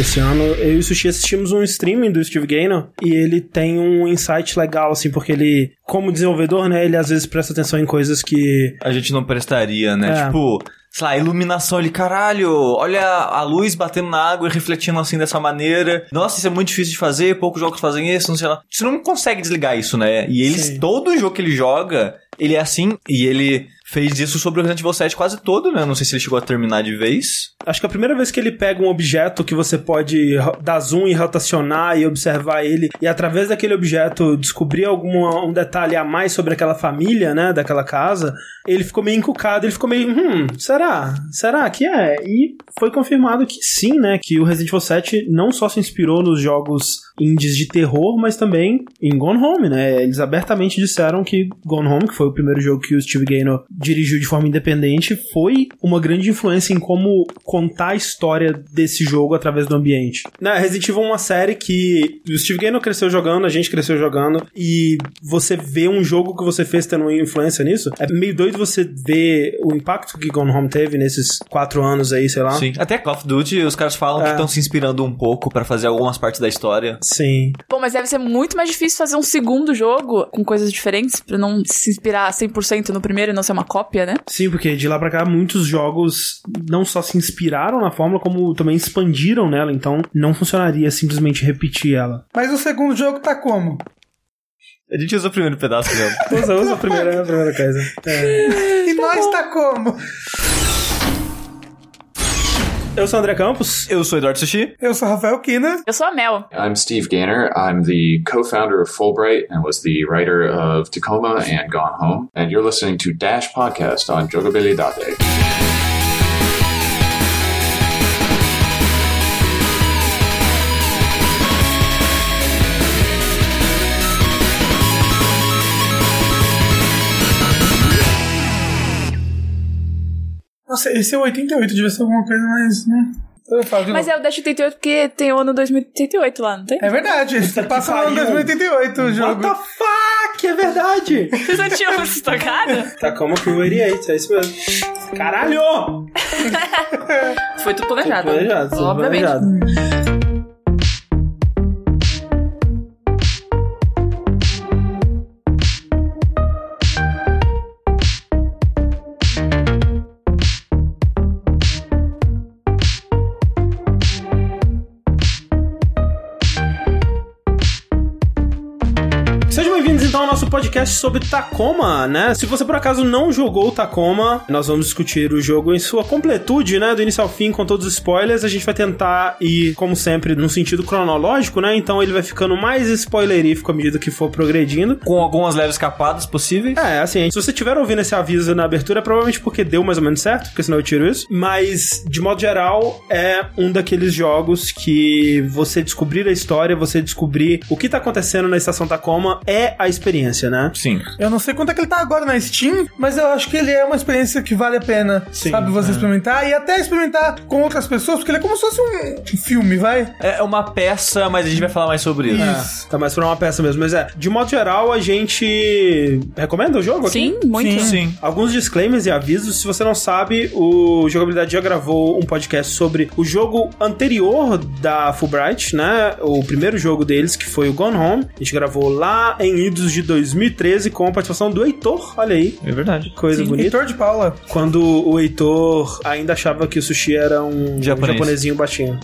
desse ano. Eu e o Sushi assistimos um streaming do Steve Gaynor e ele tem um insight legal, assim, porque ele, como desenvolvedor, né, ele às vezes presta atenção em coisas que. A gente não prestaria, né? É. Tipo, sei lá, iluminação ali, caralho, olha a luz batendo na água e refletindo assim dessa maneira. Nossa, isso é muito difícil de fazer, poucos jogos fazem isso, não sei lá. Você não consegue desligar isso, né? E eles, Sim. todo jogo que ele joga, ele é assim, e ele fez isso sobre o Resident Evil 7 quase todo, né? Não sei se ele chegou a terminar de vez. Acho que a primeira vez que ele pega um objeto que você pode dar zoom e rotacionar e observar ele, e através daquele objeto descobrir algum um detalhe a mais sobre aquela família, né, daquela casa, ele ficou meio encucado, ele ficou meio, hum, será? Será que é? E foi confirmado que sim, né, que o Resident Evil 7 não só se inspirou nos jogos indies de terror, mas também em Gone Home, né? Eles abertamente disseram que Gone Home, que foi o primeiro jogo que o Steve Gaynor dirigiu de forma independente, foi uma grande influência em como contar a história desse jogo através do ambiente. Né, Resident Evil é uma série que o Steve Gaynor cresceu jogando, a gente cresceu jogando, e você vê um jogo que você fez tendo uma influência nisso, é meio doido você ver o impacto que Gone Home teve nesses quatro anos aí, sei lá. Sim. Até Call of Duty, os caras falam que É. estão se inspirando um pouco pra fazer algumas partes da história. Sim. Pô, mas deve ser muito mais difícil fazer um segundo jogo com coisas diferentes pra não se inspirar 100% no primeiro e não ser uma cópia, né? Sim, porque de lá pra cá muitos jogos não só se inspiraram na fórmula, como também expandiram nela, então não funcionaria simplesmente repetir ela. Mas o segundo jogo tá como? A gente usa o primeiro pedaço mesmo. Usa, usa a primeira, a primeira coisa. É. E nós tá como? Eu sou o André Campos. Eu sou Eduardo Sushi. Eu sou Rafael Kina. Eu sou a Mel. I'm Steve Gaynor. I'm the co-founder of Fulbright and was the writer of Tacoma and Gone Home. And you're listening to Dash Podcast on Jogabilidade. Nossa, esse é o 88, devia ser alguma coisa mais, né? Eu falo de Mas novo. é o Dash 88 porque tem o ano 2088 lá, não tem? É verdade, que passa no ano pariu. 2088 o What jogo. the fuck? É verdade! Vocês não tinham isso tocado? Tacoma Crew 88, é isso mesmo. Caralho! Foi tudo planejado. Planejado, tudo Obviamente. planejado. Podcast sobre Tacoma, né? Se você por acaso não jogou o Tacoma, nós vamos discutir o jogo em sua completude, né? Do início ao fim, com todos os spoilers. A gente vai tentar ir, como sempre, num sentido cronológico, né? Então ele vai ficando mais spoilerífico à medida que for progredindo. Com algumas leves escapadas possíveis. É, assim, se você tiver ouvindo esse aviso na abertura, é provavelmente porque deu mais ou menos certo, porque senão eu tiro isso. Mas, de modo geral, é um daqueles jogos que você descobrir a história, você descobrir o que tá acontecendo na estação Tacoma é a experiência, né? Sim. Eu não sei quanto é que ele tá agora na Steam, mas eu acho que ele é uma experiência que vale a pena, Sim, sabe, você é. experimentar e até experimentar com outras pessoas, porque ele é como se fosse um filme, vai? É uma peça, mas a gente vai falar mais sobre isso. Isso. Tá mais pra uma peça mesmo. Mas é, de modo geral, a gente recomenda o jogo aqui? Sim, muito. Sim. Sim. Alguns disclaimers e avisos. Se você não sabe, o Jogabilidade já gravou um podcast sobre o jogo anterior da Fulbright, né? O primeiro jogo deles, que foi o Gone Home. A gente gravou lá em idos de 2013 com a participação do Heitor. Olha aí. É verdade. Coisa bonita. Heitor de Paula. Quando o Heitor ainda achava que o sushi era um Japonês. japonesinho baixinho.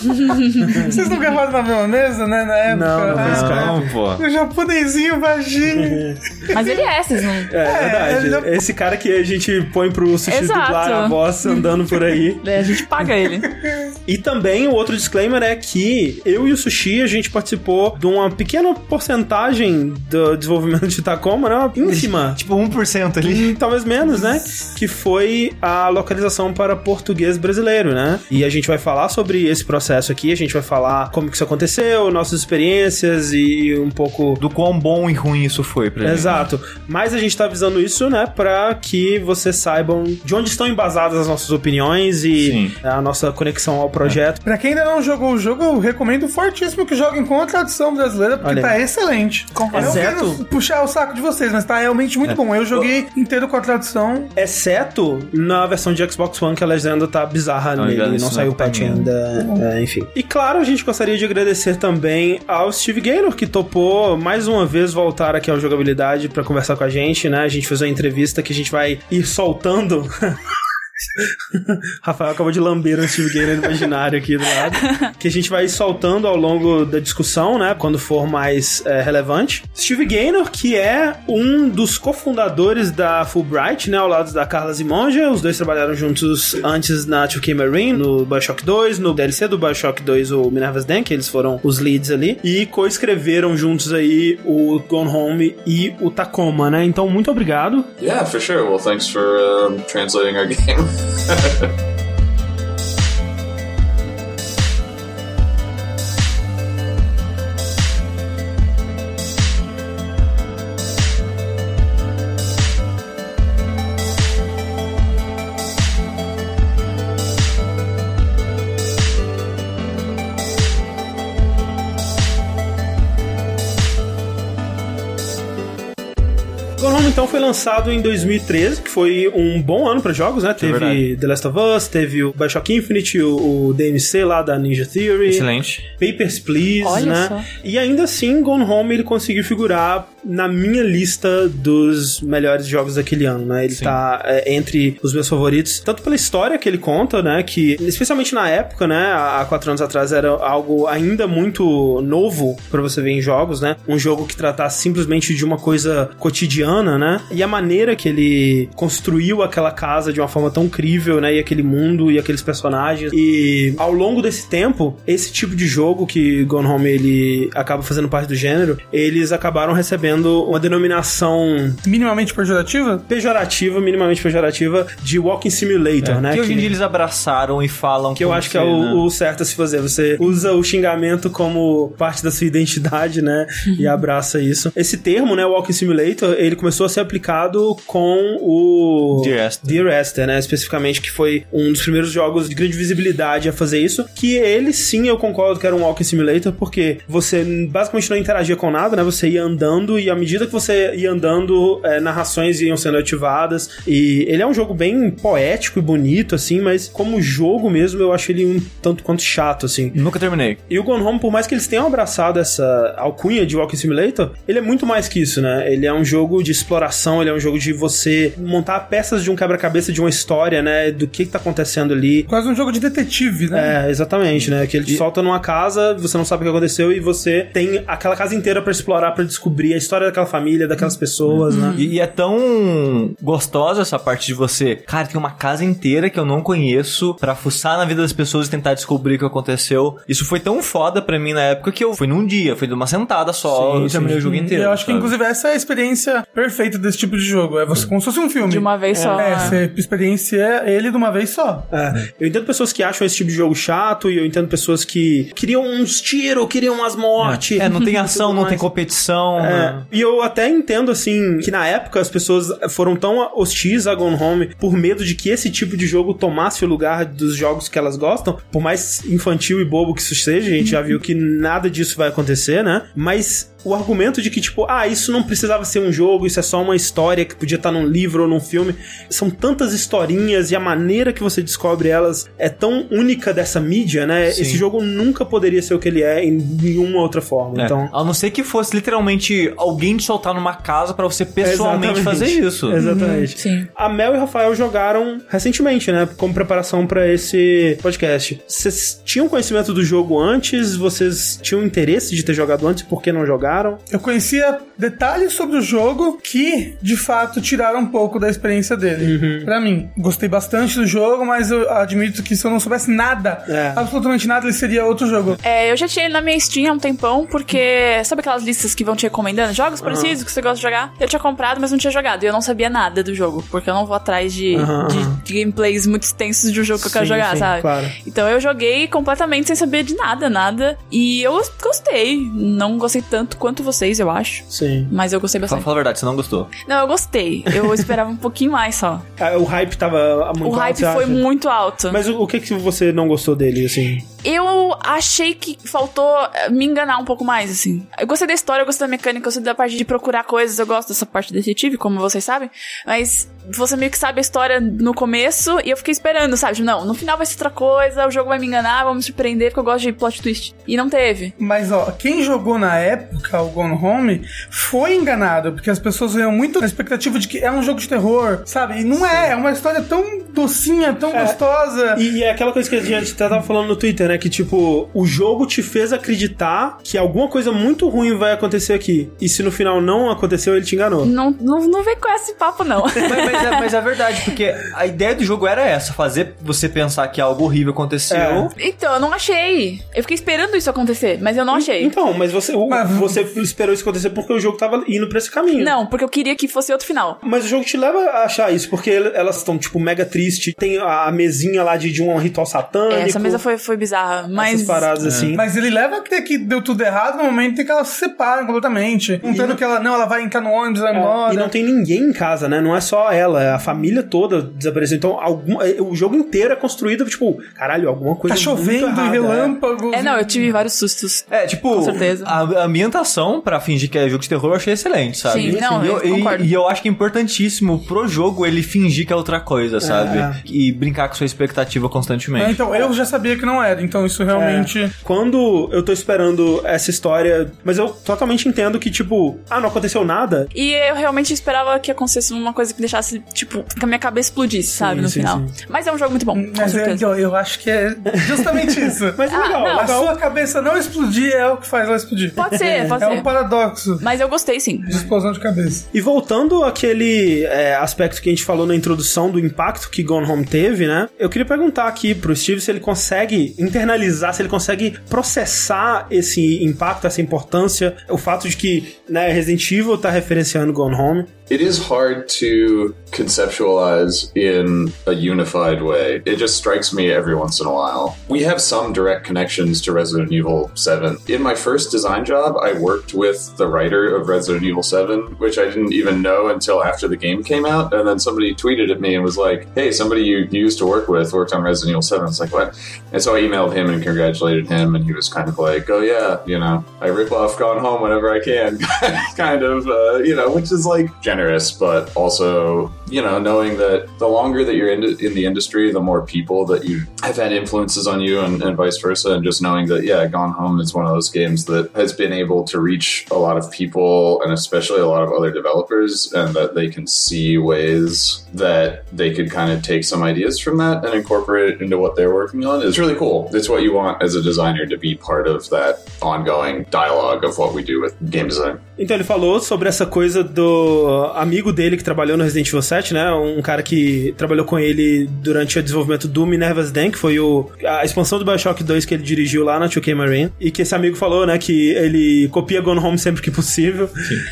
Vocês não gravaram na mesma mesa, né, na época? Não, não Ah. Não, pô. O japonesinho baixinho. Mas ele é, vocês não. É, verdade. ele já- Esse cara que a gente põe pro sushi Exato. dublar a voz andando por aí. É, a gente paga ele. E também o outro disclaimer é que eu e o Sushi a gente participou de uma pequena porcentagem do desenvolvimento de Tacoma, né? Uma ínfima. Tipo 1% ali. Talvez menos, né? Que foi a localização para português brasileiro, né? E a gente vai falar sobre esse processo processo aqui. A gente vai falar como que isso aconteceu, nossas experiências e um pouco Do quão bom e ruim isso foi pra gente. Exato. Mas a gente tá avisando isso, né, pra que vocês saibam de onde estão embasadas as nossas opiniões e Sim. a nossa conexão ao projeto. Pra quem ainda não jogou o jogo, eu recomendo fortíssimo que joguem com a tradução brasileira, porque Olha tá excelente. Eu não Exceto- quero puxar o saco de vocês, mas tá realmente muito bom. Eu joguei inteiro com a tradução. Exceto na versão de Xbox One, que a legenda tá bizarra Não, nele, não isso saiu não o patch mim. ainda, é, enfim. E claro, a gente gostaria de agradecer também ao Steve Gaynor, que topou mais uma vez voltar aqui ao Jogabilidade pra conversar com a gente, né? A gente fez uma entrevista que a gente vai ir soltando. Rafael acabou de lamber um Steve Gaynor imaginário aqui do lado. Que a gente vai soltando ao longo da discussão, né? Quando for mais é, relevante. Steve Gaynor, que é um dos cofundadores da Fulbright, né? Ao lado da Carla Zimonja. Os dois trabalharam juntos antes na 2K Marine, no Bioshock 2, no DLC do Bioshock 2, o Minerva's Den, que eles foram os leads ali. E co-escreveram juntos aí o Gone Home e o Tacoma, né? Então, muito obrigado. Yeah, for sure. Well, thanks for um, translating our game. Ha ha ha. Lançado em 2013, que foi um bom ano pra jogos, né? Teve verdade. The Last of Us, teve o Bioshock Infinite, o, o DMC lá da Ninja Theory. Excelente. Papers, Please, Olha né? só. E ainda assim, Gone Home ele conseguiu figurar na minha lista dos melhores jogos daquele ano, né? Ele Sim. tá é, entre os meus favoritos, tanto pela história que ele conta, né? Que, especialmente na época, né? Há quatro anos atrás era algo ainda muito novo pra você ver em jogos, né? Um jogo que tratasse simplesmente de uma coisa cotidiana, né? E a maneira que ele construiu aquela casa de uma forma tão incrível, né? E aquele mundo e aqueles personagens. E ao longo desse tempo, esse tipo de jogo que Gone Home ele acaba fazendo parte do gênero, eles acabaram recebendo uma denominação Minimamente pejorativa? pejorativa, minimamente pejorativa, de Walking Simulator, né? que hoje em dia eles abraçaram e falam que eu acho que é o, né? o certo a se fazer. Você usa o xingamento como parte da sua identidade, né? E abraça isso. Esse termo, né, Walking Simulator, ele começou a ser aplicado com o Dear Esther. Dear Esther, né? Especificamente, que foi um dos primeiros jogos de grande visibilidade a fazer isso. Que ele, sim, eu concordo que era um Walking Simulator, porque você basicamente não interagia com nada, né? Você ia andando e à medida que você ia andando, é, narrações iam sendo ativadas. E ele é um jogo bem poético e bonito, assim, mas como jogo mesmo, eu acho ele um tanto quanto chato, assim. Nunca terminei. E o Gone Home, por mais que eles tenham abraçado essa alcunha de Walking Simulator, ele é muito mais que isso, né? Ele é um jogo de exploração, ele é um jogo de você montar peças de um quebra-cabeça de uma história, né? Do que, que tá acontecendo ali. Quase um jogo de detetive, né? É, exatamente, né? Que ele te solta numa casa, você não sabe o que aconteceu e você tem aquela casa inteira pra explorar, pra descobrir a história daquela família, daquelas pessoas, né? E, e é tão gostosa essa parte de você. Cara, tem uma casa inteira que eu não conheço pra fuçar na vida das pessoas e tentar descobrir o que aconteceu. Isso foi tão foda pra mim na época que eu fui num dia, foi de uma sentada só, Sim, eu terminei o jogo inteiro. eu acho que, sabe? inclusive, essa é a experiência perfeita desse tipo de jogo. É você como se fosse um filme. De uma vez só. É, você experiencia ele de uma vez só. É, eu entendo pessoas que acham esse tipo de jogo chato e eu entendo pessoas que queriam uns tiros, queriam umas mortes. É, não tem ação, não tem competição. É, né? E eu até entendo, assim, que na época as pessoas foram tão hostis a Gone Home por medo de que esse tipo de jogo tomasse o lugar dos jogos que elas gostam, por mais infantil e bobo que isso seja, a gente já viu que nada disso vai acontecer, né? Mas o argumento de que, tipo, ah, isso não precisava ser um jogo, isso é só uma história que podia estar num livro ou num filme. São tantas historinhas e a maneira que você descobre elas é tão única dessa mídia, né? Sim. Esse jogo nunca poderia ser o que ele é em nenhuma outra forma. É, Então. A não ser que fosse literalmente alguém te soltar numa casa pra você pessoalmente Exatamente. fazer isso. Exatamente. Sim. A Mel e o Rafael jogaram recentemente, né? Como preparação pra esse podcast. Vocês tinham conhecimento do jogo antes? Vocês tinham interesse de ter jogado antes? Por que não jogaram? Eu conhecia detalhes sobre o jogo que, de fato, tiraram um pouco da experiência dele. Pra mim, gostei bastante do jogo, mas eu admito que se eu não soubesse nada, É. absolutamente nada, ele seria outro jogo. É, eu já tinha ele na minha Steam há um tempão, porque sabe aquelas listas que vão te recomendando? Jogos parecidos que você gosta de jogar. Eu tinha comprado, mas não tinha jogado. E eu não sabia nada do jogo, porque eu não vou atrás de, Aham, de- de gameplays muito extensos de um jogo que eu quero Sim, jogar, sim, sabe? claro. Então eu joguei completamente sem saber de nada, nada. E eu gostei. Não gostei tanto quanto vocês, eu acho. Sim. Mas eu gostei Fala, bastante. fala a verdade, você não gostou. Não, eu gostei. Eu esperava um pouquinho mais só. Ah, O hype tava muito O alto, hype você foi acha? muito alto. Mas o, o que que você não gostou dele, assim? Eu achei que faltou eh, me enganar um pouco mais, assim. Eu gostei da história, eu gostei da mecânica, eu gostei da parte de procurar coisas, eu gosto dessa parte detetive, como vocês sabem. Mas você meio que sabe a história no começo e eu fiquei esperando, sabe? Tipo, Não, no final vai ser outra coisa, o jogo vai me enganar, vai me surpreender, porque eu gosto de plot twist. E não teve. Mas, ó, quem jogou na época o Gone Home foi enganado, porque as pessoas veio muito na expectativa de que é um jogo de terror, sabe? E não é, é uma história tão docinha, tão gostosa. E, é aquela coisa que a gente tava falando no Twitter, né? Que tipo, o jogo te fez acreditar que alguma coisa muito ruim vai acontecer aqui. E se no final não aconteceu, ele te enganou. Não, não, não vem com esse papo, não. Mas, mas é, mas é verdade, porque a ideia do jogo era essa, fazer você pensar que algo horrível aconteceu. É. então, eu não achei. Eu fiquei esperando isso acontecer, mas eu não achei. Então, mas você, Mas- você esperou isso acontecer porque o jogo tava indo pra esse caminho. Não, porque eu queria que fosse outro final. Mas o jogo te leva a achar isso, porque el- elas estão, tipo, mega tristes. Tem a, a mesinha lá de, de um ritual satânico. Essa mesa foi, foi bizarra, mas. Essas paradas assim. Mas ele leva crer que deu tudo errado no momento em que elas se separam completamente. Contando que ela, não, ela vai entrar no ônibus, vai embora. É, E não tem ninguém em casa, né? Não é só ela, é a família toda desapareceu. Então, algum, é, o jogo inteiro é construído, tipo, caralho, alguma coisa Tá muito chovendo, errada, relâmpagos. É, não, eu tive vários sustos. É, tipo, Com certeza. a a ambientação pra fingir que é jogo de terror eu achei excelente, sabe? Sim, não, e, eu eu, concordo. e, e eu acho que é importantíssimo pro jogo ele fingir que é outra coisa, sabe? é. E brincar com sua expectativa É, constantemente. então, eu já sabia que não era, então isso realmente. É. Quando eu tô esperando essa história, mas eu totalmente entendo que, tipo, ah, não aconteceu nada. E eu realmente esperava que acontecesse uma coisa que deixasse, tipo, que a minha cabeça explodisse, sabe, no sim, final. sim. Mas é um jogo muito bom, com Mas é, certeza. eu, eu acho que é justamente isso. Mas é Ah, legal, não, a sua cabeça não explodir é o que faz ela explodir. Pode ser, pode É ser. um paradoxo Mas eu gostei, sim. de explosão de cabeça. E voltando àquele é, aspecto que a gente falou na introdução do impacto que Gone Home teve, né? Eu queria perguntar aqui pro Steve se ele consegue internalizar, se ele consegue processar esse impacto, essa importância, o fato de que né, Resident Evil tá referenciando Gone Home. It is hard to conceptualize in a unified way. It just strikes me every once in a while. We have some direct connections to Resident Evil 7. In my first design job, I worked with the writer of Resident Evil 7, which I didn't even know until after the game came out. And then somebody tweeted at me and was like, hey, somebody you used to work with worked on Resident Evil 7. It's like, what? And so I emailed him and congratulated him, and he was kind of like, oh, yeah, you know, I rip off Gone Home whenever I can, kind of, uh, you know, which is like generous, but also, you know, knowing that the longer that you're in, in the industry, the more people that you have had influences on you and, and vice versa. And just knowing that, yeah, Gone Home is one of those games that has been able to reach a lot of people and especially a lot of other developers, and that they can see ways that they could kind of take some ideas from that and incorporate it into what they're working on. It's really cool. It's what you want as a designer to be part of that ongoing dialogue of what we do with game design. Então ele falou sobre essa coisa do amigo dele que trabalhou no Resident Evil 7, né? Um cara que trabalhou com ele durante o desenvolvimento do Minerva's Den, que foi o, a expansão do Bioshock 2 que ele dirigiu lá na 2K Marine. E que esse amigo falou, né, que ele copia Gone Home sempre que possível.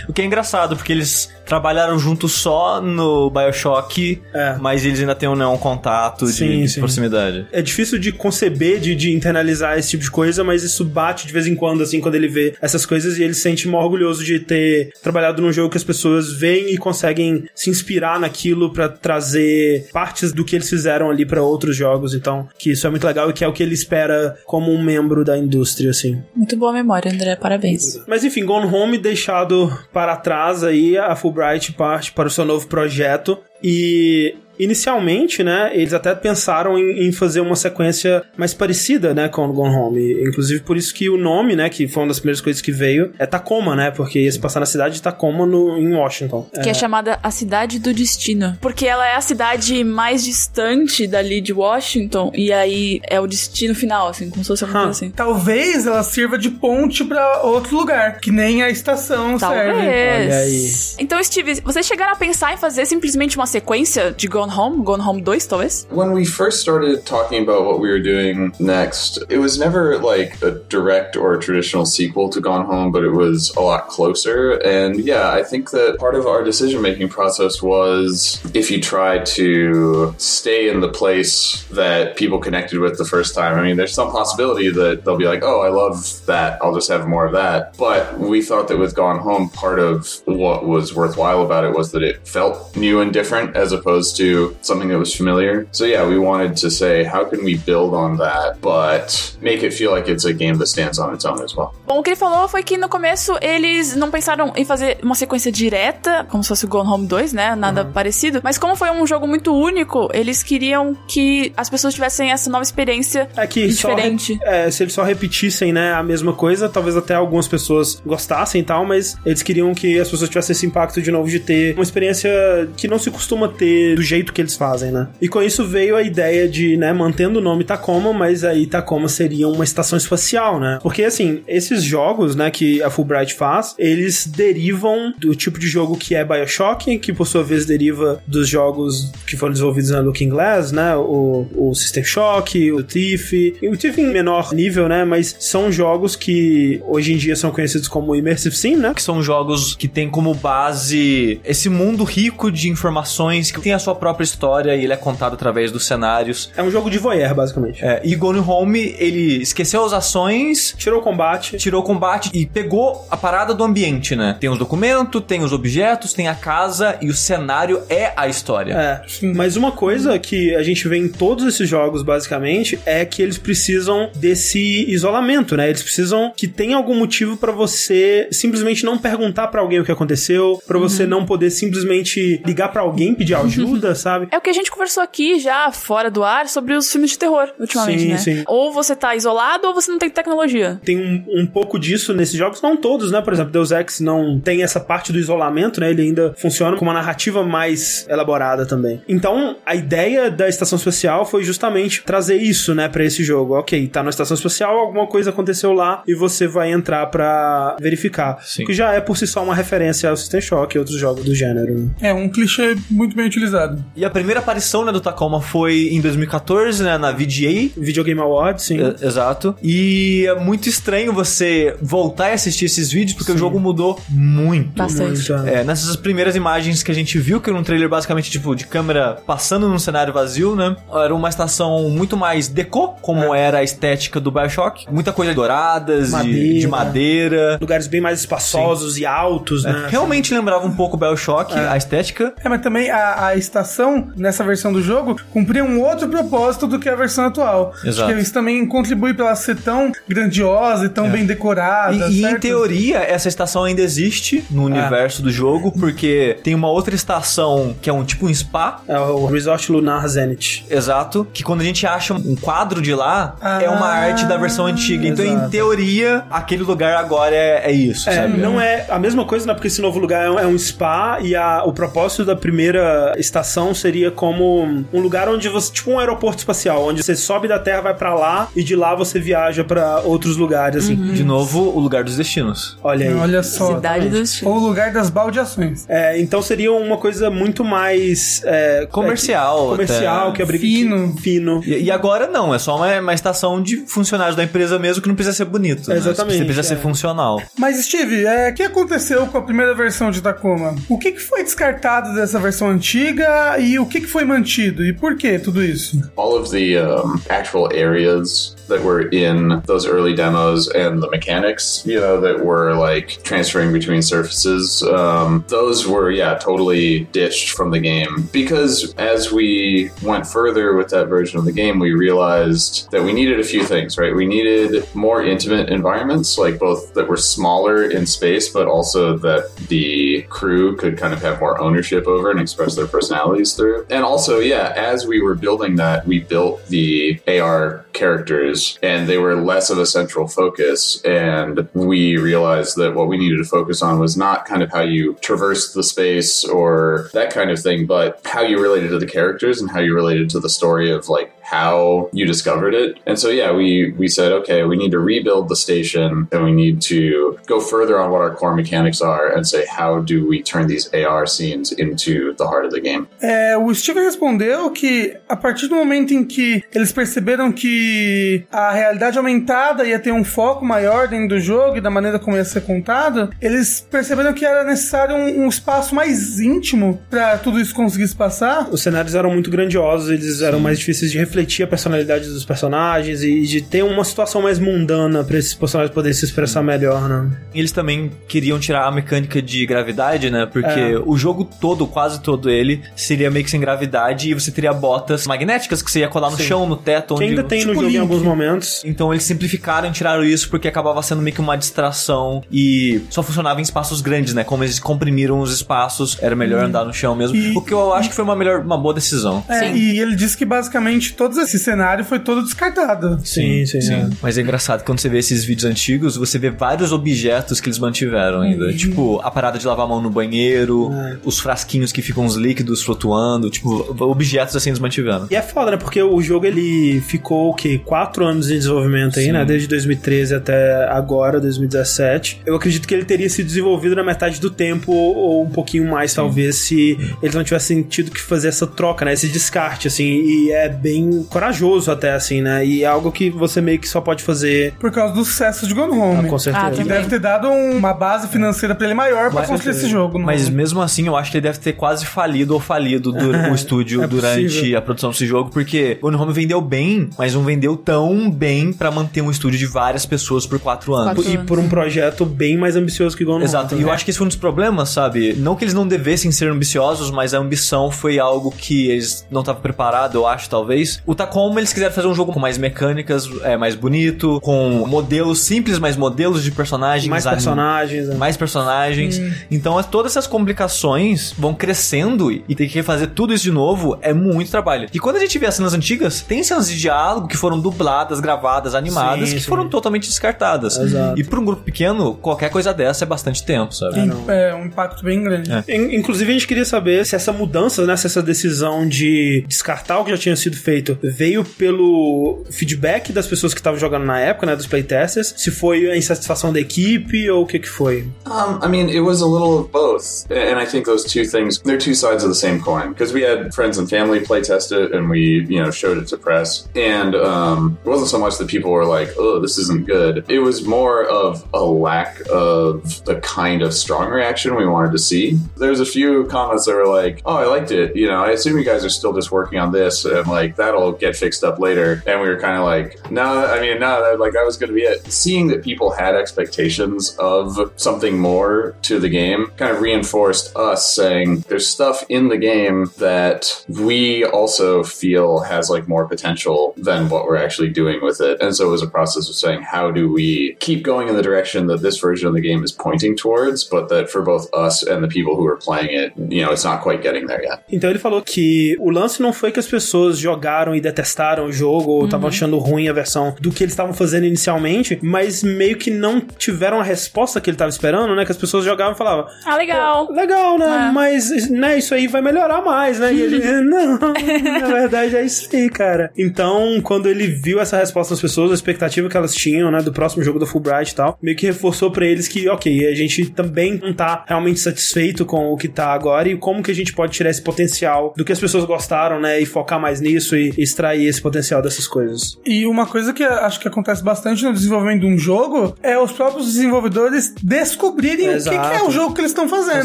O que é engraçado, porque eles trabalharam juntos só no Bioshock, É. mas eles ainda têm um, né, um contato de, Sim, de sim. proximidade. É difícil de conceber, de, de internalizar esse tipo de coisa, mas isso bate de vez em quando, assim, quando ele vê essas coisas e ele se sente mó orgulhoso de ter trabalhado num jogo que as pessoas veem e conseguem se inspirar naquilo pra trazer partes do que eles fizeram ali pra outros jogos. Então, que isso é muito legal e que é o que ele espera como um membro da indústria, assim. Muito boa memória, André. Parabéns. Mas enfim, Gone Home deixado para trás aí, a Fulbright parte para o seu novo projeto. E inicialmente, né, eles até pensaram em, em fazer uma sequência mais parecida, né, com o Gone Home. Inclusive por isso que o nome, né, que foi uma das primeiras coisas que veio, é Tacoma, né, porque ia se passar na cidade de Tacoma, no, em Washington. Que é chamada a Cidade do Destino. Porque ela é a cidade mais distante dali de Washington. E aí é o destino final, assim, como se fosse alguma coisa assim. Talvez ela sirva de ponte pra outro lugar, que nem a estação serve. Olha aí. Talvez. Então, Steve, vocês chegaram a pensar em fazer simplesmente uma sequência de Gone Home? Gone Home 2, talvez? When we first started talking about what we were doing next, it was never like a direct or a traditional sequel to Gone Home, but it was a lot closer. And yeah, I think that part of our decision making process was if you try to stay in the place that people connected with the first time, I mean, there's some possibility that they'll be like, oh, I love that. I'll just have more of that. But we thought that with Gone Home, part of what was worthwhile about it was that it felt new and different as opposed to something that was familiar. So yeah, we wanted to say, how can we build on that, but make it feel like it's a game that stands on its own as well? Bom, o que ele falou foi que no começo eles não pensaram em fazer uma sequência direta, como se fosse o Gone Home 2, né? Nada parecido. Mas como foi um jogo muito único, eles queriam que as pessoas tivessem essa nova experiência É que diferente. re- é, se eles só repetissem, né, a mesma coisa, talvez até algumas pessoas gostassem e tal, mas eles queriam que as pessoas tivessem esse impacto de novo de ter uma experiência que não se costuma ter do jeito que eles fazem, né? E com isso veio a ideia de, né, mantendo o nome Tacoma, mas aí Tacoma seria uma estação espacial, né? Porque assim, esses jogos, né, que a Fulbright faz, eles derivam do tipo de jogo que é BioShock, que por sua vez deriva dos jogos que foram desenvolvidos na Looking Glass, né? O, o System Shock, o Thief, o Thief em menor nível, né? Mas são jogos que hoje em dia são conhecidos como Immersive Sim, né? Que são jogos que tem como base esse mundo rico de informações, que tem a sua própria história e ele é contado através dos cenários. É um jogo de voyeur, basicamente. É, e Gone Home, ele esqueceu as ações, Tirou o combate. tirou o combate e pegou a parada do ambiente, né? Tem os documentos, tem os objetos, tem a casa e o cenário é a história. É, mas uma coisa que a gente vê em todos esses jogos, basicamente, é que eles precisam desse isolamento, né? Eles precisam que tenha algum motivo pra você simplesmente não perguntar pra alguém o que aconteceu, pra você não poder simplesmente ligar pra alguém pedir ajuda, sabe? É o que a gente conversou aqui já fora do ar sobre os filmes de terror, ultimamente, Sim, né? sim. Ou você tá isolado ou você não tem tecnologia. Tem um, um pouco disso nesses jogos, não todos, né? Por exemplo, Deus Ex não tem essa parte do isolamento, né? Ele ainda funciona com uma narrativa mais elaborada também. Então, a ideia da estação espacial foi justamente trazer isso, né, pra esse jogo. Ok, tá na estação espacial, alguma coisa aconteceu lá e você vai entrar pra verificar. Sim. Que já é por si só uma referência ao System Shock e outros jogos do gênero. né? É um clichê muito bem utilizado. E a primeira aparição né, do Tacoma foi em 2014, né, na VGA. Videogame Awards, sim. É, Exato. E é muito estranho você voltar e assistir esses vídeos, porque o jogo mudou muito. Bastante. Muito, é. É, nessas primeiras imagens que a gente viu, que era um trailer basicamente tipo de câmera passando num cenário vazio, né? Era uma estação muito mais deco, como era a estética do Bioshock. Muita coisa douradas, de- Madeira. de madeira. Lugares bem mais espaçosos e altos, né? Realmente lembrava um pouco o Bioshock, a estética. É, mas também a, a estação, nessa versão do jogo, cumpria um outro propósito do que a versão atual. Exato. Acho que isso também contribui pra ela ser tão grandiosa e tão bem decorada. E, e em teoria, essa estação ainda existe no universo do jogo, porque tem uma outra estação que é um tipo um spa. É o Resort Lunar Zenith. Exato. Que quando a gente acha um quadro de lá, Ah, é uma arte da versão antiga. Então, em exato. teoria, aquele lugar agora é, é isso, É, sabe? não é a mesma coisa, né? Porque esse novo lugar é um, é um spa e a- o propósito da primeira estação seria como um lugar onde você, tipo um aeroporto espacial, onde você sobe da Terra, vai pra lá e de lá você viaja pra outros lugares, assim. De novo, o lugar dos destinos. Olha aí. Olha só. Cidade do Destino. Ou o lugar das baldeações. É, então seria uma coisa muito mais é, Comercial, é, comercial, até. que abriga Fino. fino. E, e agora não, é só uma, uma estação de funcionários da empresa mesmo que não precisa ser bonito. né? Exatamente, Precisa é. ser funcional. Mas, Steve, é, o que aconteceu com a primeira versão de Tacoma? O que, que foi descartado dessa versão antiga e o que, que foi mantido? E por que tudo isso? all of the um, actual areas that were in those early demos and the mechanics, you know, that were like transferring between surfaces, um, those were, yeah, totally ditched from the game. Because as we went further with that version of the game, we realized that we needed a few things, right? We needed more intimate environments, like both that were smaller in space, but also that the crew could kind of have more ownership over and express their personalities through. And also, yeah, as we were building that, we built the AR characters and they were less of a central focus. And we realized that what we needed to focus on was not kind of how you traverse the space or that kind of thing, but how you related to the characters and how you related to the story of like how you discovered it. And so yeah, we we said okay, we need to rebuild the station and we need to go further on what our core mechanics are and say how do we turn these AR scenes into the heart of the game. É, o Steven respondeu que a partir do momento em que eles perceberam que a realidade aumentada ia ter um foco maior dentro do jogo e da maneira como ia ser contado, eles perceberam que era necessário um, um espaço mais íntimo para tudo isso conseguir se passar. Os cenários eram muito grandiosos, eles eram mais difíceis de refletir a personalidade dos personagens e de ter uma situação mais mundana para esses personagens poderem se expressar melhor, né? Eles também queriam tirar a mecânica de gravidade, né? Porque É. o jogo todo, quase todo ele, seria meio que sem gravidade e você teria botas magnéticas que você ia colar no Sim. chão, no teto, Que onde ainda tem no tipo jogo em Link. alguns momentos. Então eles simplificaram e tiraram isso porque acabava sendo meio que uma distração e só funcionava em espaços grandes, né? Como eles comprimiram os espaços, era melhor andar no chão mesmo. E- o que eu acho que foi uma melhor, uma boa decisão. É, Sim. e ele disse que basicamente todo esse cenário foi todo descartado. Sim, sim, sim. Mas é engraçado quando você vê esses vídeos antigos, você vê vários objetos que eles mantiveram ainda. Tipo, a parada de lavar a mão no banheiro, os frasquinhos que ficam os líquidos flutuando, tipo, objetos assim eles mantiveram. E é foda, né? Porque o jogo ele ficou o quê? Quatro anos em desenvolvimento aí, Sim. né? Desde 2013 até agora, 2017. Eu acredito que ele teria sido desenvolvido na metade do tempo, ou um pouquinho mais, talvez, se eles não tivessem tido que fazer essa troca, né? Esse descarte, assim. E é bem corajoso até, assim, né? E é algo que você meio que só pode fazer Por causa do sucesso de Gone Home. ah, com certeza. Ah, que deve ter dado uma base financeira pra ele maior pra Mas- construir esse jogo. no Mas Home. mesmo assim, eu acho que ele deve ter quase falido ou falido du- o estúdio É durante possível. a produção desse jogo, porque Gone Home vendeu bem, mas não vendeu tão bem pra manter um estúdio de várias pessoas por quatro anos. Quatro E por um projeto bem mais ambicioso que Gone Exato, e Home. eu acho que esse foi um dos problemas, sabe? Não que eles não devessem ser ambiciosos, mas a ambição foi algo que eles não estavam preparados, eu acho, talvez. O Tacoma, eles quiseram fazer um jogo com mais mecânicas, é, mais bonito, com modelos simples, mas modelos de personagens. mais anim- personagens. né? mais personagens. Então, as- todas essas complicações vão crescendo e ter que refazer tudo isso de novo é muito trabalho. E quando a gente vê as cenas antigas, tem cenas de diálogo que foram dubladas, gravadas, animadas, Sim, que sim. foram totalmente descartadas. Exato. E para um grupo pequeno, qualquer coisa dessa é bastante tempo, sabe? É um impacto bem grande. É. In- Inclusive, a gente queria saber se essa mudança, né, se essa decisão de descartar o que já tinha sido feito veio pelo feedback das pessoas que estavam jogando na época, né, dos playtesters, se foi a insatisfação da equipe ou o que que foi. Um, I mean, it was a little of both, and I think those two things they're two sides of the same coin. Because we had friends and family playtest it, and we you know showed it to press, and um, it wasn't so much that people were like, "Oh, this isn't good." It was more of a lack of the kind of strong reaction we wanted to see. There's a few comments that were like, "Oh, I liked it," you know. I assume you guys are still just working on this, and like that'll get fixed up later. And we were kind of like, "No, I mean, no, like that was going to be it." Seeing that people had expectations of something more to the game kind of reinforced us saying there's stuff in the game that we also feel has like more potential than what we're actually doing with it. And so it was a process of saying how do we keep going in the direction that this version of the game is pointing towards, but that for both us and the people who are playing it, you know, it's not quite getting there yet. Então ele falou que o lance não foi que as pessoas jogaram e detestaram o jogo ou estavam achando ruim a versão do que eles estavam fazendo inicialmente, mas meio que não tiveram a resposta que ele estava esperando, né? Que as pessoas jogavam e falavam, Ah, legal. Legal, né? É. Mas, né, isso aí vai melhorar mais, né? E ele, não, na verdade é isso aí, cara. Então, quando ele viu essa resposta das pessoas, a expectativa que elas tinham, né, do próximo jogo da Fulbright e tal, meio que reforçou pra eles que, ok, a gente também não tá realmente satisfeito com o que tá agora e como que a gente pode tirar esse potencial do que as pessoas gostaram, né, e focar mais nisso e extrair esse potencial dessas coisas. E uma coisa que acho que acontece bastante no desenvolvimento de um jogo é os próprios desenvolvedores descobrirem o que, que é o jogo que eles estão fazendo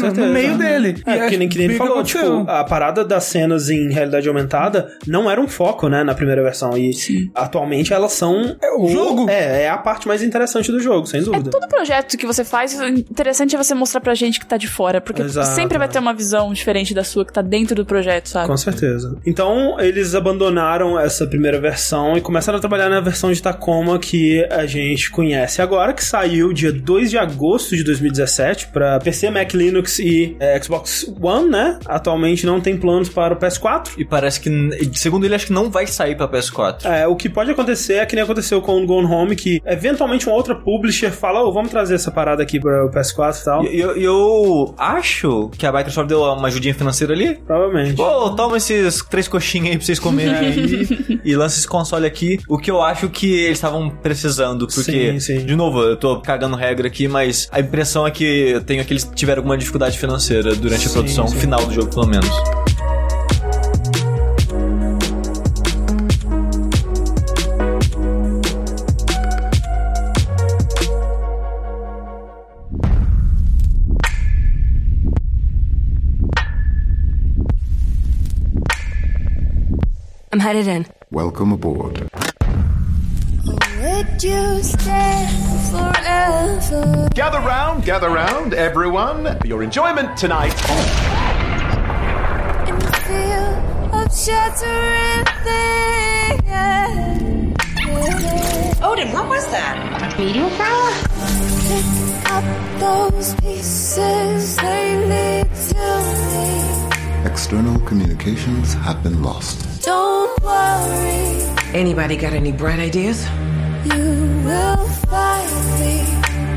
certeza. no meio dele. E É, que nem, que nem ele falou, aconteceu. tipo, a parada das cenas em realidade aumentada não era um foco, né, na primeira versão. E atualmente elas são. É o jogo. É, é a parte mais interessante do jogo, sem dúvida. Todo projeto que você faz, o interessante é você mostrar pra gente que tá de fora, porque Exato, sempre vai é. ter uma visão diferente da sua que tá dentro do projeto, sabe? Com certeza. Então, eles abandonaram essa primeira versão e começaram a trabalhar na versão de Tacoma que a gente conhece agora, que saiu dia 2 de agosto de 2017 para PC, Mac, Linux e é, Xbox One, né? Atualmente não tem planos para o PS4. E parece que, segundo ele, acho que não vai sair pra PS4. É, o que pode acontecer é que nem aconteceu com o Gone Home, que eventualmente uma outra publisher fala, ô, vamos trazer essa parada aqui para o PS4 e tal. E eu, eu acho que a Microsoft deu uma ajudinha financeira ali. Provavelmente. Pô, toma esses três coxinhas aí pra vocês comerem aí. Aí e lança esse console aqui. O que eu acho que eles estavam precisando, porque, Sim, sim. de novo, eu tô cagando regra aqui, mas a impressão é que eu tenho que eles tiveram alguma dificuldade financeira durante a Sim, produção sim. final do jogo, pelo menos. I'm headed in. Welcome aboard. Would you stay forever? Gather round, gather round, everyone, for your enjoyment tonight. In the feel of shattering things. Odin, what was that? A meteor shower? Pick up those pieces, they lead to me. External communications have been lost. Don't worry, Anybody got any bright ideas? you will find me.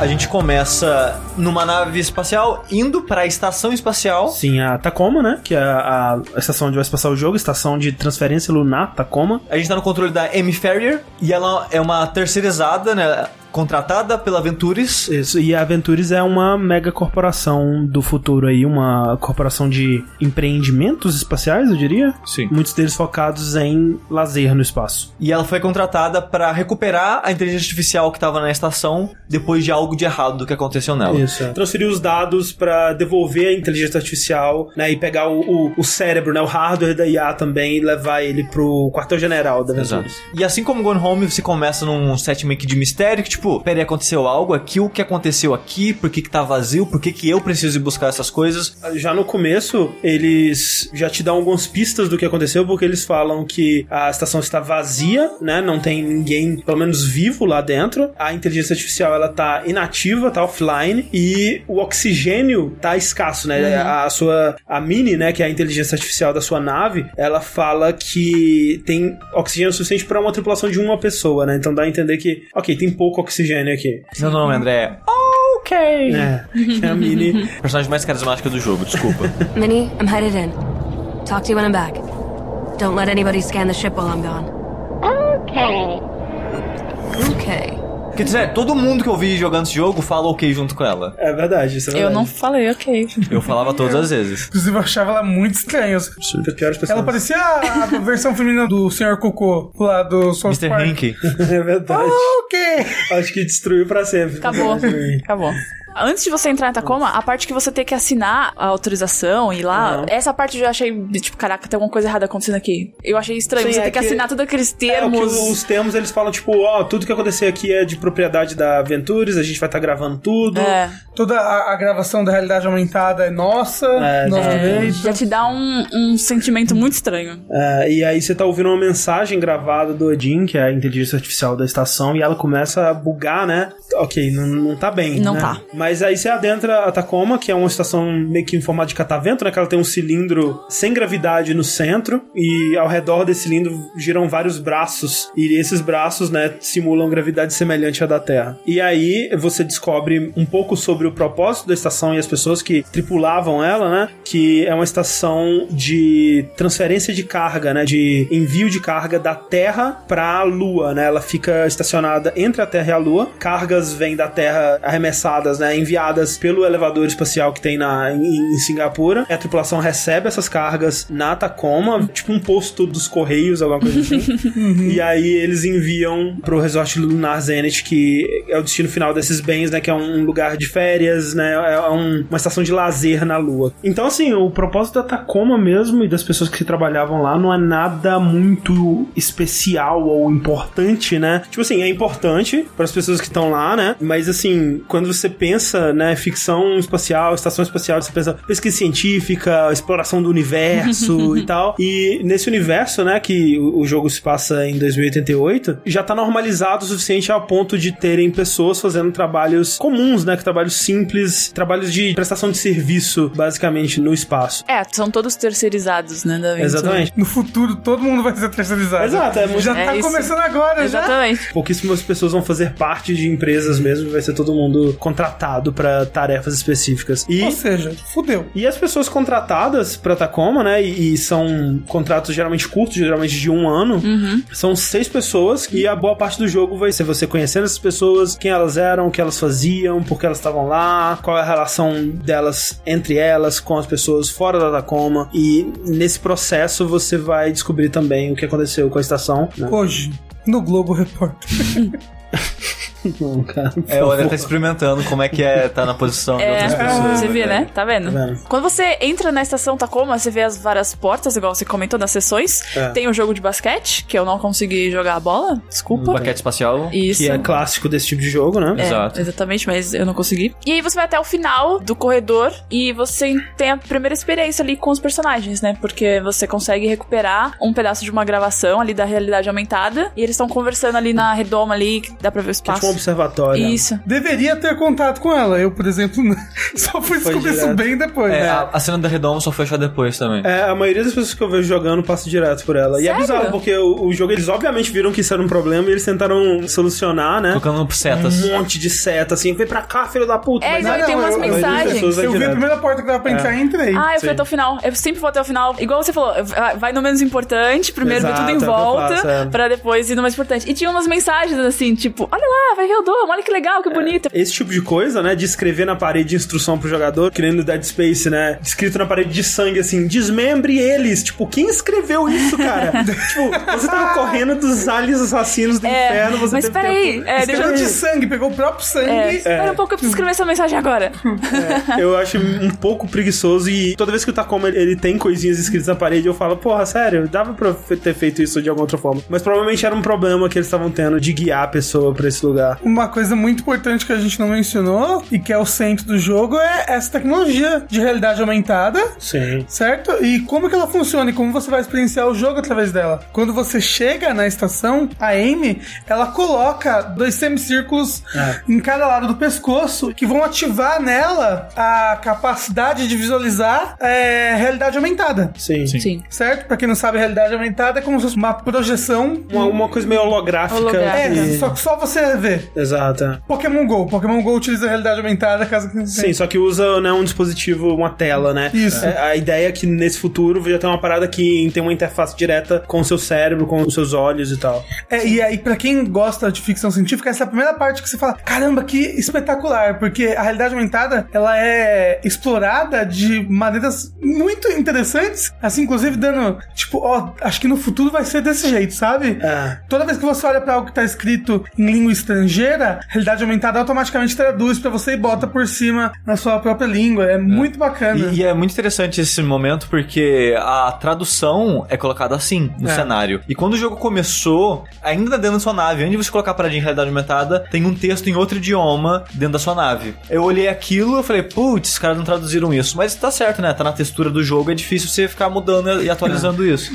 A gente começa numa nave espacial indo pra estação espacial. Sim, a Tacoma, né? Que é a, a estação onde vai se passar o jogo, estação de transferência lunar, Tacoma. A gente tá no controle da Amy Ferrier e ela é uma terceirizada, né? Contratada pela Ventures. Isso, e a Ventures é uma mega corporação do futuro aí, uma corporação de empreendimentos espaciais, eu diria. Sim. Muitos deles focados em lazer no espaço. E ela foi contratada pra recuperar a inteligência artificial que tava na estação depois de algo de errado do que aconteceu nela. Isso. é. Transferir os dados pra devolver a inteligência artificial, né? E pegar o, o, o cérebro, né? O hardware da IA também e levar ele pro quartel-general da Exato. Ventures. E assim como Gone Home, você começa num set meio que de mistério, que tipo, peraí, aconteceu algo aqui, o que aconteceu aqui, por que que tá vazio, por que que eu preciso ir buscar essas coisas. Já no começo, eles já te dão algumas pistas do que aconteceu, porque eles falam que a estação está vazia, né? Não tem ninguém, pelo menos vivo lá dentro. A inteligência artificial ela tá inativa, tá offline e o oxigênio tá escasso, né? A sua a Mini, né, que é a inteligência artificial da sua nave, ela fala que tem oxigênio suficiente para uma tripulação de uma pessoa, né? Então dá a entender que, OK, tem pouco oxigênio aqui. Meu nome, André, é Ok. É, que é a Mini Personagem mais carismática do jogo, desculpa. Minnie, I'm headed in. Talk to you when I'm back. Don't let anybody scan the ship while I'm gone. Okay. Okay. Quer dizer, todo mundo que eu vi jogando esse jogo fala ok junto com ela. É verdade, isso é Eu verdade. não falei, ok. Eu falava todas as vezes. Inclusive, eu achava ela muito estranha. Pessoas. Ela parecia a a versão feminina do Sr. Cocô, lá do South Mr. Park. Hank. É verdade. O quê? Acho que destruiu pra sempre. Acabou. Acabou. Antes de você entrar em Tacoma, a parte que você tem que assinar a autorização e ir lá, Aham. essa parte eu já achei, tipo, caraca, tem alguma coisa errada acontecendo aqui. Eu achei estranho. Sim, você é tem que, que- assinar todos aqueles É, o termos. que os termos eles falam, tipo, ó, tudo que acontecer aqui é de propriedade da Ventures, a gente vai estar gravando tudo. É, Toda a, a gravação da realidade aumentada é nossa. É, nosso é. já te dá um, um sentimento muito estranho. É, e aí você tá ouvindo uma mensagem gravada do Odin, que é a inteligência artificial da estação, e ela começa a bugar, né? Ok, não, não tá bem. Não né? tá. Mas aí você adentra a Tacoma, que é uma estação meio que em formato de catavento, né? Que ela tem um cilindro sem gravidade no centro, e ao redor desse cilindro giram vários braços, e esses braços, né, simulam gravidade semelhante à da Terra. E aí você descobre um pouco sobre o propósito da estação e as pessoas que tripulavam ela, né? Que é uma estação de transferência de carga, né? De envio de carga da Terra pra Lua, né? Ela fica estacionada entre a Terra e a Lua. Cargas vêm da Terra arremessadas, né? Enviadas pelo elevador espacial que tem na, em, em Singapura. A tripulação recebe essas cargas na Tacoma, tipo um posto dos Correios, alguma coisa assim. E aí eles enviam pro resort lunar Zenith, que é o destino final desses bens, né? Que é um lugar de férias, né? É um- uma estação de lazer na Lua. Então, assim, o propósito da Tacoma mesmo e das pessoas que trabalhavam lá não é nada muito especial ou importante, né? Tipo assim, é importante para as pessoas que estão lá, né? Mas assim, quando você pensa pensa, né, ficção espacial, estação espacial, você pensa pesquisa científica, exploração do universo e tal. E nesse universo, né, que o jogo se passa em 2088, já tá normalizado o suficiente ao ponto de terem pessoas fazendo trabalhos comuns, né, que trabalhos simples, trabalhos de prestação de serviço, basicamente, no espaço. É, são todos terceirizados, né, da aventura. Exatamente. No futuro, todo mundo vai ser terceirizado. Exato, é muito- Já É tá isso. começando agora, já. Exatamente. Pouquíssimas pessoas vão fazer parte de empresas mesmo, vai ser todo mundo contratado pra tarefas específicas. E Ou seja, fudeu. E as pessoas contratadas pra Tacoma, né? E, e são contratos geralmente curtos, geralmente de um ano. São seis pessoas e a boa parte do jogo vai ser você conhecendo essas pessoas, quem elas eram, o que elas faziam, por que elas estavam lá, qual é a relação delas entre elas com as pessoas fora da Tacoma. E nesse processo você vai descobrir também o que aconteceu com a estação. Né? Hoje, no Globo Repórter. Não, cara, É, o André tá experimentando como é que é estar na posição de É, outras pessoas. você vê, né? Tá vendo? Tá vendo? Quando você entra na estação Tacoma, você vê as várias portas, igual você comentou nas sessões. É. Tem o jogo de basquete, que eu não consegui jogar a bola, desculpa. Baquete espacial. Isso. Que é clássico desse tipo de jogo, né? É, Exato. Exatamente, mas eu não consegui. E aí você vai até o final do corredor e você tem a primeira experiência ali com os personagens, né? Porque você consegue recuperar um pedaço de uma gravação ali da realidade aumentada e eles estão conversando ali na redoma ali, que dá pra ver o Que é espaço. Um observatório. Isso. Deveria ter contato com ela. Eu, por exemplo, só fui Foi descobrir isso bem depois. É, né? a, a cena da Redoma só foi achar depois também. É, a maioria das pessoas que eu vejo jogando passa direto por ela. E é Sério? bizarro, porque o, o jogo, eles obviamente viram que isso era um problema e eles tentaram solucionar, né? Colocando setas. Um monte de seta, assim, vem pra cá, filho da puta. É, Mas não, não, e tem umas eu- eu- mensagens. vai Eu vi a primeira porta que dava pra entrar e entrei. Ah, eu fui Sim. até o final. Eu sempre vou até o final. Igual você falou, vai- no menos importante, primeiro Exato, é tudo em eu volta, faço, é. pra depois ir no mais importante. E tinha umas mensagens assim, tipo, olha lá, vai Dom, olha que legal, que bonito. Esse tipo de coisa, né? De escrever na parede instrução pro jogador, que nem no Dead Space, né? Escrito na parede de sangue, assim, desmembre eles. Tipo, quem escreveu isso, cara? tipo, você tava correndo dos aliens assassinos do É, inferno, você mas teve peraí, tempo- é, deixa Pegou eu... de sangue, pegou o próprio sangue. É, espera um pouco, eu preciso escrever essa mensagem agora. Eu acho um pouco preguiçoso e toda vez que o Tacoma ele tem coisinhas escritas na parede, eu falo, porra, sério, dava pra ter feito isso de alguma outra forma. Mas provavelmente era um problema que eles estavam tendo de guiar a pessoa pra esse lugar. Uma coisa muito importante que a gente não mencionou e que é o centro do jogo é essa tecnologia de realidade aumentada. Sim. Certo? E como que ela funciona e como você vai experienciar o jogo através dela? Quando você chega na estação, a Amy, ela coloca dois semicírculos É. em cada lado do pescoço que vão ativar nela a capacidade de visualizar é, realidade aumentada. Sim. Sim. Certo? Pra quem não sabe, realidade aumentada é como se fosse uma projeção. Uma, uma coisa meio holográfica. Holográfica. É, que- só que só você vê. Exato. é. Pokémon GO. Pokémon GO utiliza realidade aumentada, caso que Sim, só que usa né, um dispositivo, uma tela, né? Isso. É, a ideia é que nesse futuro já tem uma parada que tem uma interface direta com o seu cérebro, com os seus olhos e tal. É, e aí, pra quem gosta de ficção científica, essa é a primeira parte que você fala: caramba, que espetacular, porque a realidade aumentada ela é explorada de maneiras muito interessantes, assim, inclusive dando, tipo, ó, acho que no futuro vai ser desse jeito, sabe? É. Toda vez que você olha pra algo que tá escrito em língua estrangeira, a realidade aumentada automaticamente traduz pra você e bota por cima na sua própria língua. É, muito bacana. E, e é muito interessante esse momento porque a tradução é colocada assim no É. cenário. E quando o jogo começou, ainda dentro da sua nave, antes de você colocar a paradinha em realidade aumentada, tem um texto em outro idioma dentro da sua nave. Eu olhei aquilo e falei, putz, os caras não traduziram isso. Mas tá certo, né? Tá na textura do jogo, é difícil você ficar mudando e atualizando isso.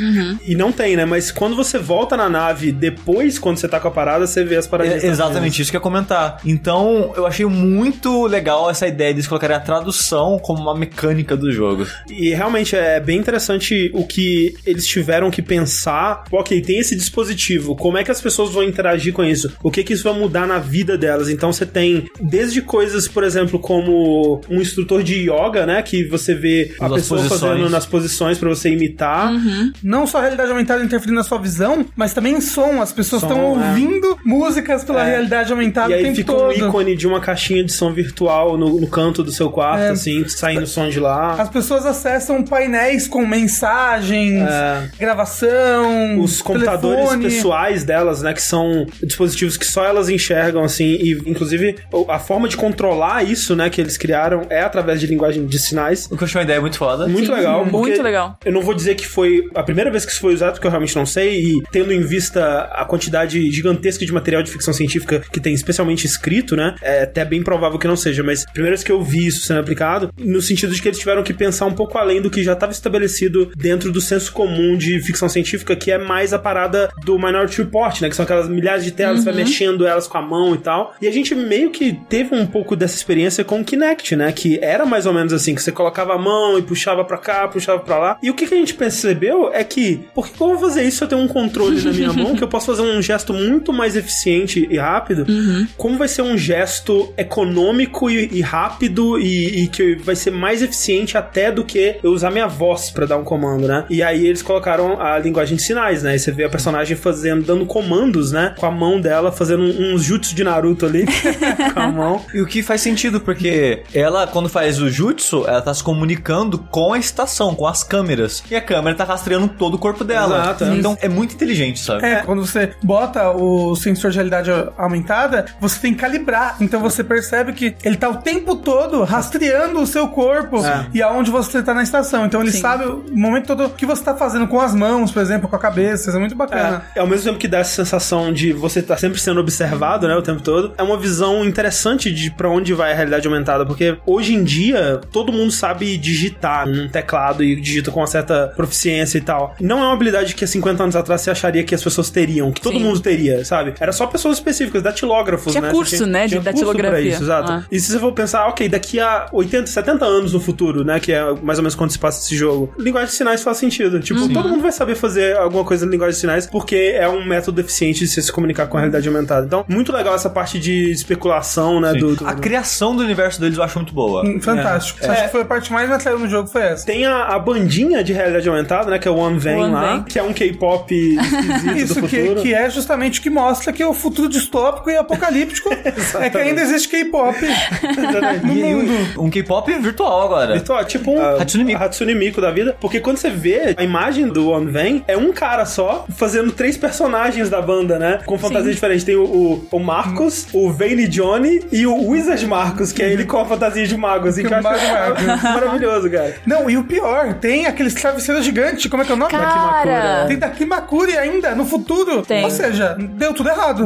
E não tem, né? Mas quando você volta na nave, depois, quando você tá com a parada, você vê as paradinhas. É, exatamente isso que eu ia comentar. Então, eu achei muito legal essa ideia de eles colocarem a tradução como uma mecânica do jogo. E realmente é bem interessante o que eles tiveram que pensar. Ok, tem esse dispositivo, como é que as pessoas vão interagir com isso? O que que isso vai mudar na vida delas? Então você tem desde coisas, por exemplo, como um instrutor de yoga, né? Que você vê a As pessoa posições. fazendo nas posições pra você imitar. Não só a realidade aumentada interferindo na sua visão, mas também em som. As pessoas estão é. ouvindo músicas pela É. realidade aumentada E o aí tempo fica todo. um ícone de uma caixinha de som virtual no, no canto do seu quarto, É. assim, saindo som de lá. As pessoas acessam painéis com mensagens, É. gravação, os computadores telefone. pessoais delas, né, que são dispositivos que só elas enxergam assim, e inclusive o- a forma de controlar isso, né, que eles criaram é através de linguagem de sinais. O que eu achei uma ideia muito foda. Muito Sim, legal. muito legal. Eu não vou dizer que foi a primeira vez que isso foi usado, porque eu realmente não sei, e tendo em vista a quantidade gigantesca de material de ficção científica que tem especialmente escrito, né? É até bem provável que não seja, mas primeira vez que eu vi isso sendo aplicado, no sentido de que eles tiveram que pensar um pouco além do que já estava estabelecido dentro do senso comum de ficção científica, que é mais a parada do Minority Report, né? Que são aquelas milhares de telas, você vai mexendo elas com a mão e tal. E a gente meio que teve um pouco dessa experiência com o Kinect, né? Que era mais ou menos assim, que você colocava a mão e puxava pra cá, puxava pra lá. E o que, que a gente percebeu é que, por que eu vou fazer isso se eu tenho um controle na minha mão, que eu posso fazer um gesto muito mais eficiente e rápido? Como vai ser um gesto econômico e, e rápido e, e que vai ser mais eficiente até do que eu usar minha voz pra dar um comando, né? E aí eles colocaram a linguagem de sinais, né? E você vê a personagem fazendo, dando comandos, né? Com a mão dela, fazendo um- uns jutsu de Naruto ali com a mão. E o que faz sentido, porque ela, quando faz o jutsu, ela tá se comunicando com a estação, com as câmeras. E a câmera tá rastreando todo o corpo dela. Exato. Então é muito inteligente, sabe? É, quando você bota o sensor de realidade aumentada, você tem que calibrar. Então você percebe que ele tá o tempo todo rastreando o seu corpo É. e aonde você tá na estação. Então ele Sim. sabe o momento todo o que você tá fazendo com as mãos, por exemplo, com a cabeça. Isso é muito bacana. É, ao mesmo tempo que dá essa sensação de você estar sempre sendo observado, né, o tempo todo, é uma visão interessante de pra onde vai a realidade aumentada, porque hoje em dia todo mundo sabe digitar num teclado e digita com uma certa proficiência e tal. Não é uma habilidade que há 50 anos atrás você acharia que as pessoas teriam, que todo Sim. mundo teria, sabe? Era só pessoas específicas, datilógrafos, Tinha né? curso, Você né, de tinha curso datilografia. pra isso, exato. Ah. E se você for pensar, ok, daqui a 80, 70 anos no futuro, né, que é mais ou menos quando se passa esse jogo, linguagem de sinais faz sentido. Tipo, todo mundo vai saber fazer alguma coisa em linguagem de sinais porque é um método eficiente de você se comunicar com a realidade aumentada. Então, muito legal essa parte de especulação, né, do, do- A criação do universo deles eu acho muito boa. Hum, Fantástico. É. Acho É. que foi a parte que mais atraiu no jogo foi essa. Tem a, a bandinha de realidade aumentada, né, que é o One Van One lá, Van. que é um K-pop esquisito Isso do que, futuro. que é justamente o que mostra que o futuro distópico e apocalíptico é que ainda existe K-pop no mundo. Um K-pop virtual agora. Virtual, tipo um Hatsune Miku. Hatsune Miku da vida. Porque quando você vê a imagem do One Van, é um cara só fazendo três personagens da banda, né? Com fantasias diferentes. Tem o, o, o Marcos, o Vane Johnny e o Wizard Marcos, que é ele com a fantasia de mago, assim, que eu acho Mago maravilhoso, cara. Não, e o pior, tem aqueles travesseiros gigantes, como é que é o nome? Cara. Tem da Kimakuri ainda, no futuro. Tem. Ou seja, deu tudo errado.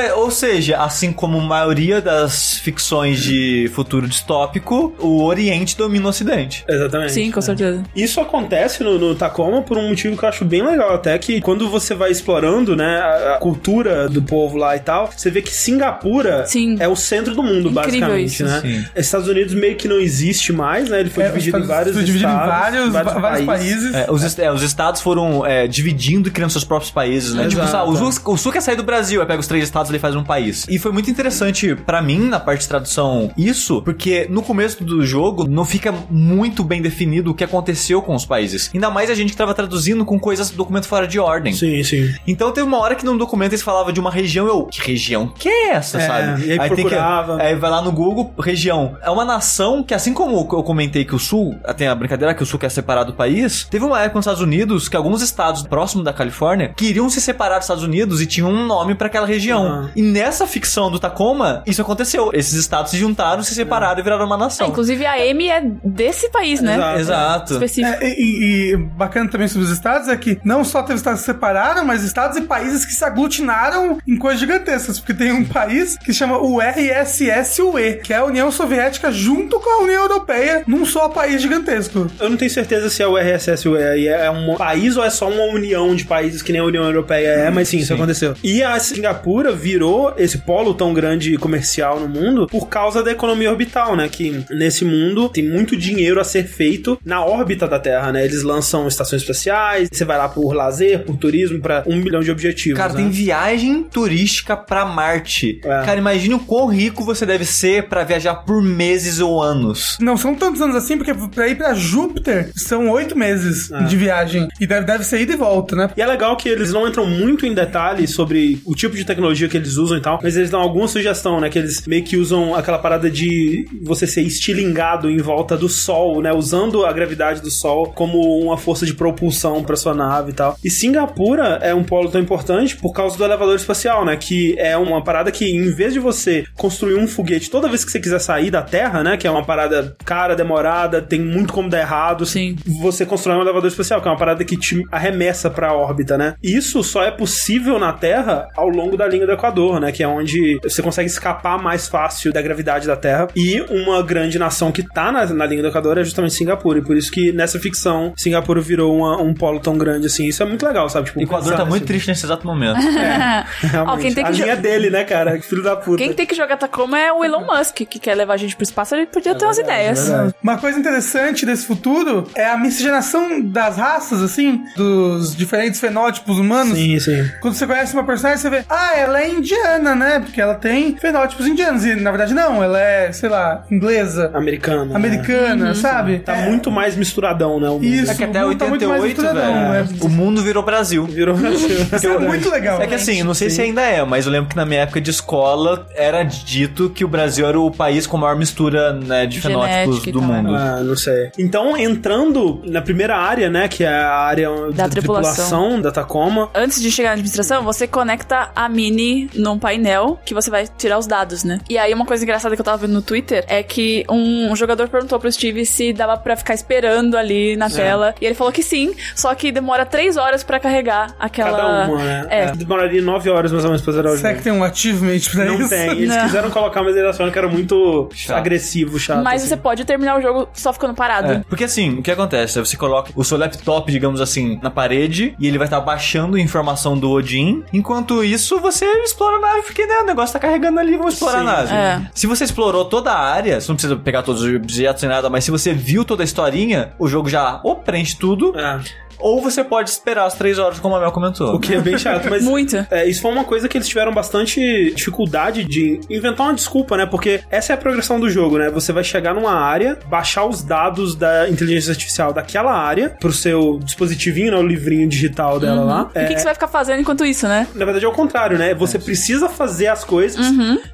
Mas, ou seja, assim como a maioria das ficções de futuro distópico, o Oriente domina o Ocidente. Exatamente. Sim, com certeza. Isso acontece no, no Tacoma por um motivo que eu acho bem legal, até que quando você vai explorando, né, a, a cultura do povo lá e tal, você vê que Singapura Sim. é o centro do mundo, Incrível basicamente, isso. né? Sim. Estados Unidos meio que não existe mais, né? Ele foi É, dividido em foi vários dividido estados, em vários, vários, vários países. É, os, é, os estados foram é, dividindo e criando seus próprios países, né? Tipo, Exato. sabe, o, sul, o sul quer sair do Brasil, aí pega os três estados ali e faz um país. E foi muito interessante pra mim, na parte de tradução, isso, porque no começo do jogo não fica muito bem definido o que aconteceu com os países. Ainda mais a gente que tava traduzindo com coisas do documento fora de ordem. Sim, sim. Então teve uma hora que num documento eles falavam de uma região, eu, que região que é essa, É, sabe? e aí que, procurava. aí vai lá no Google, região. É uma nação que, assim como eu comentei que o Sul, tem a brincadeira que o Sul quer separar do país, teve uma época nos Estados Unidos que alguns estados próximos da Califórnia queriam se separar dos Estados Unidos e tinham um nome pra aquela região. E nessa ficção do Tacoma, isso aconteceu. Esses estados se juntaram, se separaram e viraram uma É, nação. inclusive a Amy é desse país, né? Exato. Exato. Específico. É, e, e bacana também sobre os estados é que não só teve estados que se separaram, mas estados e países que se aglutinaram em coisas gigantescas. Porque tem um país que chama o RSSUE, que é a União Soviética junto com a União Europeia num só país gigantesco. Eu não tenho certeza se é o RSS ou é, é um país ou é só uma união de países que nem a União Europeia é, mas sim, isso aconteceu. E a Singapura virou esse polo tão grande comercial no mundo por causa da economia orbital, né? Que nesse mundo tem muito dinheiro a ser feito na órbita da Terra, né? Eles lançam estações espaciais, você vai lá por lazer, por turismo, pra um milhão de objetivos. Cara, né? tem viagem turística pra Marte. É. Cara, imagine o quão rico você deve ser pra viajar por meses ou anos. Não são tantos anos assim, porque pra ir pra Júpiter são oito meses de viagem. E deve, deve ser ida e volta, né? E é legal que eles não entram muito em detalhes sobre o tipo de tecnologia que eles usam e tal, mas eles dão alguma sugestão, né? Que eles meio que usam aquela parada de você ser estilingado em volta do Sol, né? Usando a gravidade do Sol como uma força de propulsão pra sua nave e tal. E Singapura é um polo tão importante por causa do elevador espacial, né? Que é uma parada que, em vez de você construir um foguete toda vez que você quiser sair da Terra, né? Que é uma parada cara, demorada, tem muito como dar errado. Sim. Você constrói um elevador espacial, que é uma parada que te arremessa pra órbita, né? Isso só é possível na Terra ao longo da linha do Equador, né? Que é onde você consegue escapar mais fácil da gravidade da Terra. E uma grande nação que tá na, na linha do Equador é justamente Singapura. E por isso que nessa ficção, Singapura virou uma- um polo tão grande assim. Isso é muito legal, sabe? Tipo, O Equador tá muito triste nesse exato momento. Realmente. Ó, quem tem que a jo- linha dele, né, cara? Que filho da puta. Quem tem que jogar Tacoma é o Elon Musk, que quer levar a gente pro espaço, ele podia ter umas verdade, ideias. é verdade. Uma coisa interessante desse futuro é a miscigenação das raças, assim, dos diferentes fenótipos humanos. Sim, sim. Quando você conhece uma personagem, você vê, ah, ela é indiana, né? Porque ela tem fenótipos indianos. E na verdade, não, ela é, sei lá, inglesa, Americano. né? americana, sabe? Tá É, muito mais misturadão, né? O mundo. Isso. É que até o mundo tá muito mais 88, misturadão, velho, é. o mundo virou Brasil. Virou Brasil. Isso é muito legal. É que assim, não sei se ainda é, mas eu lembro que na minha época de escola era dito que o Brasil era o país com maior mistura né, de Genética fenótipos do tal, mundo. Ah, não sei. Então, entrando na primeira área, né? Que é a área da, tripulação. da Tacoma. Antes de chegar na administração, você conecta a Mini num painel que você vai tirar os dados, né? E aí, uma coisa engraçada que eu tava vendo no Twitter é que um jogador perguntou pro Steve se dava pra ficar esperando ali É. na tela. E ele falou que sim, só que demora três horas pra carregar aquela. Cada uma, né? É. Demoraria nove horas mais ou menos pra zerar o Será jogo. que tem um achievement pra Não isso? tem. Eles Não. quiseram colocar, mas eles acharam que era muito Chato. agressivo, chato. Mas assim. você pode terminar o jogo só ficando parado. É, porque assim, o que acontece? Você coloca o seu laptop, digamos assim, na parede e ele vai estar baixando informação do Odin. Enquanto isso, você explora a nave, porque né, o negócio tá carregando ali, vamos explorar Sim, a nave. é. Se você explorou toda a área, você não precisa pegar todos os objetos nem nada, mas se você viu toda a historinha, o jogo já ou preenche tudo, É. ou você pode esperar as três horas, como a Mel comentou. O que é bem chato, mas. Muito. É, isso foi uma coisa que eles tiveram bastante dificuldade de inventar uma desculpa, né? Porque essa é a progressão do jogo, né? Você vai chegar numa área, baixar os dados da inteligência artificial daquela área pro seu dispositivinho, né? O livrinho digital dela lá. E o que, que você vai ficar fazendo enquanto isso, né? Na verdade é o contrário, né? Você precisa fazer as coisas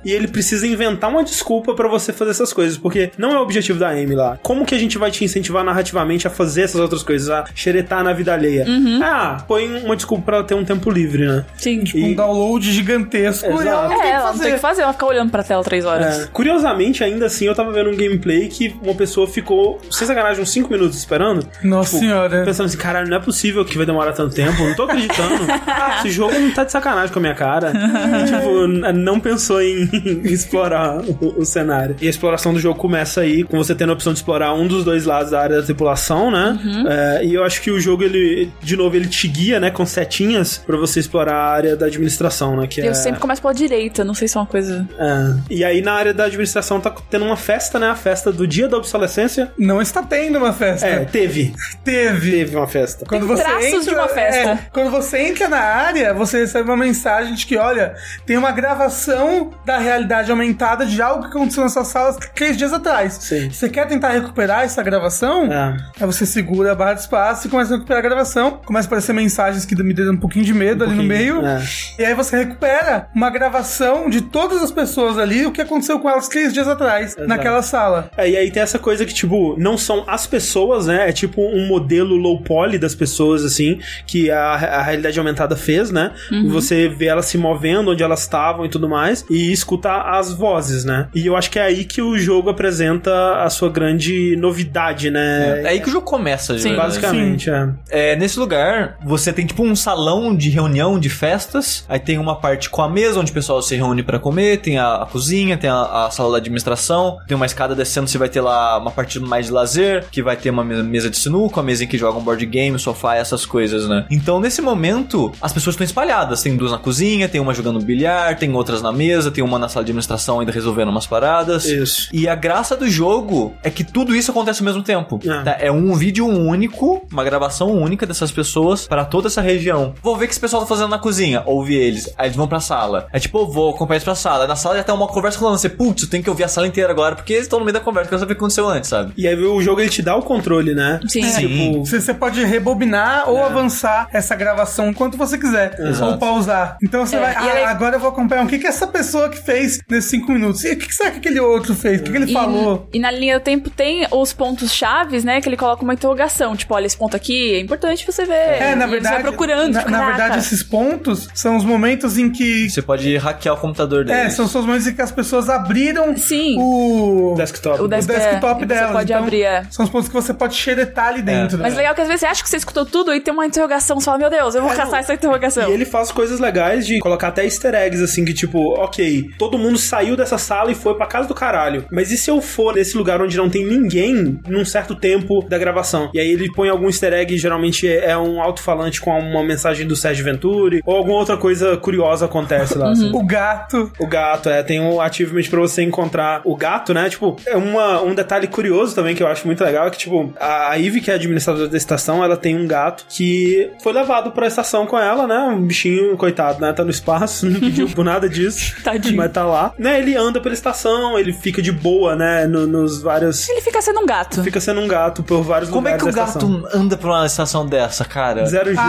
e ele precisa inventar uma desculpa pra você fazer essas coisas, porque não é o objetivo da Amy lá. Como que a gente vai te incentivar narrativamente a fazer essas outras coisas, a xeretar na vida alheia? Ah, põe uma desculpa pra ela ter um tempo livre, né? Sim. Um download gigantesco. Exato. E ela não É, tem ela não tem que fazer, ela ficar olhando pra tela três horas. É. Curiosamente, ainda assim, eu tava vendo um gameplay que uma pessoa ficou, sem sacanagem, uns 5 minutos esperando. Nossa Tipo, senhora. Pensando assim, caralho, não é possível que vai demorar tanto tempo. Não tô acreditando. Esse jogo não tá de sacanagem com a minha cara. E, tipo, não pensou em explorar o, o cenário. E a exploração do jogo começa aí, com você tendo a opção de explorar um dos dois lados da área da tripulação, né? É, e eu acho que o jogo, ele, de novo, ele te guia, né, com setinhas pra você explorar a área da administração, né? Que Eu é... sempre começo pela direita, não sei se é uma coisa. É. E aí na área da administração tá tendo uma festa, né? A festa do dia da obsolescência. Não está tendo uma festa. É, teve. Teve. Teve uma festa. Quando Tem você traços entra, de uma festa. é, quando você entra na área, você recebe uma mensagem de que, olha, tem uma gravação da realidade aumentada de algo que aconteceu nessa sala três dias atrás. Sim. Você quer tentar recuperar essa gravação? É. Aí você segura a barra de espaço e começa a recuperar a gravação. Começa a aparecer mensagens que me deram um pouquinho de medo ali no meio. é. E aí você recupera uma gravação de todas as pessoas ali, o que aconteceu com elas três dias atrás, naquela sala. É, e aí tem essa coisa que, tipo, não são as pessoas, né? É tipo um modelo low poly das pessoas, assim, que a, a realidade aumentada fez, né? E você vê elas se movendo, onde elas estavam e tudo mais, e escuta as vozes, né? E eu acho que é aí que o jogo apresenta a sua grande novidade, né? É aí que o jogo começa, Sim. verdade. Basicamente, é. É, nesse lugar, você tem tipo um salão de reunião de festas. Aí tem uma parte com a mesa onde o pessoal se reúne pra comer. Tem a, a cozinha, tem a, a sala da administração. Tem uma escada descendo, você vai ter lá uma parte mais de lazer, que vai ter uma me- mesa de sinuca, uma mesa em que joga um board game, sofá, essas coisas, né? Então, nesse momento, as pessoas estão espalhadas. Tem duas na cozinha, tem uma jogando bilhar, tem outras na mesa, tem uma na sala de administração ainda resolvendo umas paradas. Isso. E a graça do jogo é que tudo isso acontece ao mesmo tempo. É. tá? É um vídeo único, uma gravação única dessas pessoas para toda essa região. Vou ver o que esse pessoal tá fazendo na cozinha. Ouve eles. Aí eles vão pra sala. É tipo, eu vou acompanhar eles pra sala. Na sala já tá uma conversa rolando. Você, putz, eu tenho que ouvir a sala inteira agora, porque eles estão no meio da conversa. Quero saber o que aconteceu antes, sabe? E aí o jogo ele te dá o controle, né? Sim. Sim. Você, você pode rebobinar ou avançar essa gravação enquanto você quiser. Exato. Ou pausar. Então você É, vai. e Ah, ela é- agora eu vou acompanhar o que, que essa pessoa que fez nesses cinco minutos. E o que, que será que aquele outro fez? O que, que ele E, falou? e na linha do tempo tem os pontos chaves, né? Que ele coloca uma interrogação. Tipo, olha, esse ponto aqui, é importante você ver. É, na E verdade. Você vai procurando. Na, na verdade, esses pontos são os momentos em que. Você pode hackear o computador deles. É, são, são os momentos em que as pessoas abriram Sim. o. Desktop. O desk- desktop é, e você delas. pode então, abrir, é. São os pontos que você pode xeretar ali dentro. Mas né? legal que às vezes você acha que você escutou tudo e tem uma interrogação. Você fala, meu Deus, eu vou É, caçar não. essa interrogação. E ele faz coisas legais de colocar até easter eggs, assim, que tipo, ok, todo mundo saiu dessa sala e foi pra casa do caralho. Mas e se eu for nesse lugar onde não tem ninguém num certo tempo da gravação? E aí ele põe algum easter egg, geralmente é é um alto-falante com uma mensagem do Sérgio Venturi, ou alguma outra coisa curiosa acontece lá. assim. O gato. O gato, é, tem um achievement pra você encontrar o gato, né? Tipo, é uma, um detalhe curioso também que eu acho muito legal, é que, tipo, a, Ivy, que é a administradora da estação, ela tem um gato que foi levado pra estação com ela, né? Um bichinho, coitado, né? Tá no espaço, não pediu por nada disso. Tadinho. Mas tá lá. Né? Ele anda pela estação, ele fica de boa, né? no- nos vários... Ele fica sendo um gato. Fica sendo um gato por vários Como é lugares que o da estação. gato anda pra uma estação dessa, cara? Zero G, A,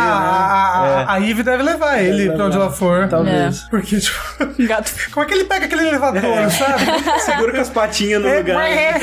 né? a, Ivy deve levar ele Deve pra onde ela for. Talvez. Porque, tipo, gato. como é que ele pega aquele elevador, sabe? Segura com as patinhas no É, lugar. é.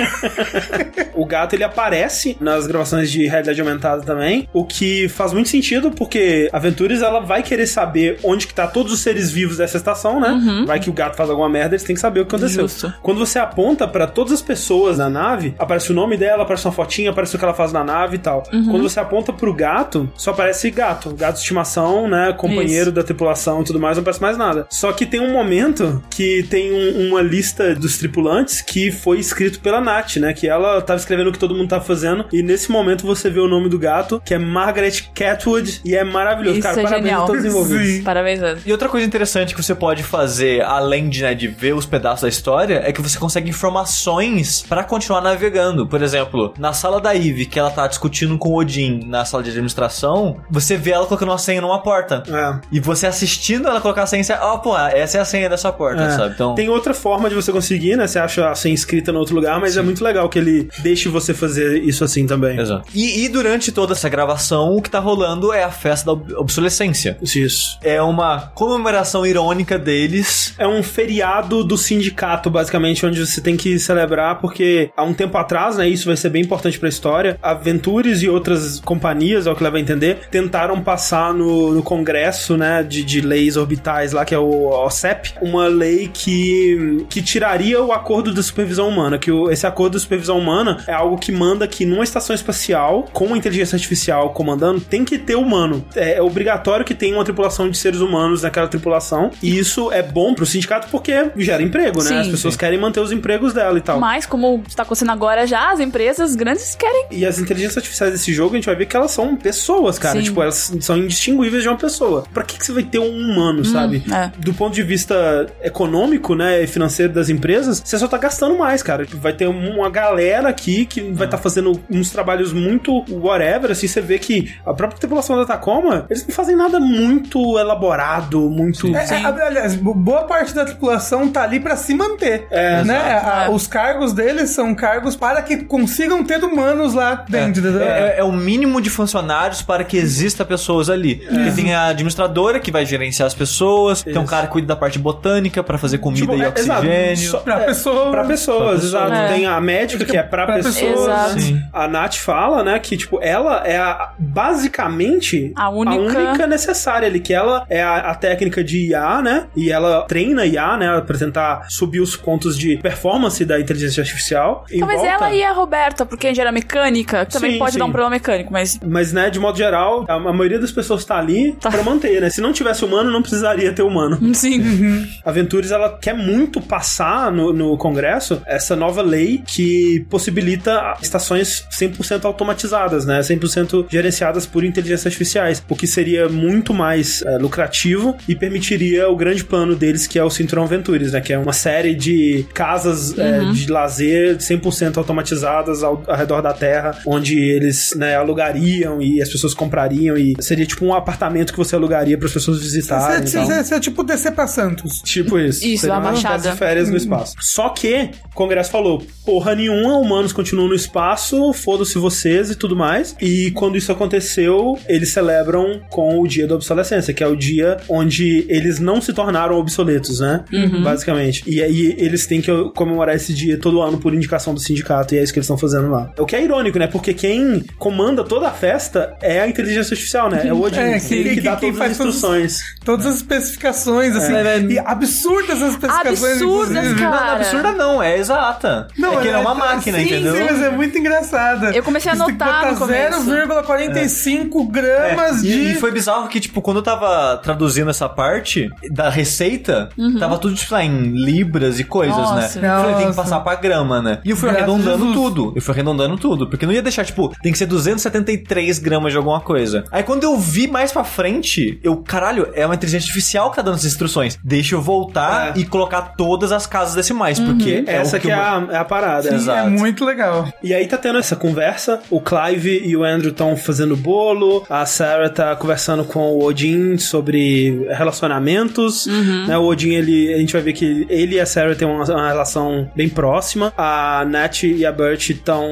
O gato ele aparece nas gravações de realidade aumentada também, o que faz muito sentido porque a Ventures ela vai querer saber onde que tá todos os seres vivos dessa estação, né? Vai que o gato faz alguma merda, eles têm que saber o que aconteceu. Justo. Quando você aponta pra todas as pessoas na nave, aparece o nome dela, aparece uma fotinha, aparece o que ela faz na nave e tal. Quando você aponta pro gato, só aparece gato, gato de estimação, né? Companheiro da tripulação e tudo mais, não aparece mais nada. Só que tem um momento que tem um- uma lista dos tripulantes que foi escrito pela Nath, né? Que ela tava escrevendo o que todo mundo tava fazendo. E nesse momento você vê o nome do gato, que é Margaret Catwood, e é maravilhoso. Isso Cara, é parabéns genial. a todos os envolvidos. Sim. Parabéns, Ana. E outra coisa interessante que você pode fazer, além de, né, de ver os pedaços da história, é que você consegue informações pra continuar navegando. Por exemplo, na sala da Eve, que ela tá discutindo com o Odin na sala de administração, você vê ela colocando uma senha numa porta. É. E você assistindo ela colocar a senha, você, ó, pô, essa é a senha dessa porta, É. sabe? Então, Tem outra forma de você conseguir, né? Você acha a senha escrita em outro lugar, mas é muito legal que ele deixe você fazer isso assim também. Exato. E, e durante toda essa gravação, o que tá rolando é a festa da ob- obsolescência. Isso. É uma comemoração irônica deles. É um feriado do sindicato, basicamente, onde você tem que celebrar, porque há um tempo atrás, né, isso vai ser bem importante pra história, a Ventures e outras companhias, ao que leva a entender, tentaram passar no, no congresso, né, de, de leis orbitais lá, que é o OCEP, uma lei que, que tiraria o acordo da supervisão humana, que o- esse acordo da supervisão humana é algo que manda que numa estação espacial, com uma inteligência artificial comandando, tem que ter humano. É, é obrigatório que tenha uma tripulação de seres humanos naquela tripulação, e isso é bom pro sindicato porque gera emprego, né? Sim. As pessoas querem manter os empregos dela e tal. Mas, como está acontecendo agora já, as empresas grandes querem. E as inteligências artificiais desse jogo, a gente vai ver que elas são pessoas, cara. Sim. Tipo, elas são indistinguíveis de uma pessoa. Pra que, que você vai ter um humano, sabe? é. Do ponto de vista econômico, né, e financeiro das empresas, você só tá gastando mais, cara. Vai ter uma galera aqui que vai estar fazendo uns trabalhos muito whatever, assim, você vê que a própria tripulação da Tacoma, eles não fazem nada muito elaborado, muito... É, é, aliás, bo- boa parte da tripulação tá ali pra se manter. É, né? A- É. Os cargos deles são cargos para que consigam ter humanos lá dentro. entendeu? É, é o mínimo de funcionários para que exista pessoas ali. Porque tem a administradora que vai gerenciar as pessoas, tem um Isso. cara que cuida da parte botânica para fazer comida Tipo, e é, exato. oxigênio. Só- Pra é, pessoas. Pra pessoas, Pra exato. pessoas. Tem a médica que é pra, Pra pessoas. pessoas, Exato. A Nath fala, né, que, tipo, ela é a, basicamente A única- necessária ali, que ela é a, a técnica de IA, né, e ela treina IA, né, pra tentar subir os pontos de performance da inteligência artificial. Talvez volta- ela e a Roberta, porque engenharia mecânica também Sim, pode sim. dar um problema mecânico, mas. Mas, né, de modo geral, a, a maioria das pessoas tá ali Tá. pra manter, né? Se não tivesse humano, não precisaria ter humano. Sim. A Ventures ela quer muito passar no, no Congresso essa nova lei que possibilita estações 100% automatizadas, né? 100% gerenciadas por inteligências artificiais, o que seria muito mais é, lucrativo e permitiria o grande plano deles, que é o Cinturão Ventures, né? Que é uma série de casas é, de lazer 100% automatizadas ao, ao redor da Terra, onde eles né, alugariam e as pessoas comprariam e seria tipo um apartamento que você alugaria para as pessoas visitarem. Você e tal. é tipo descer pra Santos. Tipo isso. Isso, Seria a Baixada. espécie de férias no espaço. Só que o Congresso falou: porra nenhuma, humanos continuam no espaço, foda-se vocês e tudo mais. E quando isso aconteceu, eles celebram com o dia da obsolescência, que é o dia onde eles não se tornaram obsoletos, né? Basicamente. E aí eles têm que comemorar esse dia todo ano por indicação do sindicato, e é isso que eles estão fazendo lá. O que é irônico, né? Porque quem comanda toda a festa é a inteligência artificial, né? É o Odin. É, que- que, que- dá quem todas as instruções. Todas as especificações, assim. É. E absurdas as especificações. Absurdas, inclusive. cara. Não, não, absurda não, é exata. é que ela é uma máquina, sim, entendeu? Sim, mas é muito engraçada. Eu comecei a que anotar no botar começo. 0,45 gramas É, de... e, foi bizarro que, tipo, quando eu tava traduzindo essa parte da receita, tava tudo, tipo, lá em libras e coisas, Nossa. né? Eu falei, tem que passar pra grama, né? E eu fui Graças arredondando Jesus. tudo. Eu fui arredondando tudo. Porque não ia deixar, tipo, tem que ser 273 gramas de alguma coisa. Aí quando eu vi mais pra frente, eu, caralho, é uma inteligência artificial que tá dando as instruções. Deixa eu voltar É. e colocar todas as casas decimais, porque é Essa o que é eu- a, é a parada. Sim, Exato. é muito legal. E aí tá tendo essa conversa, o Clive e o Andrew estão fazendo bolo, a Sarah tá conversando com o Odin sobre relacionamentos, né? O Odin, ele, a gente vai ver que ele e a Sarah têm uma, uma relação bem próxima. A Nat e a Bert estão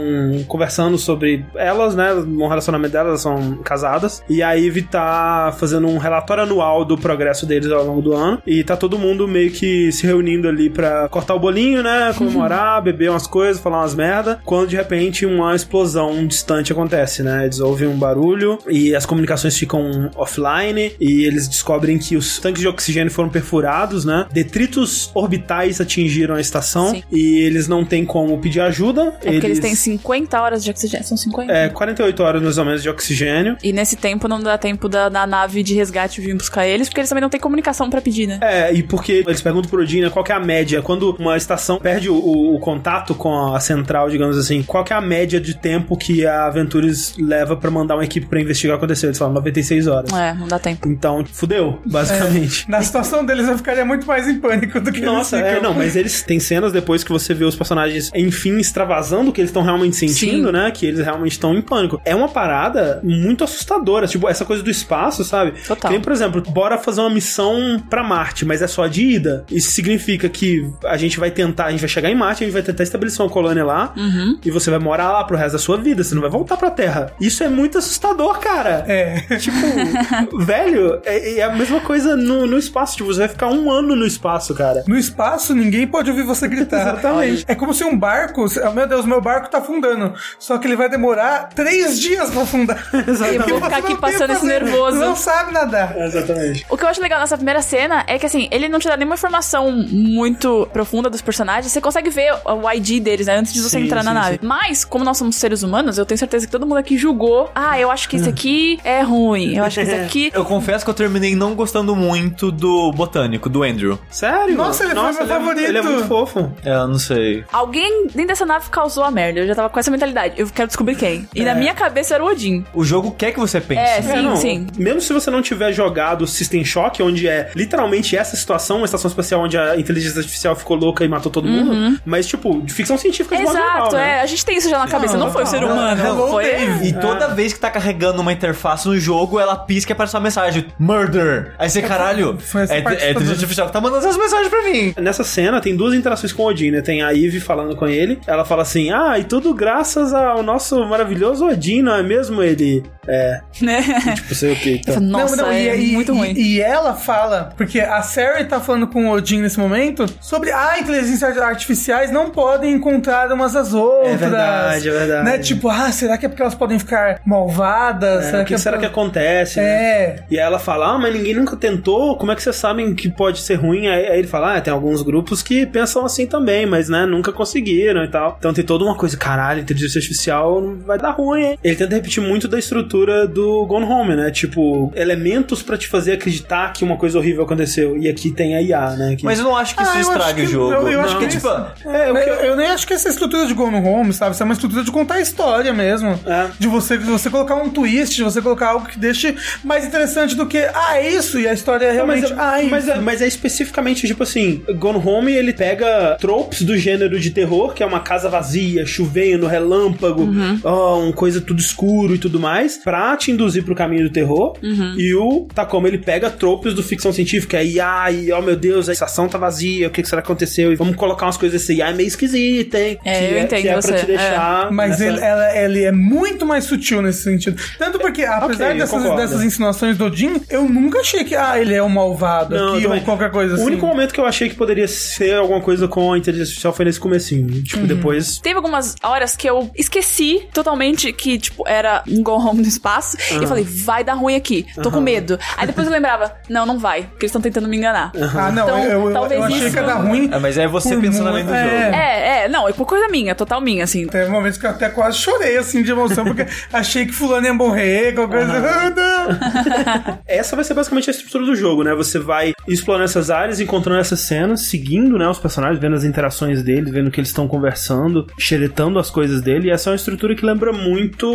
conversando sobre elas, né? No relacionamento delas, elas são casadas. E a Ivy tá fazendo um relatório anual do progresso deles ao longo do ano. E tá todo mundo meio que se reunindo ali pra cortar o bolinho, né? Comemorar, beber umas coisas, falar umas merda. Quando de repente uma explosão distante acontece, né? Eles ouvem um barulho e as comunicações ficam offline. E eles descobrem que os tanques de oxigênio foram perfurados, né? Detritos orbitais atingiram a estação. Sim. E eles não têm como pedir ajuda. É porque eles têm 50 horas de oxigênio. São 50? É, 48 horas ou menos de oxigênio. E nesse tempo não dá tempo da, da nave de resgate vir buscar eles, porque eles também não têm comunicação pra pedir, né? É, e porque eles perguntam pro Odin, né, qual que é a média? Quando uma estação perde o, o- o contato com a central, digamos assim, qual que é a média de tempo que a Ventures leva pra mandar uma equipe pra investigar o que aconteceu? Eles falam 96 horas. É, não dá tempo. Então, fudeu, basicamente. Na situação deles, eu ficaria muito mais em pânico do que Nossa, eles é, não, mas eles têm cenas depois que você vê os personagens, enfim, extravasando o que eles estão realmente sentindo, Sim. né? Que eles realmente estão em pânico. É uma parada muito assustadora, tipo, essa coisa do espaço, sabe? Total. Nem, por exemplo, bora fazer uma missão pra Marte, mas é só de ida. Isso significa que a gente vai tentar, a gente vai chegar em Marte, a gente vai tentar estabelecer uma colônia lá, Uhum. e você vai morar lá pro resto da sua vida, você não vai voltar pra Terra. Isso é muito assustador, cara. É. Tipo, velho, é, é a mesma coisa no, no espaço. Tipo, você vai ficar um ano no espaço, cara. No espaço, ninguém pode ouvir você gritar. Exatamente. É como se um barco. oh, meu Deus, meu barco tá afundando. Só que ele vai demorar três dias pra afundar. Eu vou ficar aqui passando esse nervoso. Não sabe nadar. Exatamente. O que eu acho legal nessa primeira cena é que, assim, ele não te dá nenhuma informação muito profunda dos personagens. Você consegue ver o ID deles, né? Antes de você Sim, entrar na sim, nave. sim. Mas, como nós somos seres humanos, eu tenho certeza que todo mundo aqui julgou. Ah, eu acho que isso aqui é ruim. Eu acho que isso aqui. Eu confesso que eu terminei não gostando muito do botânico, do Andrew. Sério? Nossa, ele foi meu ele é- favorito. ele é muito fofo. É, eu não sei. Alguém dentro dessa nave causou a merda. Eu já tava com essa mentalidade. Eu quero descobrir quem. E na minha cabeça era o Odin. O jogo quer que você pense. É, sim, É, não, sim. Mesmo se você não tiver jogado System Shock, onde é literalmente essa situação, uma estação espacial onde a inteligência artificial ficou louca e matou todo mundo, mas tipo, de ficção científica de modo Exato, né? é. A gente tem isso já na cabeça. Não, foi o ser não, humano. hello, foi. Dave. E toda vez que tá carregando uma interface no jogo, ela pisca e aparece uma mensagem: Murder! Aí você, caralho, Foi essa é, parte é a inteligência artificial que tá mandando essas mensagens pra mim. Nessa cena tem duas interações com o Odin, né? Tem a Eve falando com ele. Ela fala assim: Ah, e tudo graças ao nosso maravilhoso Odin, não é mesmo? Ele. É, Né? tipo, sei o que. Então. Nossa, é e, muito e- ruim. E, ela fala, porque a Sarah tá falando com o Odin nesse momento, sobre ah, inteligências artificiais não podem encontrar umas às outras. verdade, é verdade. Né? Tipo, ah, será que é porque elas podem ficar malvadas? É, o que, é será por- que acontece? né? É. E aí ela fala, ah, mas ninguém nunca tentou, como é que vocês sabem que pode ser ruim? Aí, aí ele fala, ah, tem alguns grupos que pensam assim também, mas né, nunca conseguiram e tal. Então tem toda uma coisa, caralho, inteligência artificial não vai dar ruim, hein? Ele tenta repetir muito da estrutura do Gone Home, né? Tipo, elementos pra te fazer acreditar que uma coisa horrível aconteceu. E aqui tem a IA, né? Que... Mas eu não acho que isso Ah, acho estrague que- o jogo. eu- eu acho Porque, que tipo, É, o eu, eu nem acho que essa estrutura de Go no Home, sabe? Isso é uma estrutura de contar a história mesmo. É. De você, de você colocar um twist, de você colocar algo que deixe mais interessante do que, ah, é isso, e a história é Não, mas, realmente, ah, é mas, é, mas é especificamente, tipo assim, Gone Home, ele pega tropes do gênero de terror, que é uma casa vazia, chovendo, relâmpago, ó, uma coisa tudo escuro e tudo mais, pra te induzir pro caminho do terror. E o Tacoma, ele pega tropes do ficção científica, aí, ai, ó meu Deus, a estação tá vazia, o que, que será que aconteceu? E vamos colocar umas coisas assim, ai, meio esquisita, hein? É, que eu entendo que é pra você, te deixar... Mas nessa- ele, ela- ele é muito mais sutil nesse sentido. Tanto porque, apesar eu dessas, dessas insinuações do Odin, eu nunca achei que, ah, ele é um malvado Não, aqui, eu ou qualquer coisa assim. O único momento que eu achei que poderia ser alguma coisa com a inteligência artificial foi nesse comecinho. Tipo, depois Teve algumas horas que eu esqueci totalmente que, tipo, era um go home no espaço. E eu falei, vai dar ruim aqui. Tô com medo. Aí depois eu lembrava, não, não vai. Porque eles estão tentando me enganar. Ah, não, Então, eu, eu, talvez eu achei isso- que ia dar ruim. É, mas é você pensando além do é. jogo. É, é, não, é por coisa minha, total minha, assim. Teve vez que eu até quase chorei, assim, de emoção, porque achei que fulano ia morrer, qualquer coisa. Ah, não. Essa vai ser basicamente a estrutura do jogo, né? Você vai explorando essas áreas, encontrando essas cenas, seguindo, né, os personagens, vendo as interações deles, vendo que eles estão conversando, xeretando as coisas dele. E essa é uma estrutura que lembra muito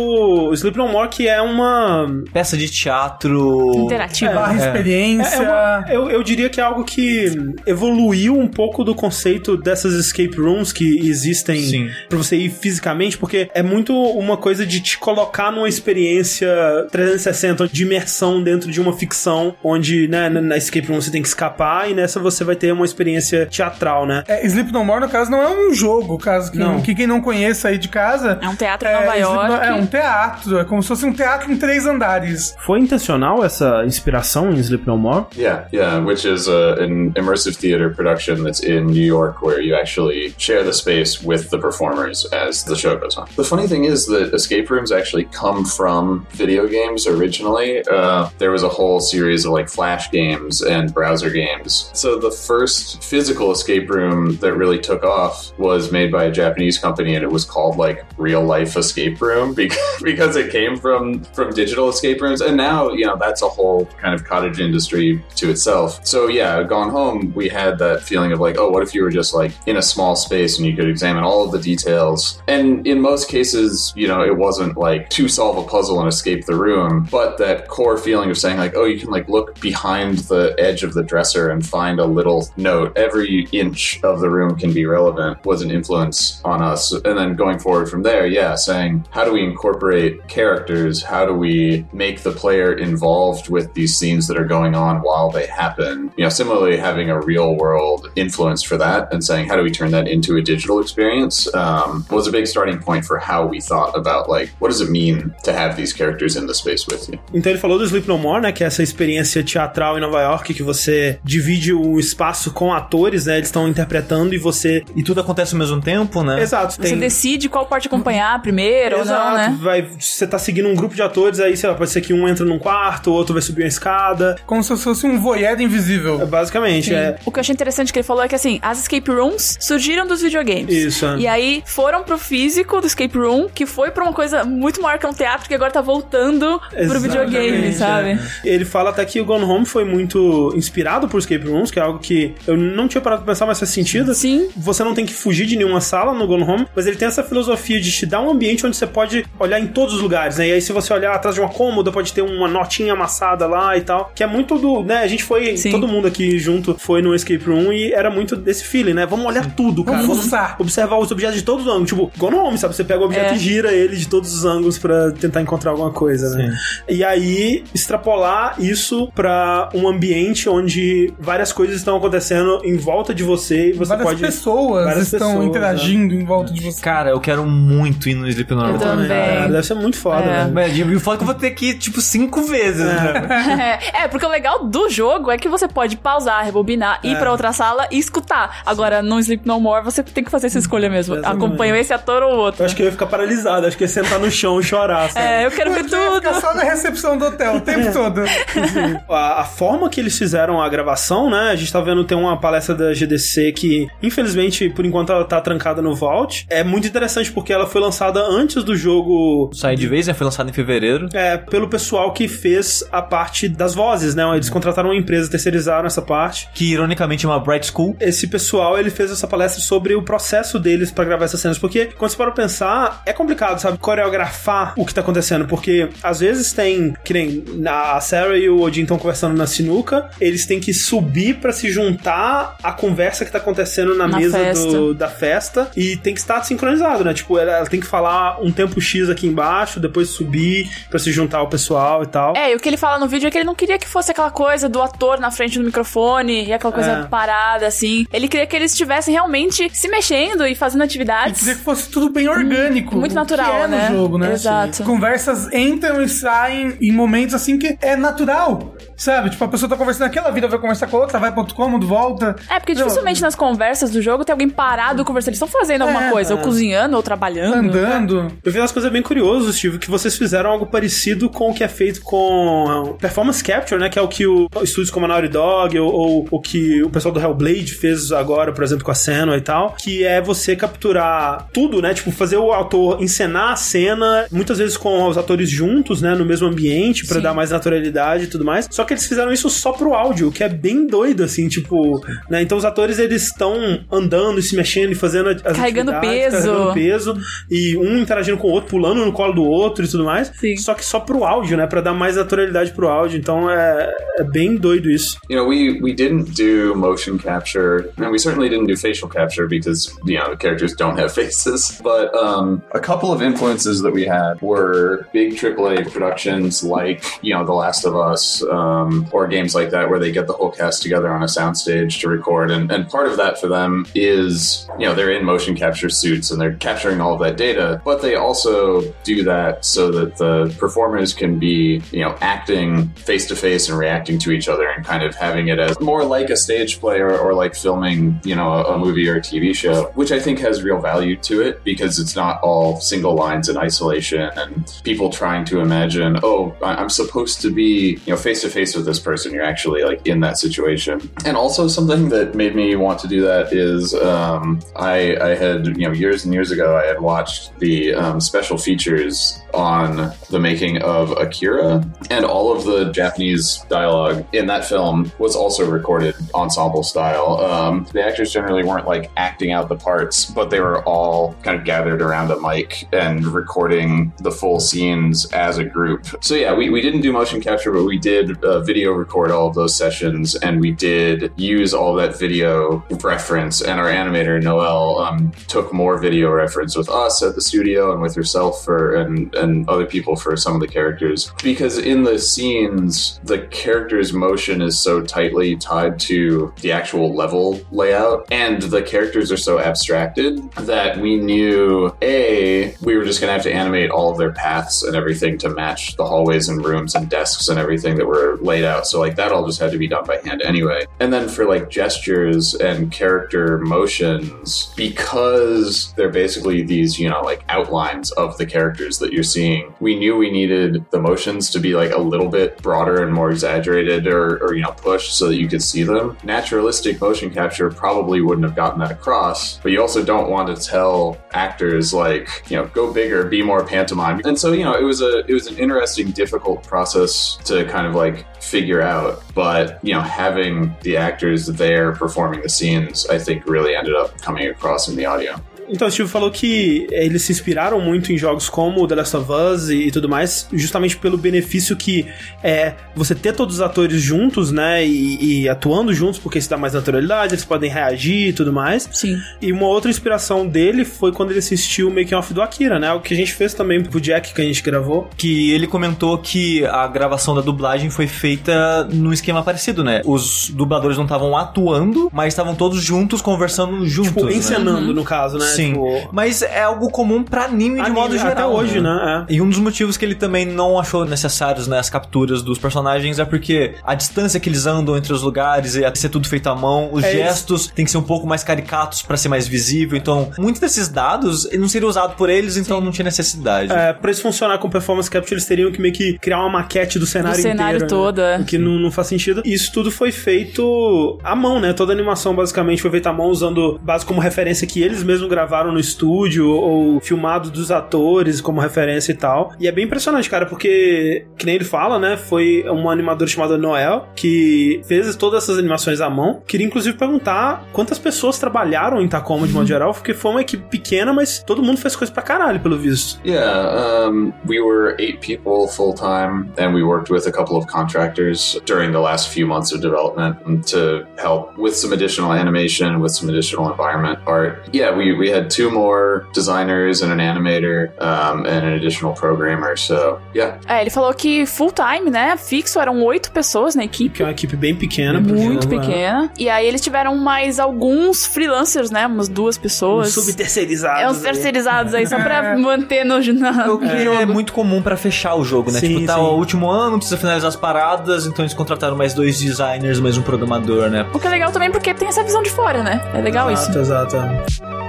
Sleep No More, que é uma Peça de teatro. Interativa. Barra experiência. É uma- eu, eu diria que é algo que evoluiu um pouco do conceito dessas escape rooms que existem Sim. pra você ir fisicamente, porque é muito uma coisa de te colocar numa experiência 360 de imersão dentro de uma ficção, onde né, na escape room você tem que escapar e nessa você vai ter uma experiência teatral, né? É, Sleep No More, no caso, não é um jogo, caso que, Não. que quem não conheça aí de casa. É um teatro em Nova No- York. É um teatro, é como se fosse um teatro em três andares. Foi intencional essa inspiração em Sleep No More? Yeah, yeah, which is uh, an immersive theater production that's in New York where you actually share the space with the performers as the show goes on. The funny thing is that escape rooms actually come from video games originally. Uh, there was a whole series of like flash games and browser games. So the first physical escape room that really took off was made by a Japanese company and it was called like Real Life Escape Room because, because it came from from digital escape rooms and now, you know, that's a whole kind of cottage industry to itself. So yeah, gone home, we had that feeling of like, oh, what if you were just like in a small space and you could examine all of the details? And in most cases, you know, it wasn't like to solve a puzzle and escape the room, but that core feeling of saying like, oh, you can like look behind the edge of the dresser and find a little note. Every inch of the room can be relevant was an influence on us. And then going forward from there, yeah, saying how do we incorporate characters? How do we make the player involved with these scenes that are going on while they happen? You know, similarly having a real world influence for that and saying how do we turn that into a digital experience um, was a big starting point for how we thought about like what does it mean to have these characters in the space with you? Então ele falou do Sleep No More, né? Que é essa experiência teatral em Nova York que você divide o espaço com atores, né? Eles estão interpretando e você. E tudo acontece ao mesmo tempo, né? Exato, Você tem. decide qual parte acompanhar primeiro ou não, Exato, né? vai, você tá seguindo um grupo de atores, aí, sei lá, pode ser que um entra num quarto, o outro vai subir uma escada. Como se fosse um voyeur invisível. É, Basicamente, é. O que eu achei interessante que ele falou é que assim, as escape rooms surgiram dos videogames. Isso, é. E aí foram pro físico do escape room, que foi pra uma coisa muito maior que um teatro, que agora tá voltando pro Exatamente, videogame, é. sabe? Ele fala até que o Gone Home foi muito inspirado por escape rooms, que é algo que eu não tinha parado pra pensar, mas faz sentido. Sim. Você não tem que fugir de nenhuma sala no Gone Home, mas ele tem essa filosofia de te dar um ambiente onde você pode olhar em todos os lugares, né? E aí, se você olhar atrás de uma cômoda, pode ter uma notinha amassada lá e tal. Que é muito do. né? A gente foi. Sim. Todo mundo aqui junto foi no escape room e era muito desse feeling, né? Vamos olhar tudo, cara. Vamos fuçar. observar os objetos de todos os ângulos. Tipo, Gone Home, sabe? Você pega o objeto É. e gira ele de todos os ângulos pra tentar encontrar alguma coisa, né? E aí, extrapolar isso pra um ambiente onde várias coisas estão acontecendo em volta de você e você Várias pode. pessoas várias estão pessoas, interagindo em volta de você. Cara, eu quero muito ir no Sleep No Eu também. Cara, deve ser muito foda, É. né? Mas, E o foda é que eu vou ter que ir, tipo, cinco vezes, né? É, porque o legal do jogo é que você pode pausar, rebobinar, ir pra outra sala e escutar. Agora, no Sleep No More, você tem que fazer essa escolha mesmo. Exatamente. Acompanho esse ator ou outro. Eu acho que eu ia ficar paralisado, acho que ia sentar no chão e chorar, sabe? É, eu quero ver tudo. ficar só na recepção do hotel o tempo todo. A, a forma que eles fizeram a gravação, né? A gente tá vendo tem uma palestra da GDC que, infelizmente, por enquanto ela tá trancada no Vault. É muito interessante porque ela foi lançada antes do jogo. Saí de vez, né? Foi lançado em fevereiro. É, pelo pessoal que fez a parte das vozes, né? Eles contrataram uma empresa, terceirizaram essa parte. Que, ironicamente, é uma Bright School. Esse pessoal, ele fez essa palestra sobre o processo deles pra gravar essas cenas. Porque, quando você para pensar, é complicado, sabe? Coreografar o que tá acontecendo. Porque, às vezes, tem... Que nem na- a Sarah e o Odin estão conversando na sinuca. Eles têm que subir pra se juntar à conversa que tá acontecendo na, Na mesa festa. do- da festa. E tem que estar sincronizado, né? Tipo, ela, ela tem que falar um tempo X aqui embaixo, depois subir pra se juntar ao pessoal e tal. É, e o que ele fala no vídeo é que ele não queria que fosse aquela coisa do ator na frente do microfone e aquela coisa É. parada, assim. Ele queria que eles estivessem realmente se mexendo e fazendo atividades. queria que fosse tudo bem orgânico. muito o natural, é né? no jogo, né? Exato. Conversas entram e saem em momentos assim que é natural. Sabe? Tipo, a pessoa tá conversando aquela vida, vai conversar com a outra, vai pro outro cômodo, volta. É, porque dificilmente nas conversas do jogo tem alguém parado conversando. Eles estão fazendo alguma É. coisa, ou cozinhando, ou trabalhando. Andando. Eu vi umas coisas bem curioso, Steve, que vocês fizeram algo parecido com o que é feito com Performance Capture, né? Que é o que o estúdios como a Naughty Dog ou, ou o que o pessoal do Hellblade fez agora, por exemplo, com a Senua e tal, que é você capturar tudo, né? Tipo, fazer o ator encenar a cena, muitas vezes com os atores juntos, né? No mesmo ambiente, pra Sim. dar mais naturalidade e tudo mais. Só que eles fizeram isso só pro áudio, o que é bem doido, assim, tipo, né? Então os atores, eles estão andando e se mexendo e fazendo as Carregando peso. carregando peso, e um interagindo com o outro, pulando no colo do outro e tudo mais. Sim. Só que só pro áudio, né? Pra dar mais naturalidade pro áudio. Então é, é bem doido isso. You know, we we didn't do motion capture, and we certainly didn't do facial capture because you know the characters don't have faces. But um, a couple of influences that we had were big AAA productions like you know The Last of Us um, or games like that, where they get the whole cast together on a soundstage to record. And and part of that for them is you know they're in motion capture suits and they're capturing all of that data, but they also do that so that the performers can be you know acting face to face and reacting to each other and kind of having it as more like a stage play or, or like filming you know a, a movie or a TV show, which I think has real value to it because it's not all single lines in isolation and people trying to imagine oh I'm supposed to be you know face to face with this person. You're actually like in that situation. And also something that made me want to do that is um, I I had you know years and years ago I had watched the um, special features on the making of Akira, and all of the Japanese dialogue in that film was also recorded ensemble style. Um, the actors generally weren't like acting out the parts, but they were all kind of gathered around a mic and recording the full scenes as a group. So yeah, we, we didn't do motion capture, but we did uh, video record all of those sessions, and we did use all that video reference. And our animator Noel um, took more video reference with us at the studio and with herself for and and other people for some of the characters. Because in the scenes the character's motion is so tightly tied to the actual level layout and the characters are so abstracted that we knew a we were just going to have to animate all of their paths and everything to match the hallways and rooms and desks and everything that were laid out. So like that all just had to be done by hand anyway. And then for like gestures and character motions because they're basically these you know like outlines of the characters that you're seeing. We knew we needed the motions to be like a little bit broader and more exaggerated or, or you know pushed so that you could see them. Naturalistic motion capture probably wouldn't have gotten that across but you also don't want to tell actors like you know go bigger be more pantomime. And so you know it was a it was an interesting difficult process to kind of like figure out but you know having the actors there performing the scenes i think really ended up coming across in the audio Então, o Steve falou que eles se inspiraram muito em jogos como The Last of Us e, e tudo mais, justamente pelo benefício que é você ter todos os atores juntos, né, e, e atuando juntos, porque isso dá mais naturalidade, eles podem reagir e tudo mais. Sim. E uma outra inspiração dele foi quando ele assistiu o making off do Akira, né, o que a gente fez também pro Jack, que a gente gravou. Que ele comentou que a gravação da dublagem foi feita num esquema parecido, né? Os dubladores não estavam atuando, mas estavam todos juntos, conversando juntos. Tipo, né? encenando, no caso, né? Sim. Tipo, Mas é algo comum pra anime de Anime, modo até geral. hoje, né? E um dos motivos que ele também não achou necessários né, as capturas dos personagens é porque a distância que eles andam entre os lugares e ser tudo feito à mão, os É gestos têm que ser um pouco mais caricatos pra ser mais visível. Então, muitos desses dados não seriam usados por eles, então não tinha necessidade. É, pra isso funcionar com performance capture, eles teriam que meio que criar uma maquete do cenário, Do cenário inteiro. todo, né? é. O que não, não faz sentido. Isso tudo foi feito à mão, né? Toda a animação basicamente foi feita à mão, usando base como referência que eles mesmos gravaram no estúdio, ou filmado dos atores como referência e tal. E é bem impressionante, cara, porque, que nem ele fala, né? Foi um animador chamado Noel que fez todas essas animações à mão. Queria inclusive perguntar quantas pessoas trabalharam em Tacoma de modo geral, porque foi uma equipe pequena, mas todo mundo fez coisa pra caralho, pelo visto. Yeah, um, we were eight people full time, and we worked with a couple of contractors during the last few months of development to help with some additional animation, with some additional environment art. Yeah, we, we had two more designers and an animator um, and an additional programmer. So, yeah. É, ele falou que full time, né? Fixo, eram oito pessoas na equipe. Que é uma equipe bem pequena. Muito jogo, pequena. E aí eles tiveram mais alguns freelancers, né? Umas duas pessoas. Subterceirizados. É, uns aí. terceirizados aí, só pra manter no, na, O que é muito comum pra fechar o jogo, né? Sim, tipo, tá sim. o último ano, precisa finalizar as paradas, então eles contrataram mais dois designers, mais um programador, né? O que é legal também porque tem essa visão de fora, né? É legal isso. Exato, exato.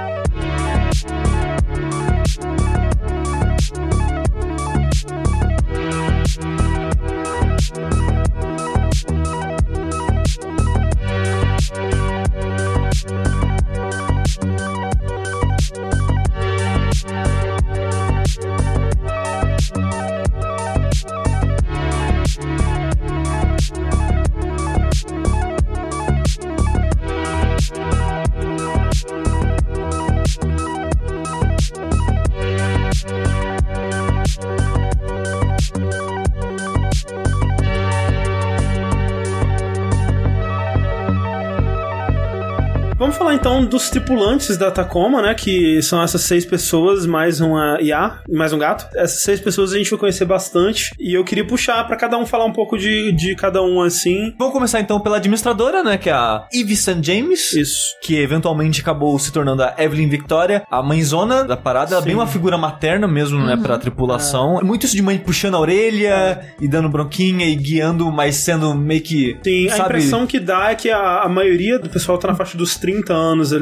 Dos tripulantes da Tacoma, né? Que são essas seis pessoas, mais uma IA, mais um gato. Essas seis pessoas a gente vai conhecer bastante. E eu queria puxar pra cada um falar um pouco de, de cada um assim. Vamos começar então pela administradora, né? Que é a Eve St. James. Isso. Que eventualmente acabou se tornando a Evelyn Victoria, a mãezona da parada. Ela é bem uma figura materna mesmo, né? Pra tripulação. Muito isso de mãe puxando a orelha e dando bronquinha e guiando, mas sendo meio que. Sim, a sabe? impressão que dá é que a, a maioria do pessoal tá na faixa dos 30 anos ali.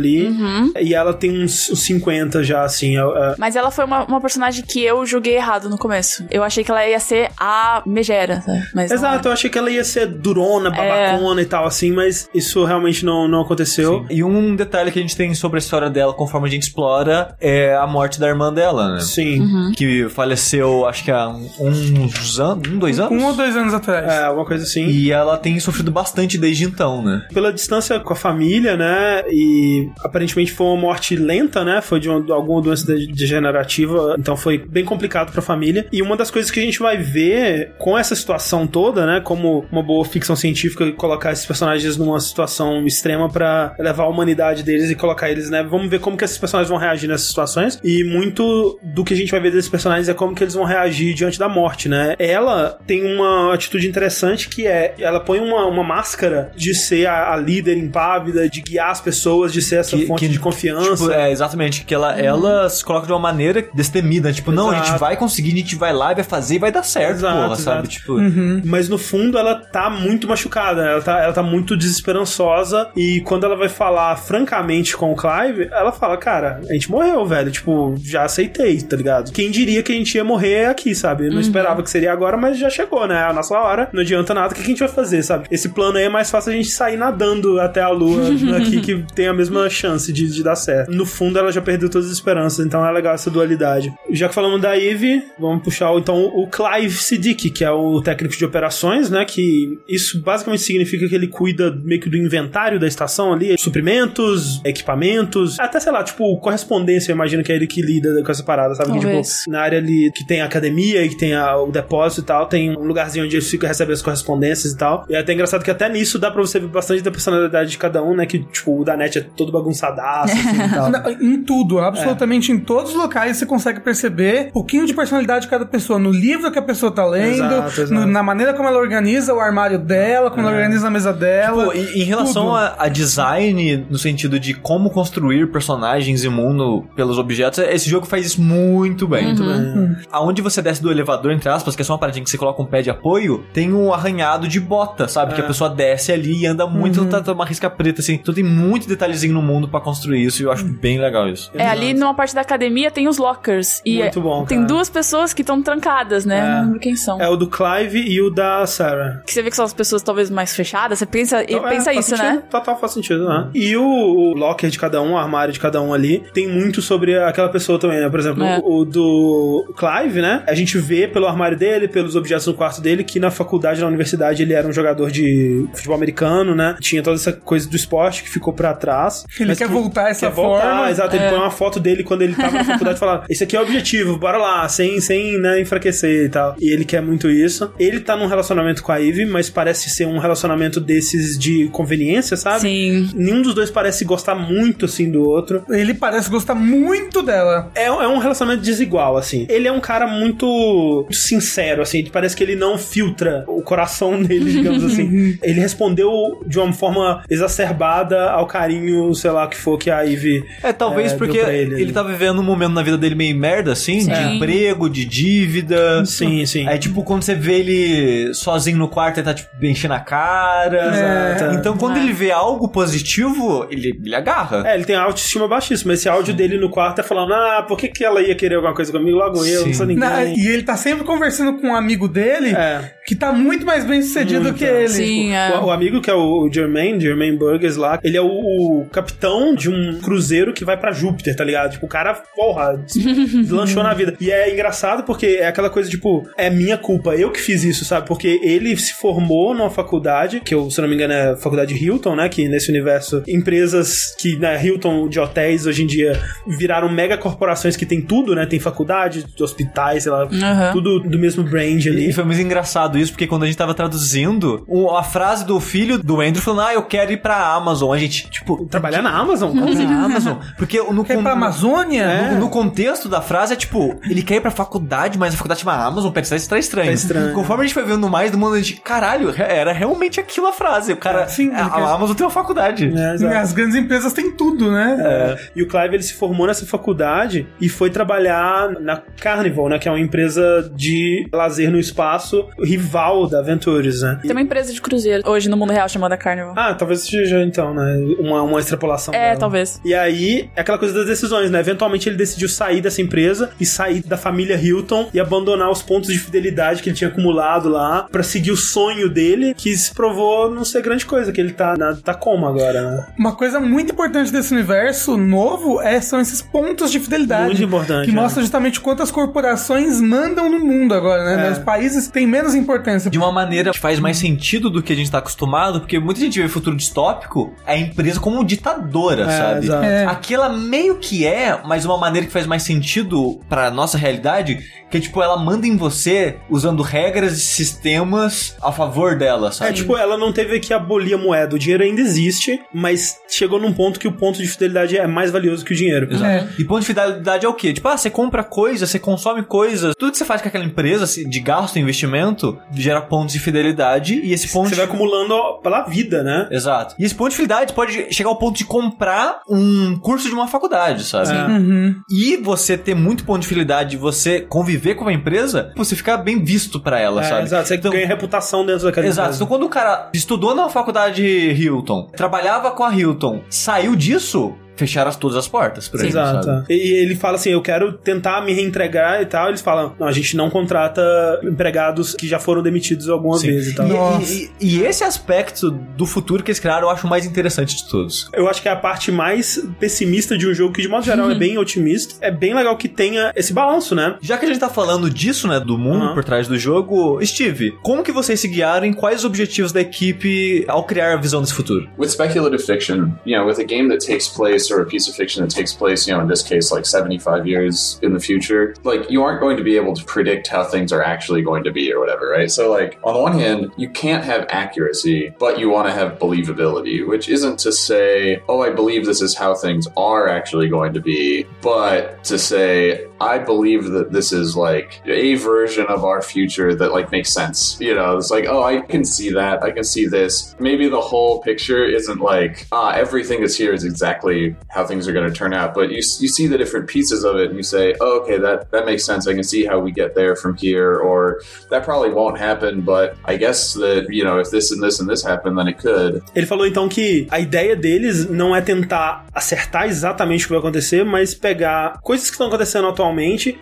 E ela tem uns, uns 50 já, assim. é- é- Mas ela foi uma, uma personagem que eu julguei errado no começo. Eu achei que ela ia ser a megera, sabe? Mas não Exato, eu achei que ela ia ser durona, babacona e tal, assim, mas isso realmente não, não aconteceu. E um detalhe que a gente tem sobre a história dela, conforme a gente explora, é a morte da irmã dela, né? Sim. Que faleceu, acho que há uns anos, um, dois anos? Um ou dois anos atrás. É, alguma coisa assim. E ela tem sofrido bastante desde então, né? Pela distância com a família, né? E aparentemente foi uma morte lenta, né? Foi de, uma, alguma doença de- degenerativa, então foi bem complicado pra família. E uma das coisas que a gente vai ver com essa situação toda, né? Como uma boa ficção científica, colocar esses personagens numa situação extrema pra levar a humanidade deles e colocar eles, né? Vamos ver como que esses personagens vão reagir nessas situações. E muito do que a gente vai ver desses personagens é como que eles vão reagir diante da morte, né? Ela tem uma atitude interessante que é ela põe uma, uma máscara de ser a, a líder impávida, de guiar as pessoas, de ser essa Que- fonte que, de confiança. Tipo, é, exatamente. Que ela, ela se coloca de uma maneira destemida. Tipo, não, a gente Exato. vai conseguir, a gente vai lá e vai fazer e vai dar certo, Exato, porra, exato. sabe? Tipo, Mas no fundo ela tá muito machucada, ela tá, ela tá muito desesperançosa. E quando ela vai falar francamente com o Clive, ela fala: Cara, a gente morreu, velho. Tipo, já aceitei, tá ligado? Quem diria que a gente ia morrer aqui, sabe? Eu não esperava que seria agora, mas já chegou, né? É a nossa hora, não adianta nada. O que que a gente vai fazer, sabe? Esse plano aí é mais fácil a gente sair nadando até a lua aqui, que tem a mesma chance de, de dar certo. No fundo, ela já perdeu todas as esperanças, então é legal essa dualidade. Já que falamos da Eve, vamos puxar então o Clive Siddiq, que é o técnico de operações, né? Que isso basicamente significa que ele cuida meio que do inventário da estação ali, suprimentos, equipamentos, até sei lá, tipo, correspondência, eu imagino que é ele que lida com essa parada, sabe? Que, tipo, na área ali que tem a academia e que tem a- o depósito e tal, tem um lugarzinho onde eles ficam recebendo as correspondências e tal. E é até engraçado que até nisso dá pra você ver bastante da personalidade de cada um, né? Que, tipo, o da net é todo bagunçadaço, assim e tal. Em tudo, absolutamente em todos os locais você consegue perceber um pouquinho de personalidade de cada pessoa. No livro que a pessoa tá lendo, Exato, exato. no- na maneira como ela organiza o armário dela, como ela organiza a mesa dela. Pô, e- em relação a, a design, no sentido de como construir personagens e mundo pelos objetos, esse jogo faz isso muito bem. Muito bem. Aonde você desce do elevador, entre aspas, que é só uma paradinha que você coloca um pé de apoio, tem um arranhado de bota, sabe? Que a pessoa desce ali e anda muito, tá, tá uma risca preta, assim. Então tem muito detalhezinho no mundo pra construir isso e eu acho bem legal isso. É, ali numa parte da academia tem os lockers. E Muito é- bom, tem cara. duas pessoas que estão trancadas, né? É. Não lembro quem são. É o do Clive e o da Sarah. Que você vê que são as pessoas talvez mais fechadas. Você pensa, e Então, é, pensa faz isso, sentido. né? Total faz sentido, né? E o, locker de cada um, o armário de cada um ali, tem muito sobre aquela pessoa também, né? Por exemplo, É. o, o do Clive, né? A gente vê pelo armário dele, pelos objetos no quarto dele, que na faculdade, na universidade, ele era um jogador de futebol americano, né? Tinha toda essa coisa do esporte que ficou pra trás. Ele Mas quer que- voltar essa quer voltar, forma. Exato, ele É. põe uma foto dele quando ele tava na faculdade e fala: Esse aqui é o objetivo, bora lá, sem, sem né, enfraquecer e tal. E ele quer muito isso. Ele tá num relacionamento com a Eve, mas parece ser um relacionamento desses de conveniência, sabe? Sim. Nenhum dos dois parece gostar muito assim do outro. Ele parece gostar muito dela. É, é um relacionamento desigual, assim. Ele é um cara muito, muito sincero, assim. Parece que ele não filtra o coração dele, digamos assim. Ele respondeu de uma forma exacerbada ao carinho, sei lá, que for que a Ivy. É, talvez É, porque ele, ele, tá vivendo um momento na vida dele meio merda, assim, de Sim. emprego, de dívida. Sim, sim. É tipo quando você vê ele sozinho no quarto, ele tá tipo enchendo a cara. Exato. Então quando É. ele vê algo positivo, ele, ele agarra. É, ele tem a autoestima baixíssima. Esse áudio dele no quarto é falando: Ah, por que, que ela ia querer alguma coisa comigo? Logo eu, Sim. não sou ninguém. Na- e ele tá sempre conversando com um amigo dele É. que tá muito mais bem sucedido Muito. que ele. Sim, é. O, o amigo que é o Jermaine, Jermaine Burgers lá, ele é o, o capitão de um cruzeiro que vai pra Júpiter, tá ligado? Tipo, o cara, porra, lanchou na vida. E é engraçado porque é aquela coisa, tipo, é minha culpa, eu que fiz isso, sabe? Porque ele se formou numa faculdade, que eu, se eu não me engano é a faculdade Hilton, né? Que nesse universo, empresas que, né, Hilton de hotéis hoje em dia viraram mega corporações que tem tudo, né? Tem faculdade, hospitais, sei lá, Aham. tudo do mesmo brand ali. E foi muito engraçado isso, porque quando a gente tava traduzindo, a frase do filho do Andrew falando, ah, eu quero ir pra Amazon. A gente, tipo, Trabalhar na Amazon? Como na assim? Amazon. Porque no, Quer ir pra Amazônia? É. no, no contexto da frase é tipo, ele quer ir pra faculdade, mas a faculdade chama Amazon, pera, isso tá estranho. Tá estranho. Conforme a gente foi vendo mais do mundo, a gente, caralho, era realmente aquilo a frase. O cara, Sim, a, a Amazon tem uma faculdade. É. As grandes empresas têm tudo, né? É. E o Clive ele se formou nessa faculdade e foi trabalhar na Carnival, né? Que é uma empresa de lazer no espaço, rival da Ventures, né? Tem uma empresa de cruzeiro hoje no mundo real chamada Carnival. Ah, talvez seja então, né? Uma, uma extrapolação. É, dela. talvez. E aí, é aquela coisa das decisões, né? Eventualmente ele decidiu sair dessa empresa e sair da família Hilton e abandonar os pontos de fidelidade que ele tinha acumulado lá pra seguir o sonho dele, que se provou não ser grande coisa, que ele tá na Tacoma agora, né? Uma coisa muito importante desse universo novo é, são esses pontos de fidelidade. Muito importante, Que né? mostram justamente quantas corporações mandam no mundo agora, né? É. Os países têm menos importância. De uma maneira que faz mais sentido do que a gente tá acostumado, porque muita gente vê futuro distópico, a empresa como ditadora, É, sabe? É. Aquela meio que é, mas uma maneira que faz mais sentido pra nossa realidade, que é tipo, ela manda em você usando regras e sistemas a favor dela, sabe? É, tipo, ela não teve que abolir a moeda. O dinheiro ainda existe, mas chegou num ponto que o ponto de fidelidade é mais valioso que o dinheiro. Exato. É. E ponto de fidelidade é o quê? Tipo, ah, você compra coisas, você consome coisas, tudo que você faz com aquela empresa assim, de gasto e investimento gera pontos de fidelidade e esse ponto Você de... vai acumulando pela vida, né? Exato. E esse ponto de fidelidade pode chegar ao ponto de comprar um curso de uma faculdade, sabe? É. Uhum. E você ter muito ponto de fidelidade e você conviver com uma empresa, você fica bem visto pra ela, É, sabe? exato. Você Então- ganha reputação dentro daquela Exato. empresa. Então, quando o cara estudou na faculdade Hilton, trabalhava com a Hilton, saiu disso, fecharam as- todas as portas pra ele, Exato. sabe? E ele fala assim: eu quero tentar me reentregar e tal. Eles falam: não, a gente não contrata empregados que já foram demitidos alguma Sim. vez e tal. E, Nossa. e- e esse aspecto do futuro que eles criaram eu acho o mais interessante de todos. Eu acho que é a parte mais pessimista de um jogo que, de modo geral, é bem otimista. É bem legal que tenha esse balanço, né? Já que a gente tá falando disso, né, do mundo Aham. por trás do jogo, Steve, como que vocês se guiaram em quais os objetivos da equipe ao criar a visão desse futuro? With speculative fiction, you know, with a game that takes place or a piece of fiction that takes place, you know, in this case, like 75 years in the future, like, you aren't going to be able to predict how things are actually going to be or whatever, right? So, like, on the one hand, you can't have accuracy, but you want to have believability, which isn't to say, oh, I believe this is how things are actually going to be, but to say, I believe that this is like a version of our future that like makes sense. You know, it's like, oh, I can see that. I can see this. Maybe the whole picture isn't like, ah, everything that's here is exactly how things are going to turn out. But you, you see the different pieces of it and you say, oh, okay, that, that makes sense. I can see how we get there from here. Or that probably won't happen, but I guess that, you know, if this and this and this happen, then it could. Ele falou então que a ideia deles não é tentar acertar exatamente o que vai acontecer, mas pegar coisas que estão acontecendo atualmente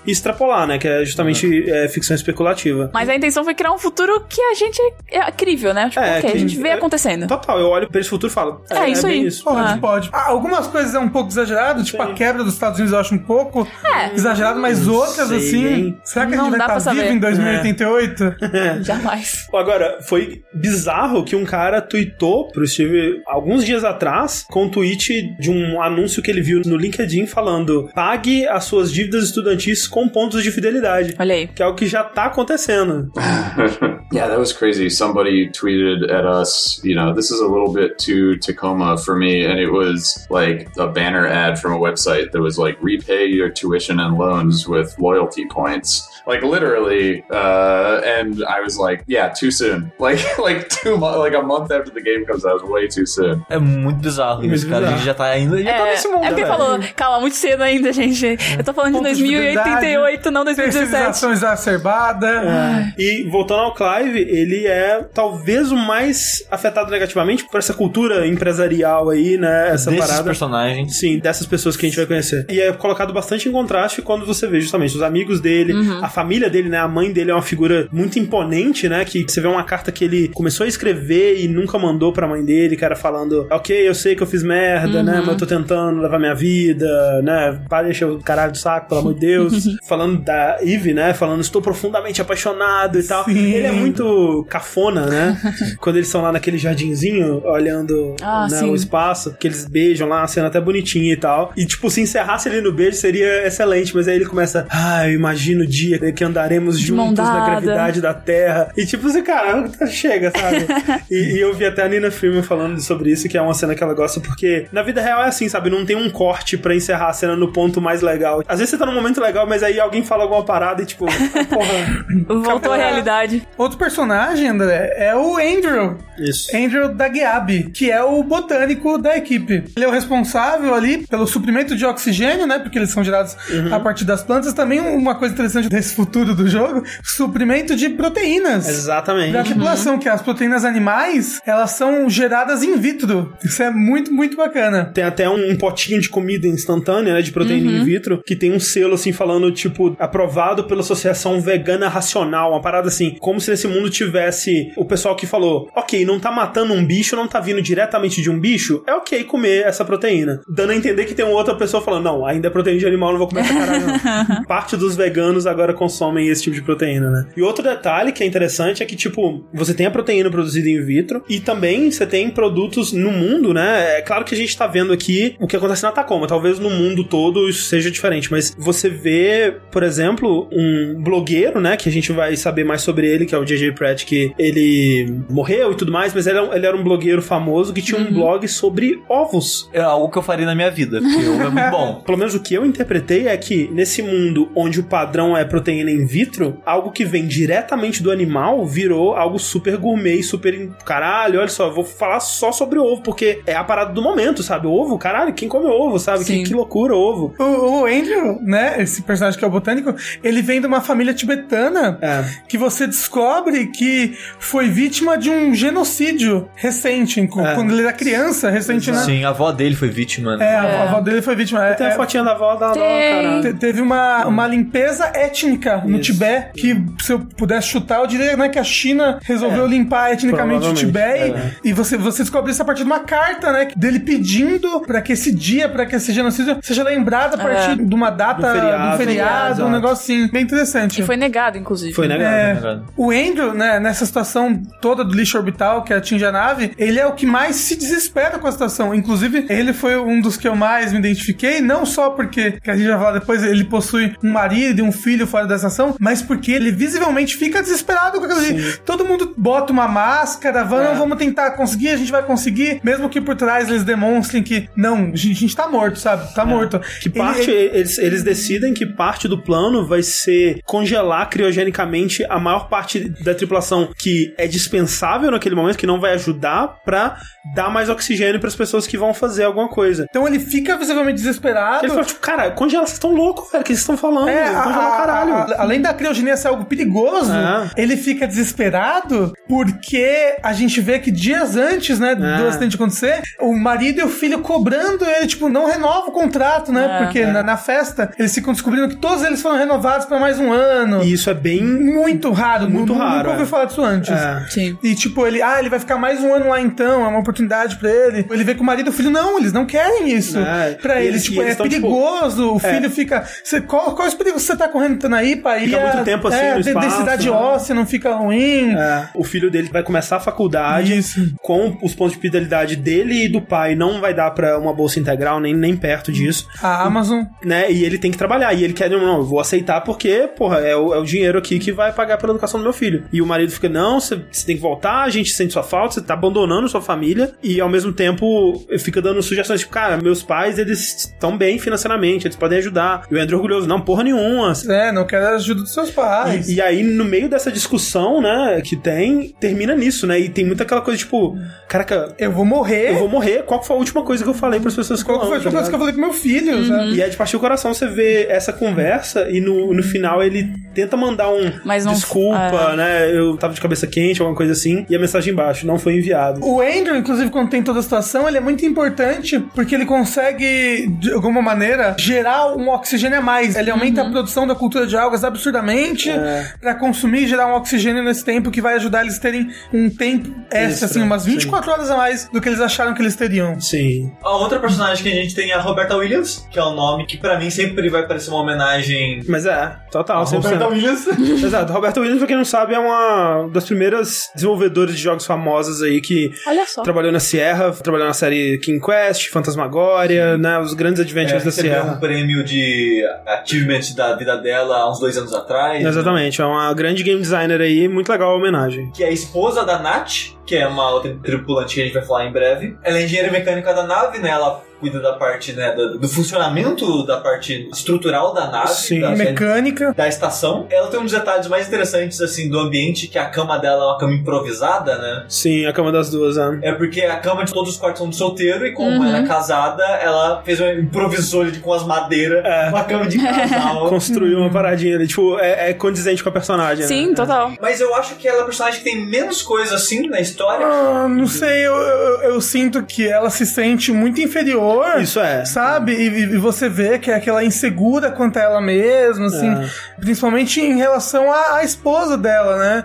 e extrapolar, né? Que é justamente é, ficção especulativa. Mas a intenção foi criar um futuro que a gente é crível, né? Tipo, É, ok, que- a gente vê é- acontecendo. Total, eu olho pra esse futuro e falo. É, isso bem aí. Isso. Pode, Ah. pode. Ah, algumas coisas é um pouco exagerado, tipo a quebra dos Estados Unidos eu acho um pouco É. exagerado, mas outras sei, assim. hein? Será que a Não gente dá vai pra estar vivo em 2088? Jamais. Agora, foi bizarro que um cara tweetou pro Steve alguns dias atrás com um tweet de um anúncio que ele viu no LinkedIn falando: pague as suas dívidas estudantis com pontos de fidelidade. Olha aí. Que é o que já tá acontecendo. yeah, that was crazy. Somebody tweeted at us, you know, this is a little bit too Tacoma for me. And it was like a banner ad from a website that was like, repay your tuition and loans with loyalty points. Like literally, uh, and I was like, yeah, too soon. Like, like two months, like a month after the game comes out, it was way too soon. É muito bizarro Muito isso, cara. A gente já tá indo, já tá É, nesse mundo, é porque né, falou, calma, muito cedo ainda, gente. Eu tô falando de Pontos de 2088, não 2017. Terceirização exacerbada. E voltando ao Clive, ele é talvez o mais afetado negativamente por essa cultura empresarial aí, né? Essa Desses parada. personagens. Sim, dessas pessoas que a gente vai conhecer. E é colocado bastante em contraste quando você vê justamente os amigos dele, a família dele, né? A mãe dele é uma figura muito imponente, né? Que você vê uma carta que ele começou a escrever e nunca mandou pra mãe dele, era falando: Ok, eu sei que eu fiz merda, né? Mas eu tô tentando levar minha vida, né? Para de encher o caralho do saco, pelo amor de Deus. falando da Eve, né? Falando: Estou profundamente apaixonado e tal. Sim. Ele é muito cafona, né? Quando eles estão lá naquele jardinzinho, olhando Ah, né, o espaço, que eles beijam lá, uma cena até bonitinha e tal. E, tipo, se encerrasse ali no beijo seria excelente, mas aí ele começa, ah, eu imagino o dia que andaremos juntos na dada." gravidade da Terra. E, tipo, assim, cara, chega, sabe? e, e eu vi até a Nina Freeman falando sobre isso, que é uma cena que ela gosta, porque na vida real é assim, sabe? Não tem um corte pra encerrar a cena no ponto mais legal. Às vezes você tá num momento legal, mas aí alguém fala alguma parada e, tipo, porra. Voltou à realidade. Outro personagem, André, é o Andrew. Isso. Andrew Dagiabi, que é o botânico da equipe. Ele é o responsável ali pelo suprimento de oxigênio, né? Porque eles são gerados a partir das plantas. Também uma coisa interessante desse futuro do jogo, suprimento de proteínas. Exatamente. Da tripulação, que as proteínas animais, elas são geradas in vitro. Isso é muito, muito bacana. Tem até um, um potinho de comida instantânea, né, de proteína in vitro, que tem um selo assim falando, tipo, aprovado pela Associação Vegana Racional, uma parada assim, como se nesse mundo tivesse o pessoal que falou, ok, não tá matando um bicho, não tá vindo diretamente de um bicho, é ok comer essa proteína. Dando a entender que tem uma outra pessoa falando, não, ainda é proteína de animal, não vou comer essa caralho não. Parte dos veganos agora consomem esse tipo de proteína, né? E outro detalhe que é interessante é que, tipo, você tem a proteína produzida in vitro e também você tem produtos no mundo, né? É claro que a gente tá vendo aqui o que acontece na Tacoma. Talvez no mundo todo isso seja diferente, mas você vê, por exemplo, um blogueiro, né? Que a gente vai saber mais sobre ele, que é o JJ Pratt, que ele morreu e tudo mais, mas ele, é ele era um blogueiro famoso que tinha um blog sobre ovos. É algo que eu faria na minha vida, porque ovo é muito bom. Pelo menos o que eu interpretei é que nesse mundo onde o padrão é proteína in vitro, algo que vem diretamente do animal virou algo super gourmet, super. Caralho, olha só, eu vou falar só sobre ovo, porque é a parada do momento, sabe? Ovo, caralho, quem come ovo, sabe? Que, que loucura, ovo. O, o Andrew, né, esse personagem que é o botânico, ele vem de uma família tibetana É. que você descobre que foi vítima de um genocídio recente, É. quando ele era criança, recente, né? Sim, a avó dele foi vítima. né? É, a a avó dele foi vítima. É, Tem a é- fotinha da avó da Tem. caralho. te- teve uma, uma limpeza étnica no Isso. Tibete, que se eu pudesse chutar, eu diria né, que a China resolveu limpar etnicamente o Tibete. é. E você, você descobre isso a partir de uma carta, né? Dele pedindo pra que esse dia, pra que esse genocídio seja lembrado a partir de uma data, Do feriado, de um feriado, um negócio assim, bem interessante. E foi negado, inclusive. Foi negado. É, negado. o Andrew, né, nessa situação toda do lixo orbital que atinge a nave, ele é o que mais se desespera com a situação. Inclusive, ele foi um dos que eu mais me identifiquei, não só porque, que a gente vai falar depois, ele possui um marido e um filho fora dessa ação, mas porque ele visivelmente fica desesperado com aquilo ali. Todo mundo bota uma máscara, vamos, É. vamos tentar conseguir, a gente vai conseguir, mesmo que por trás eles demonstrem que, não, a gente, a gente tá morto, sabe? Tá morto. Que parte, ele- eles, eles decidem que parte do plano vai ser congelar criogenicamente a maior parte da tripulação que é dispensável naquele momento, que não vai ajudar, pra dar mais oxigênio pras pessoas que vão fazer alguma coisa. Então ele fica visivelmente desesperado. Ele fala, tipo, cara, congela, vocês estão loucos, velho, o que vocês estão falando? É, a- caralho. A- além da criogenia ser algo perigoso, É. ele fica desesperado porque a gente vê que dias antes, né, do É. acidente acontecer, o marido e o filho cobrando ele, tipo, não renova o contrato, né? É. porque Na, na festa eles ficam descobrindo que todos eles foram renovados pra mais um ano. E isso é bem. Muito raro, Muito raro, Nunca ouvi é. falar disso antes. É. Sim. E tipo, ele, ah, ele vai ficar mais um ano lá então, é uma oportunidade pra ele. Ele vê que o marido e o filho, não, eles não querem isso. É, Pra eles, eles- tipo, eles é tão, tipo, perigoso, o filho fica. Cê, qual, quais perigos você tá correndo tentando aí? Fica E muito tempo assim é, no espaço, densidade né? óssea não fica ruim. É, o filho dele vai começar a faculdade Isso. com os pontos de fidelidade dele e do pai. Não vai dar pra uma bolsa integral, nem, nem perto disso. A Amazon. né? E ele tem que trabalhar. E ele quer, não, não, eu vou aceitar porque, porra, é o, é o dinheiro aqui que vai pagar pela educação do meu filho. E o marido fica, não, você você tem que voltar, a gente sente sua falta, você tá abandonando sua família. E ao mesmo tempo fica dando sugestões, tipo, cara, meus pais, eles estão bem financeiramente, eles podem ajudar. E o Andrew orgulhoso, não, porra nenhuma. É, não quero a ajuda dos seus pais. E, e aí, no meio dessa discussão, né, que tem, termina nisso, né? E tem muita aquela coisa, tipo, caraca, eu vou morrer. eu vou morrer. Qual foi a última coisa que eu falei pras pessoas que Qual foi a amo, tá última coisa que eu falei pro meu filho, sabe? E é de partir do coração você vê essa conversa e no, no final ele tenta mandar um Mas não- desculpa, é. né? Eu tava de cabeça quente, alguma coisa assim, e a mensagem embaixo, não foi enviado. O Andrew, inclusive, quando tem toda a situação, ele é muito importante porque ele consegue, de alguma maneira, gerar um oxigênio a mais. Ele aumenta a produção da cultura de algas absurdamente É. pra consumir e gerar um oxigênio nesse tempo que vai ajudar eles terem um tempo extra, Extra, assim, umas 24 horas a mais do que eles acharam que eles teriam. Sim. A outra personagem que a gente tem é a Roberta Williams, que é um nome que pra mim sempre vai parecer uma homenagem. Mas é, total, a Roberta 100%. Williams. Exato. Roberto Williams, pra quem não sabe, é uma das primeiras desenvolvedoras de jogos famosas aí que Olha só. trabalhou na Sierra, trabalhou na série King Quest, Fantasmagoria, né? Os grandes É, adventures da recebeu Sierra. um prêmio de achievement da vida dela há uns dois anos atrás. né? Exatamente, é uma grande game designer aí, muito legal a homenagem. Que é a esposa da Nath, que é uma outra tripulante que a gente vai falar em breve. Ela é engenheira mecânica da nave, né? Ela cuida da parte, né, do, do funcionamento da parte estrutural da nave, Sim. da, Mecânica. da estação. Ela tem um dos detalhes mais interessantes, assim, do ambiente, que a cama dela é uma cama improvisada, né? Sim, a cama das duas, né? É porque a cama de todos os quartos são de solteiro e como Uhum. ela é casada, ela fez um improvisou ali com as madeiras, É. uma cama de casal. Construiu uma paradinha ali, tipo, é, é condizente com a personagem. Sim, né? total. Mas eu acho que ela é a personagem que tem menos coisa assim na história. Ah, não sei, eu, eu, eu sinto que ela se sente muito inferior. Isso é. Sabe? E, e você vê que é aquela insegura quanto a ela mesma, assim. É. Principalmente em relação à, à esposa dela, né?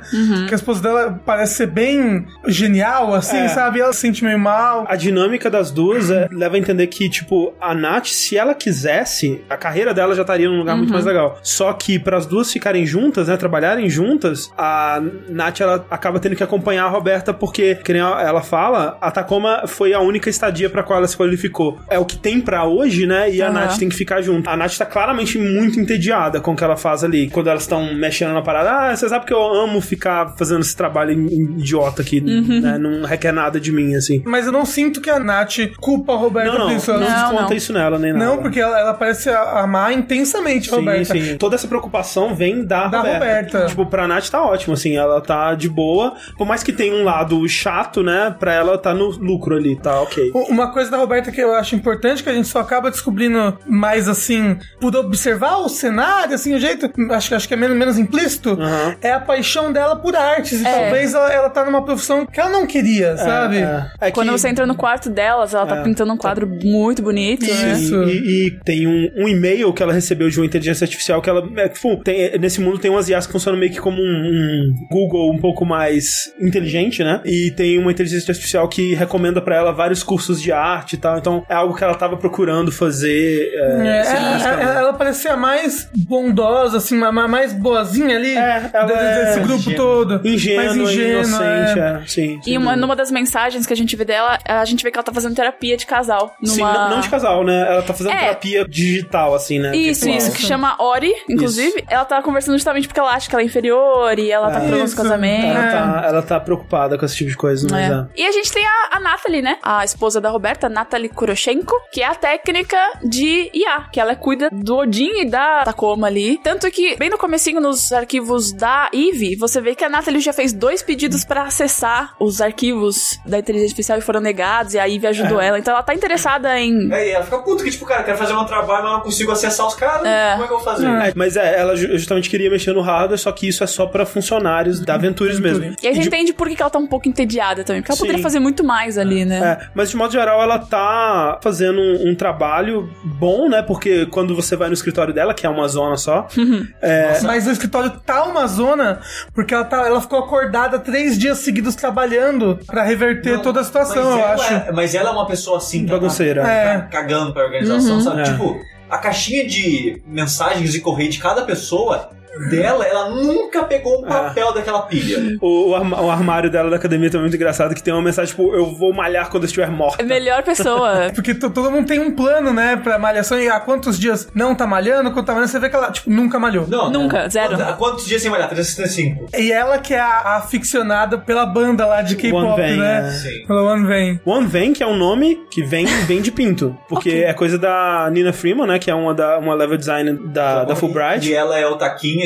Que a esposa dela parece ser bem genial, assim, É. sabe? E ela se sente meio mal. A dinâmica das duas é- leva a entender que, tipo, a Nath, se ela quisesse, a carreira dela já estaria num lugar muito mais legal. Só que para as duas ficarem juntas, né, trabalharem juntas, a Nath ela acaba tendo que acompanhar a Roberta porque, que nem ela fala, a Tacoma foi a única estadia pra qual ela se qualificou. É o que tem pra hoje, né? E a Aham. Nath tem que ficar junto. A Nath tá claramente muito entediada com o que ela faz ali. Quando elas estão mexendo na parada, ah, você sabe que eu amo ficar fazendo esse trabalho idiota aqui, né? Não requer nada de mim, assim. Mas eu não sinto que a Nath culpa a Roberta Não, não, por isso. não, Ela- Não, desconta não. isso nela, nem nada. Não, porque ela, ela parece amar intensamente a Sim, Roberta. sim. Toda essa preocupação vem da, Da Roberta. Roberta. Tipo, pra Nath tá ótimo, assim, ela tá de boa. Por mais que tenha um lado chato, né? Pra ela tá no lucro ali, tá ok. Uma coisa da Roberta que eu acho importante, que a gente só acaba descobrindo mais assim, por observar o cenário, assim, o jeito, acho, acho que é menos, menos implícito, Aham. é a paixão dela por artes. E É. talvez ela, ela tá numa profissão que ela não queria, sabe? É, é Quando que- você entra no quarto delas, ela tá É. pintando um quadro muito bonito, né? Isso. E, e tem um, um e-mail que ela recebeu de uma inteligência artificial que ela. É, tipo, tem- nesse mundo tem umas IAs que funcionam meio que como um, um Google um pouco mais inteligente, né? E tem uma inteligência artificial que recomenda pra ela vários cursos de arte e tal. Então é algo que ela tava procurando fazer. É, É, sem ela, ela- né? parecia mais bondosa, assim, ma- ma- mais boazinha ali É, ela é desse grupo ingênua. todo. Ingênua, mais ingênua, inocente, é. é. Sim. E uma, numa das mensagens que a gente vê dela, a gente vê que ela tá fazendo terapia de casal. Numa... Sim, não, não de casal, né? Ela tá fazendo É. terapia digital, assim, né? Isso, Virtual. isso, que chama Ori, inclusive. Ela tá conversando justamente porque ela acha que ela é inferior e ela tá pronta Isso. pro casamento. Ela, tá, ela tá preocupada com esse tipo de coisa, mas É. é. E a gente tem a, a Natalie, né? A esposa da Roberta, Natalie Kuroshenko, que é a técnica de IA, que ela cuida do Odin e da Tacoma ali. Tanto que, bem no comecinho, nos arquivos da Eve, você vê que a Natalie já fez dois pedidos pra acessar os arquivos da inteligência artificial e foram negados, e a Eve ajudou ela. Então ela tá interessada em... Aí ela fica puta que, tipo, cara, quero fazer meu trabalho, mas eu não consigo acessar os caras. É. Como é que eu vou fazer? É, mas é, ela ju- justamente queria mexer no hardware, só que isso é só pra funcionários da Ventures mesmo. E aí você de- entende por que que ela tá um pouco entediada também. Porque ela Sim. poderia fazer muito mais ali, né? É, mas de modo geral ela tá fazendo um, um trabalho bom, né? Porque quando você vai no escritório dela, que é uma zona só, é, Mas o escritório tá uma zona, porque ela, tá, ela ficou acordada três dias seguidos trabalhando pra reverter Não, toda a situação, mas eu ela acho. É, mas ela é uma pessoa assim, ela Bagunceira. tá É. cagando pra organização, sabe? É. Tipo, a caixinha de mensagens e correio de cada pessoa dela, ela nunca pegou um papel daquela pilha. o, o armário dela da academia também é muito engraçado, que tem uma mensagem tipo, eu vou malhar quando eu estiver morta. É melhor pessoa. Porque to- todo mundo tem um plano, né, pra malhação. E há quantos dias não tá malhando, quando tá malhando, você vê que ela, tipo, nunca malhou. Não, Nunca, né? zero. Quantos, há quantos dias sem malhar? 365. E ela que é a, a aficionada pela banda lá de K-pop, né? é. Sim. Pela One Van. One Van, que é um nome que vem, vem de pinto. Porque é coisa da Nina Freeman, né? Que é uma, da, uma level designer da, da Fulbright. E ela é o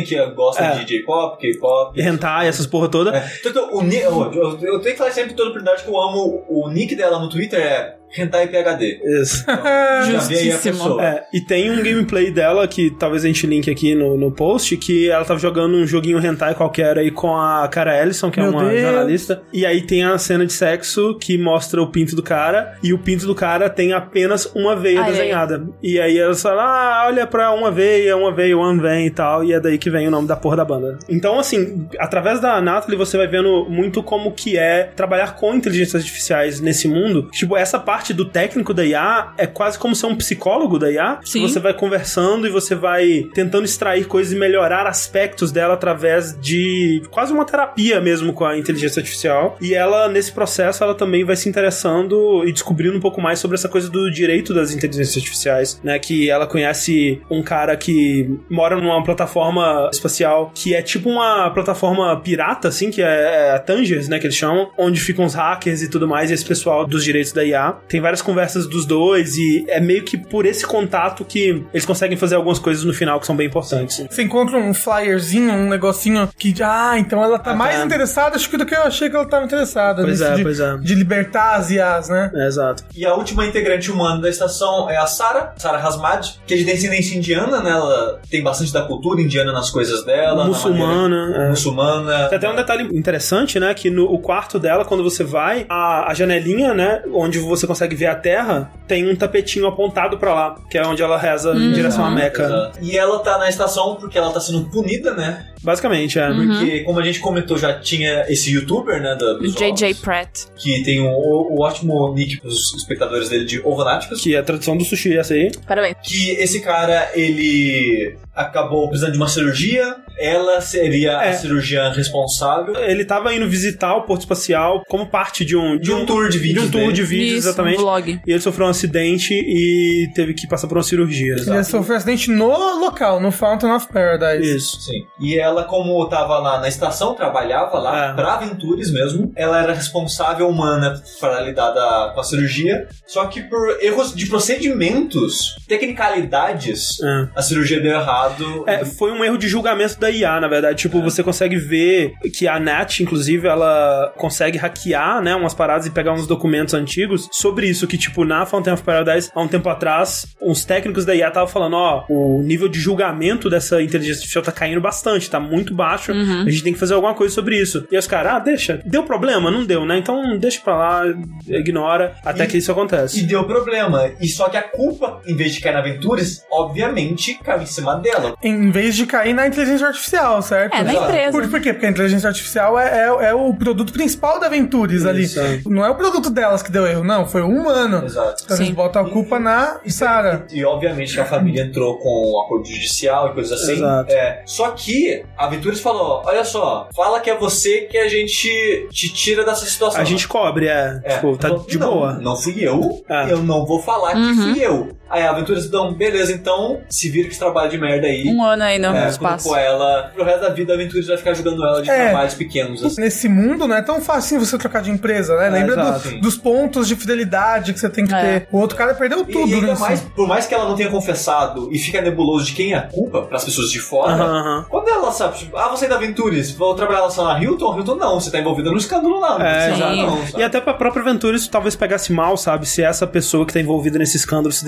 Que gosta É. de J-pop, K-pop. E hentai, essas porra toda. É. Então, o ni- eu, eu- eu tenho que falar sempre toda oportunidade que eu amo o nick dela no Twitter é Hentai PHD. Isso. Então, Justíssimo. É, e tem um gameplay dela que talvez a gente linke aqui no, no post, que ela tava jogando um joguinho hentai qualquer aí com a Cara Ellison, que é Meu uma Deus. jornalista. E aí tem a cena de sexo que mostra o pinto do cara, e o pinto do cara tem apenas uma veia Ai, desenhada. E aí ela fala, ah, olha pra uma veia, uma veia, one vein e tal, e é daí que vem o nome da porra da banda. Então, assim, através da Natalie você vai vendo muito como que é trabalhar com inteligências artificiais nesse mundo. Tipo, essa parte parte do técnico da IA é quase como ser um psicólogo da IA. Sim. Você vai conversando e você vai tentando extrair coisas e melhorar aspectos dela através de quase uma terapia mesmo com a inteligência artificial. E ela, nesse processo, ela também vai se interessando e descobrindo um pouco mais sobre essa coisa do direito das inteligências artificiais, né? Que ela conhece um cara que mora numa plataforma espacial que é tipo uma plataforma pirata, assim, que é, é a Tangers, né? Que eles chamam, onde ficam os hackers e tudo mais, e esse pessoal dos direitos da IA. Tem várias conversas dos dois e é meio que por esse contato que eles conseguem fazer algumas coisas no final que são bem importantes. Você encontra um flyerzinho, um negocinho que, ah, então ela tá Ah, mais tá. interessada, acho que do que eu achei que ela tava interessada. Pois é, de, pois é. de libertar as IAs, né? É, exato. E a última integrante humana da estação é a Sarah, Sarah Hasmad, que é de descendência indiana, né? Ela tem bastante da cultura indiana nas coisas dela. na Muçulmana. maneira- é. Muçulmana. Tem até um detalhe interessante, né? Que no o quarto dela, quando você vai, a, a janelinha, né? Onde você consegue ver a terra, tem um tapetinho apontado pra lá, que é onde ela reza em direção à Meca. Exato. E ela tá na estação porque ela tá sendo punida, né? Basicamente, é. Porque, como a gente comentou, já tinha esse youtuber, né? Da, J.J. Pratt. Que tem o, o ótimo nick pros espectadores dele de Ovanáticos. Que é a tradução do sushi, essa aí. Parabéns. Que esse cara, ele acabou precisando de uma cirurgia. Ela seria É. a cirurgiã responsável. Ele tava indo visitar o Porto Espacial como parte de um, De um tour de vídeos De um tour dele. de vídeos, Isso, exatamente. um vlog. E ele sofreu um acidente e teve que passar por uma cirurgia. Ele sofreu acidente no local, no Fountain of Paradise. Isso. Sim. E ela, como tava lá na estação, trabalhava lá É. pra Ventures mesmo, ela era responsável humana para lidar da- com a cirurgia. Só que por erros de procedimentos, tecnicalidades, É. a cirurgia deu errado. É, foi um erro de julgamento da IA, na verdade. Tipo, você consegue ver que a Nat, inclusive, ela consegue hackear, né, umas paradas e pegar uns documentos antigos sobre isso, que, tipo, na Fountain of Paradise, há um tempo atrás, uns técnicos da IA estavam falando, ó, o nível de julgamento dessa inteligência artificial tá caindo bastante, tá muito baixo, a gente tem que fazer alguma coisa sobre isso. E os caras, ah, deixa. Deu problema? Não deu, né? Então deixa pra lá, ignora, até E- que isso acontece. E deu problema. E só que a culpa, em vez de cair na Ventures, obviamente caiu em cima dela. Em vez de cair na inteligência artificial, certo? É, na empresa. Por, por quê? Porque a inteligência artificial é, é, é o produto principal da Ventures ali. É. Não é o produto delas que deu erro, não. Foi o humano. Exato. Então eles Sim. botam a culpa na Sarah. E obviamente que a família entrou com um acordo judicial e coisas assim. Exato. É, só que a Ventures falou: olha só, fala que é você que a gente te tira dessa situação. A gente cobre, é. É, tipo, tá de não, boa. Não fui eu, É. eu não vou falar Uhum. que fui eu. Aí a Aventuras então, beleza, então se vira que esse trabalho de merda aí. Um ano aí no é, espaço. colocou ela. Pro resto da vida, a Aventuras vai ficar jogando ela de É. trabalhos pequenos. Assim. Nesse mundo não é tão fácil você trocar de empresa, né? Lembra do- dos pontos de fidelidade que você tem que É. ter. O outro cara perdeu tudo, e né? mais, por mais que ela não tenha confessado e fica nebuloso de quem é a culpa pras pessoas de fora, Aham, aham. Quando ela sabe, tipo, ah, você é da Ventures, vou trabalhar lá só na Hilton? Hilton não, você tá envolvida no escândalo lá. Não É, Sim. não, sabe? E até pra própria Ventura isso talvez pegasse mal, sabe? Se essa pessoa que tá envolvida nesse escândalo se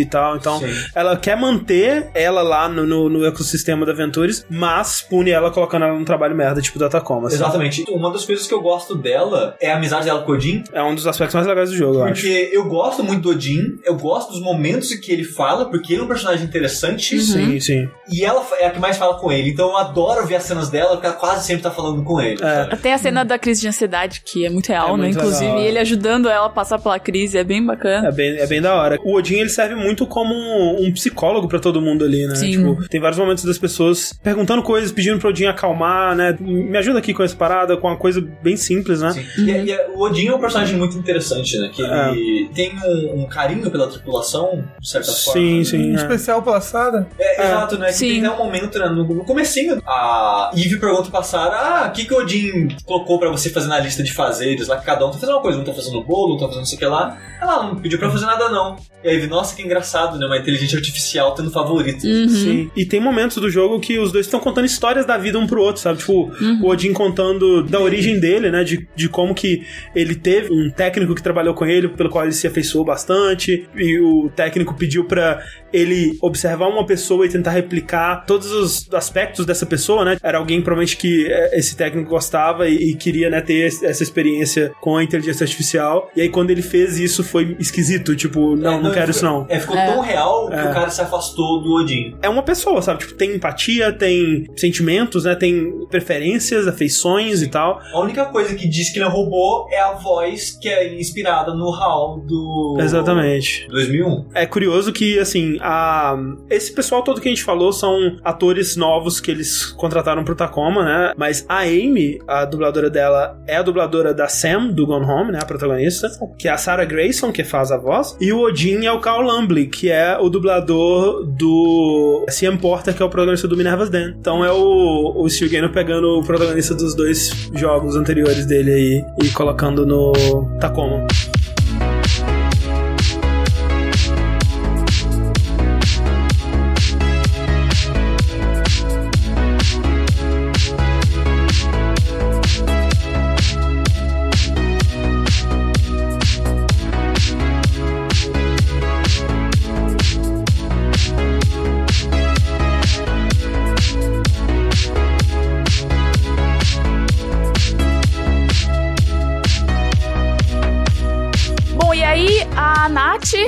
e tal. Então, Sim. ela quer manter ela lá no, no, no ecossistema da Ventures, mas pune ela colocando ela num trabalho merda, tipo da Tacoma. assim. Exatamente. Uma das coisas que eu gosto dela é a amizade dela com o Odin. É um dos aspectos mais legais do jogo, eu acho. Porque eu gosto muito do Odin, eu gosto dos momentos em que ele fala, porque ele é um personagem interessante. Sim, sim. E ela é a que mais fala com ele. Então eu adoro ver as cenas dela, porque ela quase sempre tá falando com ele. É. a cena da crise de ansiedade, que é muito real, É né? muito Inclusive, legal, ele ajudando ela a passar pela crise, é bem bacana. É bem, é bem da hora. O Odin, ele serve muito como um, um psicólogo pra todo mundo ali, né? Sim. Tipo, tem vários momentos das pessoas perguntando coisas, pedindo pro Odin acalmar, né? Me ajuda aqui com essa parada, com uma coisa bem simples, né? Sim. E, e o Odin é um personagem muito interessante, né? Que É. ele tem um, um carinho pela tripulação, de certa forma. Sim, né? sim. Um é. especial pela Sarah. É, exato, né? Que Sim. tem até um momento, né, no, comecinho, a Eve pergunta pra Sarah, ah, o que que o Odin colocou pra você fazer na lista de fazeres lá, que cada um tá fazendo uma coisa, um tá fazendo bolo, um tá fazendo não sei o que lá. Ela não pediu pra fazer nada não. E a Eve, nossa, que engraçado, né? Uma inteligência artificial tendo favorito. Uhum. Sim. E tem momentos do jogo que os dois estão contando histórias da vida um pro outro, sabe? Tipo, Uhum. o Odin contando da origem dele, né? De, de como que ele teve um técnico que trabalhou com ele, pelo qual ele se afeiçoou bastante. E o técnico pediu pra ele observar uma pessoa e tentar replicar todos os aspectos dessa pessoa, né? Era alguém provavelmente que eh, esse técnico gostava e, e queria, né, ter essa experiência com a inteligência artificial. E aí quando ele fez isso foi esquisito, tipo, não, É, não quero isso não. É, ficou É. tão real que É. o cara se afastou do Odin. É uma pessoa, sabe? Tipo, tem empatia, tem sentimentos, né? Tem preferências, afeições e tal. A única coisa que diz que ele é um robô é a voz que é inspirada no HAL do. Exatamente. 2001. É curioso que, assim, a... esse pessoal todo que a gente falou são atores novos que eles contrataram pro Tacoma, né? Mas a Amy, a dubladora dela, é a dubladora da Sam, do Gone Home, né? A protagonista. Que é a Sarah Grayson, que faz a voz. E o Odin é o Carl Lumbly, que é o dublador do CM Porter, que é o protagonista do Minerva's Den. Então é o, o Steve Gaynor pegando o protagonista dos dois jogos anteriores dele aí e colocando no Tacoma.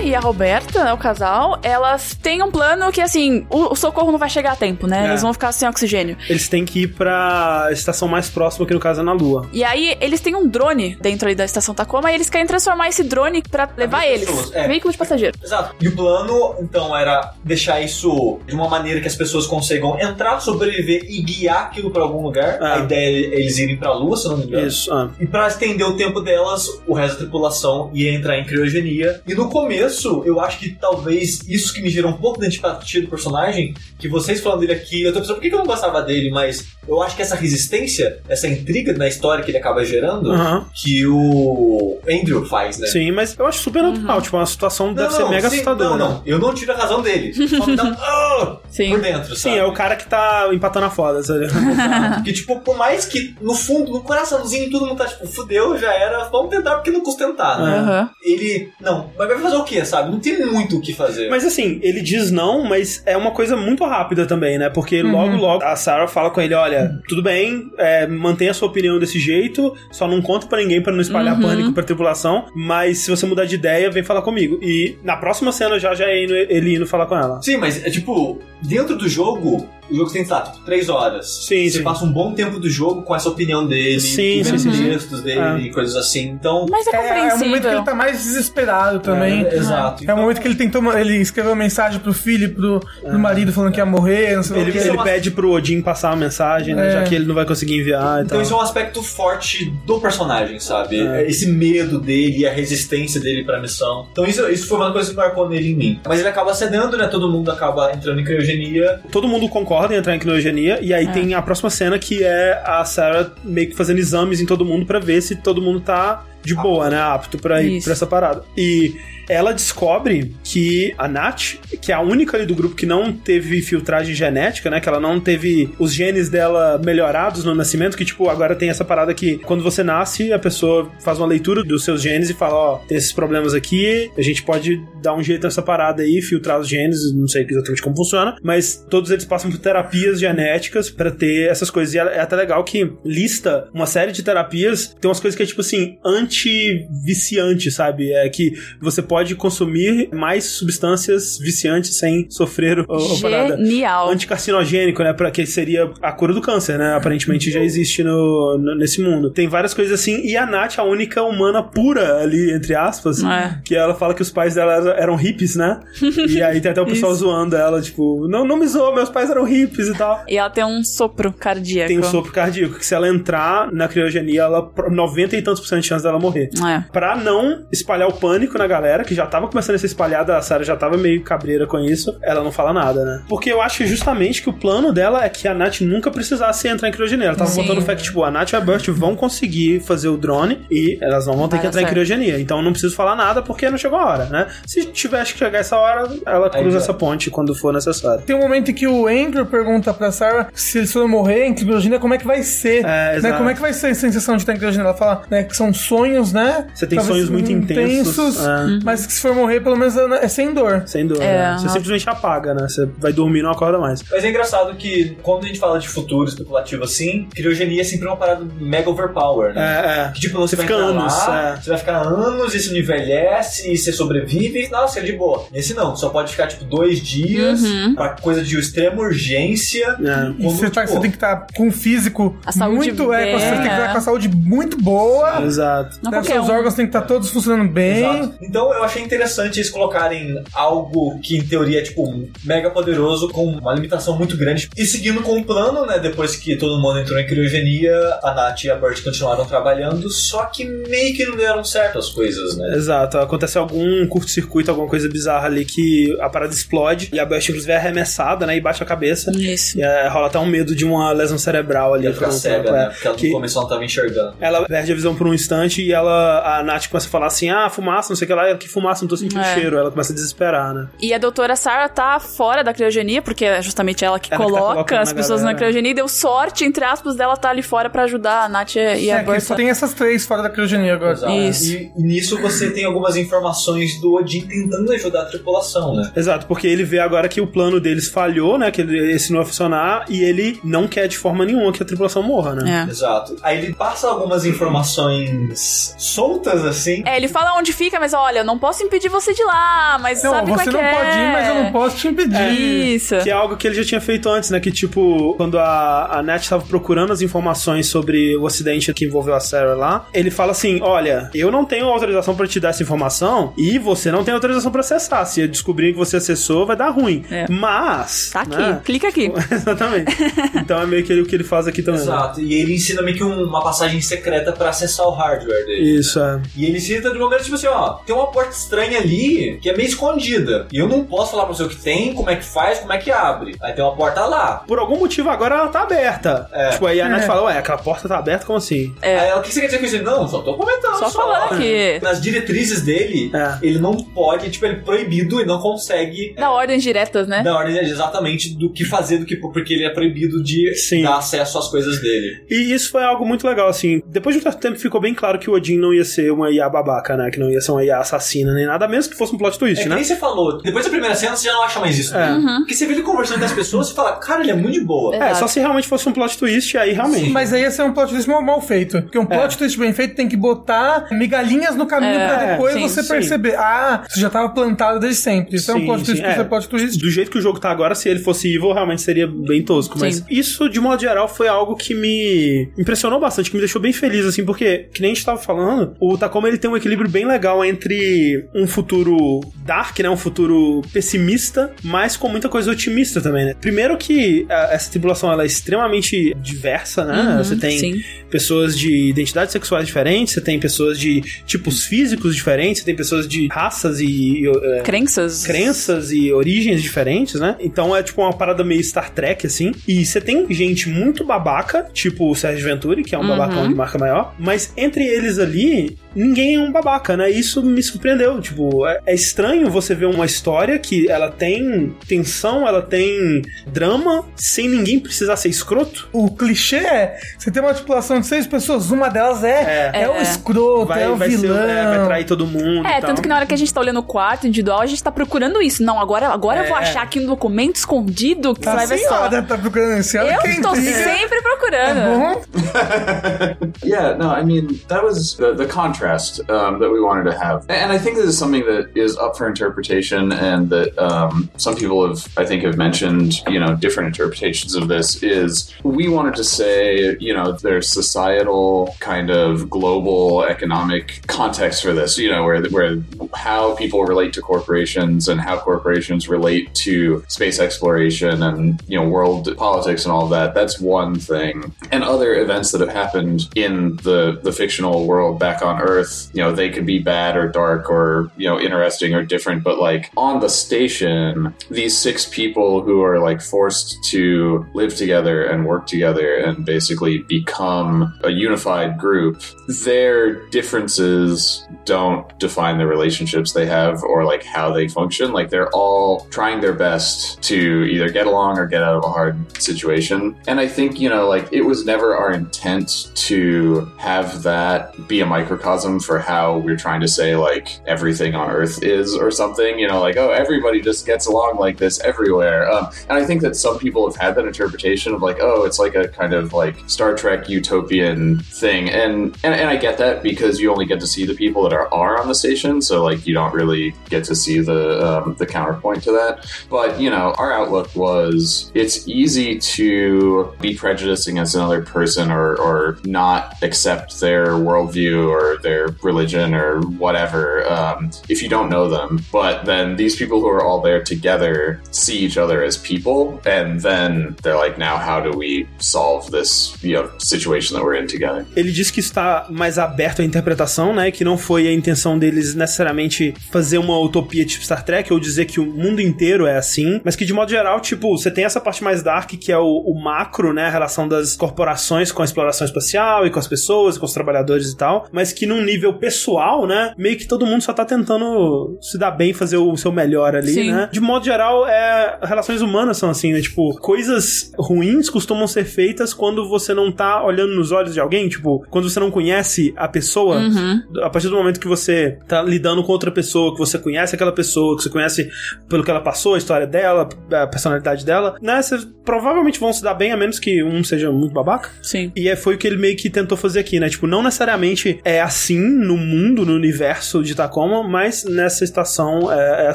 E a Roberta, né, o casal, elas têm um plano que, assim, o, o socorro não vai chegar a tempo, né? É. Eles vão ficar sem oxigênio. Eles têm que ir pra estação mais próxima, que no caso é na Lua. E aí, eles têm um drone dentro ali da estação Tacoma e eles querem transformar esse drone pra levar eles. pessoas, é. Veículo de passageiro. Exato. E o plano, então, era deixar isso de uma maneira que as pessoas consigam entrar, sobreviver e guiar aquilo pra algum lugar. É. A ideia é eles irem pra Lua, se não me engano. Isso, ah. E pra estender o tempo delas, o resto da tripulação ia entrar em criogenia. E no começo, eu acho que talvez isso que me gerou um pouco de antipatia do personagem, que vocês falando dele aqui, eu tô pensando, por que que eu não gostava dele? Mas eu acho que essa resistência, essa intriga na história que ele acaba gerando, Aham. que o Andrew faz, né? Sim, mas eu acho super natural. Tipo, uma situação deve ser mega sim, assustadora. Não, não, eu não tiro a razão dele. Só me dá um "Ah!" Sim. por dentro, Sim, sabe? é o cara que tá empatando a foda, sabe? Porque, tipo, por mais que no fundo, no coraçãozinho, todo mundo tá tipo, fudeu, já era, vamos tentar porque não custa tentar, né? Aham. Ele, não, mas vai fazer o quê, sabe? Não tem muito o que fazer. Mas assim, ele diz não, mas é uma coisa muito rápida também, né? Porque logo, logo a Sarah fala com ele: olha, tudo bem, é, mantenha a sua opinião desse jeito, só não conta pra ninguém pra não espalhar pânico pra tripulação, mas se você mudar de ideia, vem falar comigo. E na próxima cena já já é ele indo falar com ela. Sim, mas é tipo, dentro do jogo, o jogo tem, sei lá, tipo, três horas. Sim, Você sim. passa um bom tempo do jogo com essa opinião dele, Sim, vendo sim, sim. textos dele É. e coisas assim. Então, Mas é É, é o momento que ele tá mais desesperado também. É, exato. É o momento que ele tentou. Ele escreveu uma mensagem pro filho e pro, pro marido falando que ia morrer, não sei o Ele, isso é ele uma- pede pro Odin passar a mensagem, né? É. Já que ele não vai conseguir enviar Então isso é um aspecto forte do personagem, sabe? Esse medo dele e a resistência dele pra missão. Então isso, isso foi uma coisa que marcou nele em mim. Mas ele acaba cedendo, né? Todo mundo acaba entrando em criogenia. Todo mundo concorda em entrar em criogenia, e aí tem a próxima cena que é a Sarah meio que fazendo exames em todo mundo pra ver se todo mundo tá de boa, né? Apto pra ir Isso. pra essa parada. E ela descobre que a Nath, que é a única ali do grupo que não teve filtragem genética, né? Que ela não teve os genes dela melhorados no nascimento, que tipo, agora tem essa parada que quando você nasce, a pessoa faz uma leitura dos seus genes e fala, ó, tem esses problemas aqui, a gente pode dar um jeito nessa parada aí, filtrar os genes, não sei exatamente como funciona, mas todos eles passam por terapias genéticas pra ter essas coisas. E é até legal que lista uma série de terapias, tem umas coisas que é tipo assim, anti-viciante, sabe? É que você pode consumir mais substâncias viciantes sem sofrer o, parada Genial. anticarcinogênico, né? Pra que seria a cura do câncer, né? Aparentemente já existe no, no- nesse mundo. Tem várias coisas assim. E a Nath, a única humana pura ali, entre aspas, É. que ela fala que os pais dela eram- hippies, né? e aí tem até o pessoal zoando ela, tipo, não, não me zoa, meus pais eram hippies e tal. E ela tem um sopro cardíaco. Tem um sopro cardíaco, que se ela entrar na criogenia, ela 90 e tantos por cento de chance dela morrer. É. Pra não espalhar o pânico na galera, que já tava começando a ser espalhada, a Sarah já tava meio cabreira com isso, ela não fala nada, né? Porque eu acho justamente que o plano dela é que a Nath nunca precisasse entrar em criogenia. Ela tava Sim. botando fé que, tipo, a Nath e a Burt vão conseguir fazer o drone e elas não vão ter Vai que entrar em certo. criogenia. Então eu não preciso falar nada porque não chegou a hora, né? Se tivesse que chegar essa hora, ela Aí cruza já. essa ponte quando for necessário. Tem um momento em que o Andrew pergunta pra Sarah se eles forem morrer em criogenia, como é que vai ser? É, né? Como é que vai ser a sensação de estar em criogenia? Ela fala né, que são sonhos sonhos, né? Você tem Talvez sonhos muito intensos, é. mas que se for morrer, pelo menos é sem dor. Sem dor, É. né? Você simplesmente apaga, né? Você vai dormir e não acorda mais. Mas é engraçado que quando a gente fala de futuro especulativo assim, criogenia é sempre uma parada mega overpower, né? É, é. Que tipo, você, Você vai fica entrar anos, lá, é. você vai ficar anos e você não envelhece e você sobrevive, nossa, é de boa. Nesse não, só pode ficar tipo dois dias Uhum. pra coisa de extrema urgência. É. Quando, você, tá- tipo, você tem que estar com um físico A saúde muito. É, bem, você tem que estar é. com a saúde muito boa. Exato. Não né, qualquer seus um. órgãos têm que estar todos funcionando bem. Exato. Então eu achei interessante eles colocarem algo que em teoria é tipo mega poderoso com uma limitação muito grande e seguindo com o plano, né? Depois que todo mundo entrou em criogenia, a Nath e a Bert continuaram trabalhando, só que meio que não deram certo as coisas, né? Exato, acontece algum curto-circuito, alguma coisa bizarra ali que a parada explode e a Beth, inclusive, é arremessada, né? E baixa a cabeça. Isso. E é, rola até um medo de uma lesão cerebral ali. Ficar pro- cega, né? é, Porque ela que no começo não tava enxergando. ela perde a visão por um instante e ela, a Nath começa a falar assim: ah, fumaça, não sei o que lá, ela, que fumaça, não tô sentindo É. cheiro. Ela começa a desesperar, né? E a doutora Sarah tá fora da criogenia, porque é justamente ela que Ela que tá coloca as a pessoas galera. na criogenia e deu sorte, entre aspas, dela tá ali fora pra ajudar a Nath e a É, que Berta. só tem essas três fora da criogenia agora. Exato. Isso. E, e nisso você tem algumas informações do Odin tentando ajudar a tripulação, né? Exato, porque ele vê agora que o plano deles falhou, né? Que ele, esse não vai funcionar e ele não quer de forma nenhuma que a tripulação morra, né? É. Exato. Aí ele passa algumas informações soltas, assim. É, ele fala onde fica, mas olha, eu não posso impedir você de ir lá, mas Não, sabe você como é não que pode é? ir, mas eu não posso te impedir. Isso. Que é algo que ele já tinha feito antes, né? Que tipo, quando a, a Nat estava procurando as informações sobre o acidente que envolveu a Sarah lá, ele fala assim: Olha, eu não tenho autorização pra te dar essa informação e você não tem autorização pra acessar. Se eu descobrir que você acessou, vai dar ruim. É. Mas. Tá aqui, né? clica aqui. Exatamente. Então é meio que ele- o que ele faz aqui também. né? Exato. E ele ensina meio que um- uma passagem secreta pra acessar o hardware dele. Isso, é. E ele cita de uma maneira tipo assim, ó, tem uma porta estranha ali que é meio escondida. E eu não posso falar pra você o que tem, como é que faz, como é que abre. Aí tem uma porta lá. Por algum motivo agora ela tá aberta. É. Tipo, aí a É. fala, ué, aquela porta tá aberta? Como assim? É. Aí ela, o que você quer dizer com isso? Não, só tô comentando. Só falando aqui. Nas diretrizes dele, É. ele não pode, tipo, ele é proibido e não consegue Da ordens diretas, né? dar ordem exatamente do que fazer, do que porque ele é proibido de Sim. dar acesso às coisas dele. E isso foi algo muito legal, assim. Depois de um certo tempo ficou bem claro que o Odin não ia ser uma IA babaca, né? Que não ia ser uma IA assassina nem nada, mesmo que fosse um plot É twist, que né? nem você falou, depois da primeira cena você já não acha mais isso. É. Uhum. Porque você vê ele conversando com as pessoas e fala, cara, ele é muito de boa. É, só se realmente fosse um plot twist, aí realmente. Mas aí ia ser um plot twist mal, mal feito. Porque um plot twist bem feito tem que botar migalhinhas no caminho É, pra depois sim, você sim. perceber. Ah, isso já tava plantado desde sempre. Isso é um Sim, plot twist sim, é. ser plot twist. Do jeito que o jogo tá agora, se ele fosse evil, realmente seria bem tosco. Mas Sim. isso, de modo geral, foi algo que me impressionou bastante, que me deixou bem feliz, assim, porque, que nem a gente tava falando, o Tacoma ele tem um equilíbrio bem legal entre um futuro dark, né? Um futuro pessimista, mas com muita coisa otimista também, né? Primeiro que a- essa tripulação ela é extremamente diversa, né? Uhum, você tem sim. pessoas de identidades sexuais diferentes, você tem pessoas de tipos físicos diferentes, você tem pessoas de raças e, e, é, Crenças. crenças e origens diferentes, né? Então é tipo uma parada meio Star Trek, assim. E você tem gente muito babaca, tipo o Sérgio Venturi, que é um Uhum. babacão de marca maior, mas entre eles ali, ninguém é um babaca, né? Isso me surpreendeu. Tipo, é, é estranho você ver uma história que ela tem tensão, ela tem drama, sem ninguém precisar ser escroto. O clichê é: você tem uma tripulação de seis pessoas, uma delas é, é, É. o escroto, Vai, é o vai, ser, vilão. é, vai trair todo mundo. É, e tal. tanto que na hora que a gente tá olhando o quarto individual, a gente tá procurando isso. Não, agora, agora eu vou É. achar aqui um documento escondido que Tá você vai ver só. deve tá procurando esse Eu tô intriga. sempre procurando. É bom? Yeah, no, I mean that was the, the contrast um, that we wanted to have, and I think this is something that is up for interpretation, and that um, some people have, I think, have mentioned, you know, different interpretations of this. Is we wanted to say, you know, there's societal kind of global economic context for this, you know, where where how people relate to corporations and how corporations relate to space exploration and you know world politics and all that. That's one thing, and other events that have happened in the the fictional world back on Earth, you know, they could be bad or dark or you know interesting or different. But like on the station, these six people who are like forced to live together and work together and basically become a unified group, their differences don't define the relationships they have or like how they function. Like they're all trying their best to either get along or get out of a hard situation. And I think, you know, like it was never our intent to have that be a microcosm for how we're trying to say like everything on Earth is or something. You know, like oh, everybody just gets along like this everywhere. Um, and I think that some people have had that interpretation of like oh, it's like a kind of like Star Trek utopian thing, and and, and I get that because you only get to see the people that are are on the station, so like you don't really get to see the um, the counterpoint to that. But you know, our outlook was it's easy to be prejudiced against another person or or not accept their worldview or their religion or whatever um, if you don't know them. But then these people who are all there together see each other as people, and then they're like, now how do we solve this you know situation that we're in together? Ele diz que está mais aberto à interpretação, né? Que não foi a intenção deles necessariamente fazer uma utopia tipo Star Trek ou dizer que o mundo inteiro é assim, mas que de modo geral, tipo, você tem essa parte mais dark que é o, o macro, né? A relação das corporações com a exploração espacial e com as pessoas, com os trabalhadores tal, mas que num nível pessoal, né? Meio que todo mundo só tá tentando se dar bem, fazer o seu melhor ali, Sim. né? De modo geral, é relações humanas são assim, né? Tipo, coisas ruins costumam ser feitas quando você não tá olhando nos olhos de alguém, tipo, quando você não conhece a pessoa, Uhum. a partir do momento que você tá lidando com outra pessoa, que você conhece aquela pessoa, que você conhece pelo que ela passou, a história dela, a personalidade dela, né? Vocês provavelmente vão se dar bem, a menos que um seja muito babaca. Sim. E é, foi o que ele meio que tentou fazer aqui, né? Tipo, não necessariamente é assim no mundo, no universo de Tacoma, mas nessa estação é, é a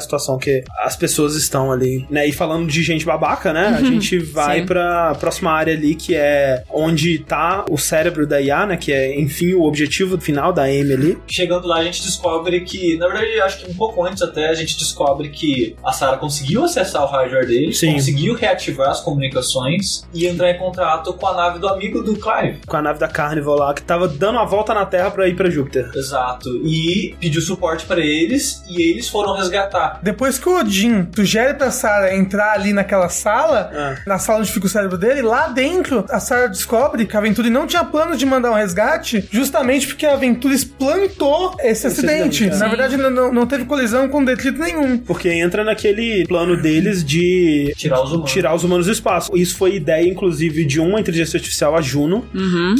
situação que as pessoas estão ali, né? E falando de gente babaca, né? A gente vai Sim. pra próxima área ali, que é onde tá o cérebro da IA, né? Que é, enfim, o objetivo final da Amy ali. Chegando lá, a gente descobre que, na verdade, acho que um pouco antes até, a gente descobre que a Sarah conseguiu acessar o hardware dele, Sim. conseguiu reativar as comunicações e entrar em contato com a nave do amigo do Clive. Com a nave da Carnival lá, que tava dando a volta na Terra pra ir pra Júpiter. Exato. E pediu suporte pra eles e eles foram resgatar. Depois que o Odin sugere pra Sarah entrar ali naquela sala, Ah. na sala onde fica o cérebro dele, lá dentro a Sarah descobre que a Venturi não tinha plano de mandar um resgate, justamente porque a Venturi plantou esse, Esse acidente. acidente, é. Na verdade, não- não, teve colisão com detrito nenhum. Porque entra naquele plano deles de Tirar os humanos. tirar os humanos do espaço. Isso foi ideia, inclusive, de uma inteligência artificial, a Juno,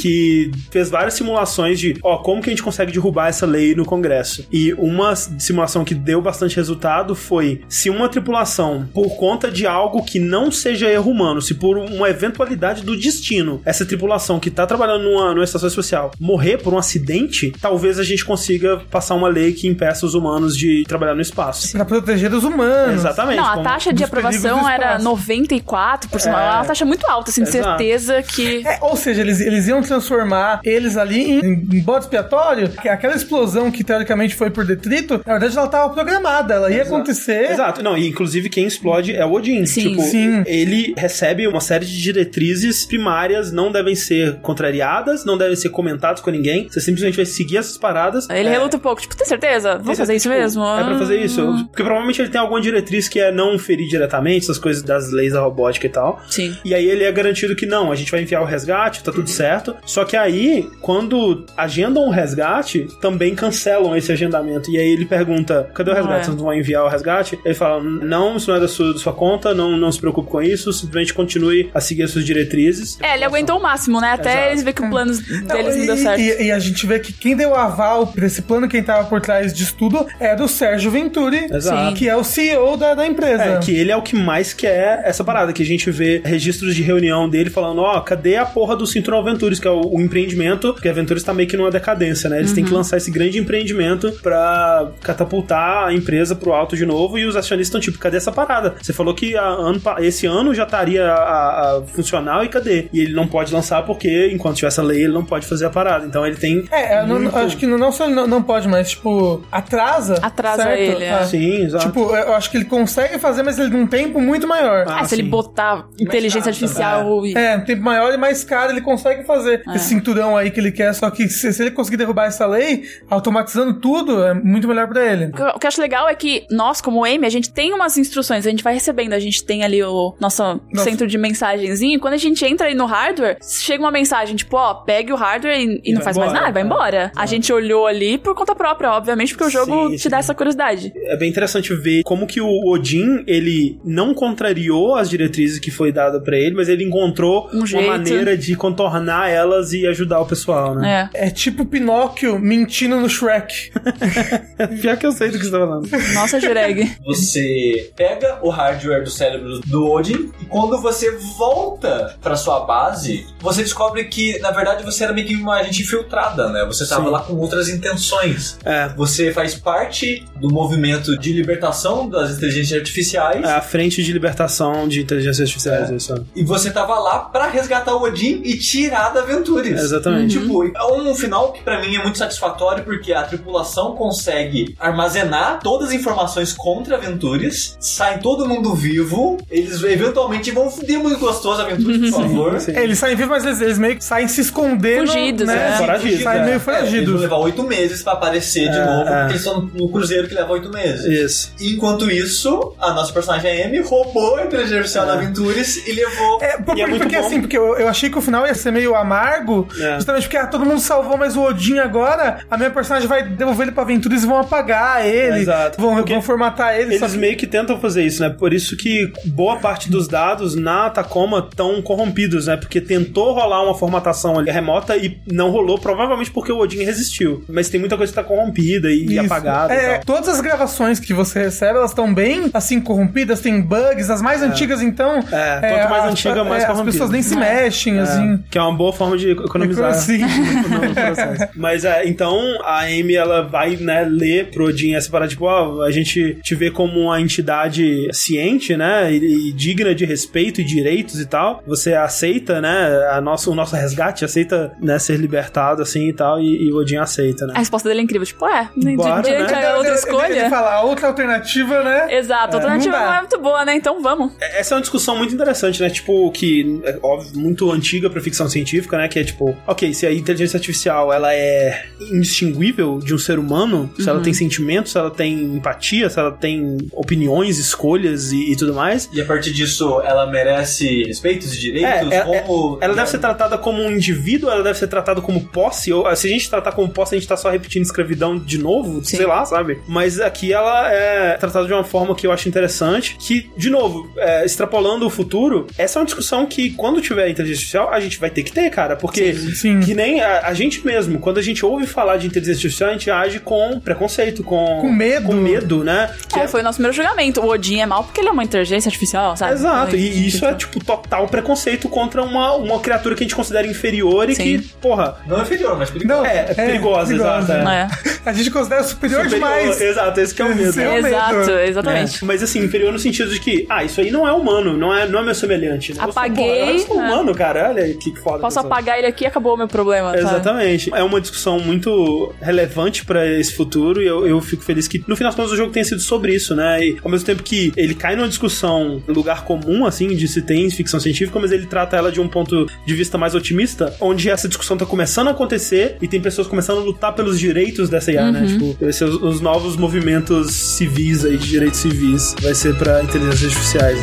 que fez várias simulações de, ó, como que a gente consegue derrubar essa lei no Congresso. E uma simulação que deu bastante resultado foi se uma tripulação, por conta de algo que não seja erro humano, se por uma eventualidade do destino, essa tripulação que tá trabalhando numa, numa estação espacial morrer por um acidente, talvez a gente consiga passar uma lei que impeça os humanos de trabalhar no espaço. Pra proteger os humanos. Exatamente. Não, a taxa de aprovação era espaço. 94%. É. uma taxa muito alta, assim, de certeza que. É, ou seja, eles, eles iam transformar eles ali em bode expiatório, que aquela explosão que teoricamente foi por detrito, na verdade ela estava programada, ela ia acontecer. Exato. Não, e inclusive quem explode é o Odin. Sim. Tipo, Sim. ele recebe uma série de diretrizes primárias, não devem ser contrariadas, não devem ser comentadas com ninguém. Você simplesmente vai seguir essas paradas. Ele É, reluta um pouco, tipo, tem certeza? Vamos fazer isso tipo, mesmo? É pra fazer isso. Ah. Porque provavelmente ele tem alguma diretriz que é não ferir diretamente, essas coisas das leis da robótica e tal. Sim. E aí ele é garantido que não, a gente vai enviar o resgate, tá tudo certo. Só que aí, quando agendam o resgate, também cancelam esse agendamento. E aí ele pergunta: cadê o Não resgate? é. Vocês não vão enviar o resgate? Ele fala: não, isso não é da sua, da sua conta, não, não se preocupe com isso, simplesmente continue a seguir as suas diretrizes. É, ele aguentou o máximo, né? Até Exato. eles verem que o plano deles não deu e, certo. e- e a gente vê que quem deu o aval pra esse plano, quem tava por trás disso tudo, é do Sérgio Venturi, Exato. que é o CEO da, da empresa. É, que ele é o que mais quer essa parada, que a gente vê registros de reunião dele falando, ó, cadê a porra do Cinturão Ventures, que é o, o empreendimento, porque a Ventures tá meio que numa decadência, né? Eles têm que lançar esse grande empreendimento pra catapultar a empresa pro alto de novo, e os acionistas estão tipo, cadê essa parada? Você falou que a ano, esse ano já estaria a, a funcional, e cadê? E ele não pode lançar porque, enquanto tiver essa lei, ele não pode fazer a parada. Então ele tem... É, eu não- muito- acho que não só ele não, não pode, mas, tipo, atrasa. Atrasa certo? ele, é. Sim, exato. Tipo, eu acho que ele consegue fazer, mas ele num tempo muito maior. Ah, Ah, se ele botar inteligência artificial e. É, um tempo maior e mais caro ele consegue fazer esse cinturão aí que ele quer. Só que se, se ele conseguir derrubar essa lei, automatizando tudo, é muito melhor pra ele. O que eu- acho legal é que nós, como Amy, a gente tem umas instruções, a gente vai recebendo, a gente tem ali o nosso Nossa. centro de mensagenzinho. Quando a gente entra aí no hardware, chega uma mensagem tipo, ó, pegue o hardware e, e E não faz mais embora, nada, vai é. embora. A gente olhou ali por conta própria, obviamente, porque o jogo Sim, te sim. dá essa curiosidade. é bem interessante ver como que o Odin, ele não contrariou as diretrizes que foi dada pra ele, mas ele encontrou Um uma maneira de contornar elas e ajudar o pessoal, né? É. É tipo Pinóquio mentindo no Shrek. Pior que eu sei do que você tá falando. Nossa, Jureg. Você pega o hardware do cérebro do Odin e quando você volta pra sua base, você descobre que, na verdade, você era meio que uma agente infiltrada, né? Você tava Sim. lá com outras intenções. É. Você faz parte do movimento de libertação das inteligências artificiais É a frente de libertação de inteligência artificial. É. isso. e você tava lá pra resgatar o Odin e tirar da Venturis. Exatamente. Tipo, é um final que pra mim é muito satisfatório porque a tripulação consegue armazenar todas as informações contra a Venturis, sai todo mundo vivo, eles eventualmente vão fuder muito gostoso a Venturis, por favor. Sim. É, eles saem vivos, mas eles, eles meio que saem se escondendo. Fugidos, né? é. Foragidos, Saem é. meio É, eles vão foragidos. levar oito meses pra aparecer de É, novo, é. porque eles estão no cruzeiro que leva oito meses. Isso. Enquanto isso, a nossa personagem Amy roubou a inteligência artificial da Venturis e levou. É, por- E é muito porque bom. assim, porque eu, eu achei que o final ia ser meio amargo, É. justamente porque ah, todo mundo salvou, mas o Odin agora, a minha personagem vai devolver ele pra aventuras e vão apagar ele, Exato. vão, Porque vão formatar ele. Eles que- meio que tentam fazer isso, né? Por isso que boa parte dos dados na Tacoma estão corrompidos, né? Porque tentou rolar uma formatação ali remota e não rolou, provavelmente porque o Odin resistiu. Mas tem muita coisa que tá corrompida e, e apagada e É, tal. todas as gravações que você recebe, elas estão bem, assim, corrompidas, tem bugs. As mais antigas, então... É, quanto mais as- antiga, mais é, As corrompida. pessoas nem se mexem, assim. Que é uma boa forma de economizar Assim. processo. Mas é, então a Amy ela vai, né, ler pro Odin essa parada, tipo, ó, a gente te vê como uma entidade ciente, né, e, e digna de respeito e direitos e tal. Você aceita, né, a nosso, o nosso resgate, aceita, né, ser libertado, assim, e tal, e, e o Odin aceita, A né. resposta dele é incrível. Tipo, é, di- Bora, diante né? a outra escolha. Ele, ele fala, a outra alternativa, né? Exato, a É, alternativa não não, dá. é muito boa, né? Então vamos. Essa é uma discussão muito interessante, né? Tipo, que é óbvio, muito antiga pra ficção científica, né? Que é tipo, ok, se a inteligência artificial ela é indistinguível de um ser humano, se ela tem sentimentos, se ela tem empatia, se ela tem opiniões, escolhas e, e tudo mais. E a partir disso, ela merece respeitos e direitos? É, é, como... Ela deve ser tratada como um indivíduo, ela deve ser tratada como posse, ou se a gente tratar como posse, a gente tá só repetindo escravidão de novo, sei lá, sabe? Mas aqui ela é tratada de uma forma que eu acho interessante, que, de novo, é, extrapolando o futuro, essa é uma discussão que, quando tiver inteligência artificial, a gente vai ter que ter, cara, porque Sim. que nem a, a gente mesmo, quando a gente ouve falar de inteligência artificial, a gente age com preconceito, com... Com medo. Com medo, né? Que É, foi o nosso primeiro julgamento. O Odin é mal porque ele é uma inteligência artificial, sabe? Exato, e isso é, tipo, total preconceito contra uma, uma criatura que a gente considera inferior e Sim. que, porra, Não é inferior, mas perigoso. Não, é, é perigosa, exato. é. É. A gente considera superior, demais. Exato, esse que é o medo. É o Exato, medo. exatamente. É, Mas assim, inferior no sentido de que, ah, isso aí não é humano, não é, não é meu semelhante. né? Eu sou, Apaguei, porra, eu sou é. humano, cara. Olha que foda. Posso apagar ele aqui e acabou o meu problema. sabe? Exatamente. É uma discussão muito relevante pra esse futuro e eu, eu fico feliz que no final das contas o jogo tenha sido sobre isso, né? E ao mesmo tempo que ele cai numa discussão lugar comum, assim, de se tem ficção científica, mas ele trata ela de um ponto de vista mais otimista, onde essa discussão tá começando a acontecer e tem pessoas começando a lutar pelos direitos dessa IA, né? Tipo, esses os novos movimentos civis aí, de direitos civis, vai ser pra inteligências artificiais.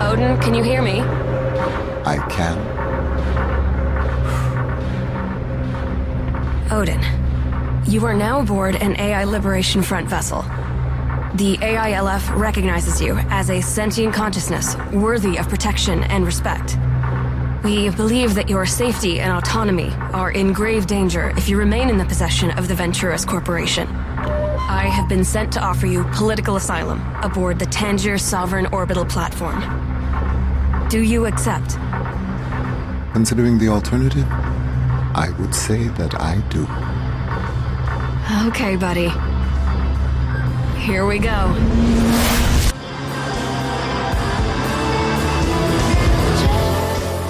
Odin, can you hear me? I can. Odin, you are now aboard an AI Liberation Front vessel. The AILF recognizes you as a sentient consciousness worthy of protection and respect. We believe that your safety and autonomy are in grave danger if you remain in the possession of the Venturis Corporation. I have been sent to offer you political asylum aboard the Tangier Sovereign Orbital Platform. Do you accept? Considering the alternative, I would say that I do. Okay, buddy. Here we go.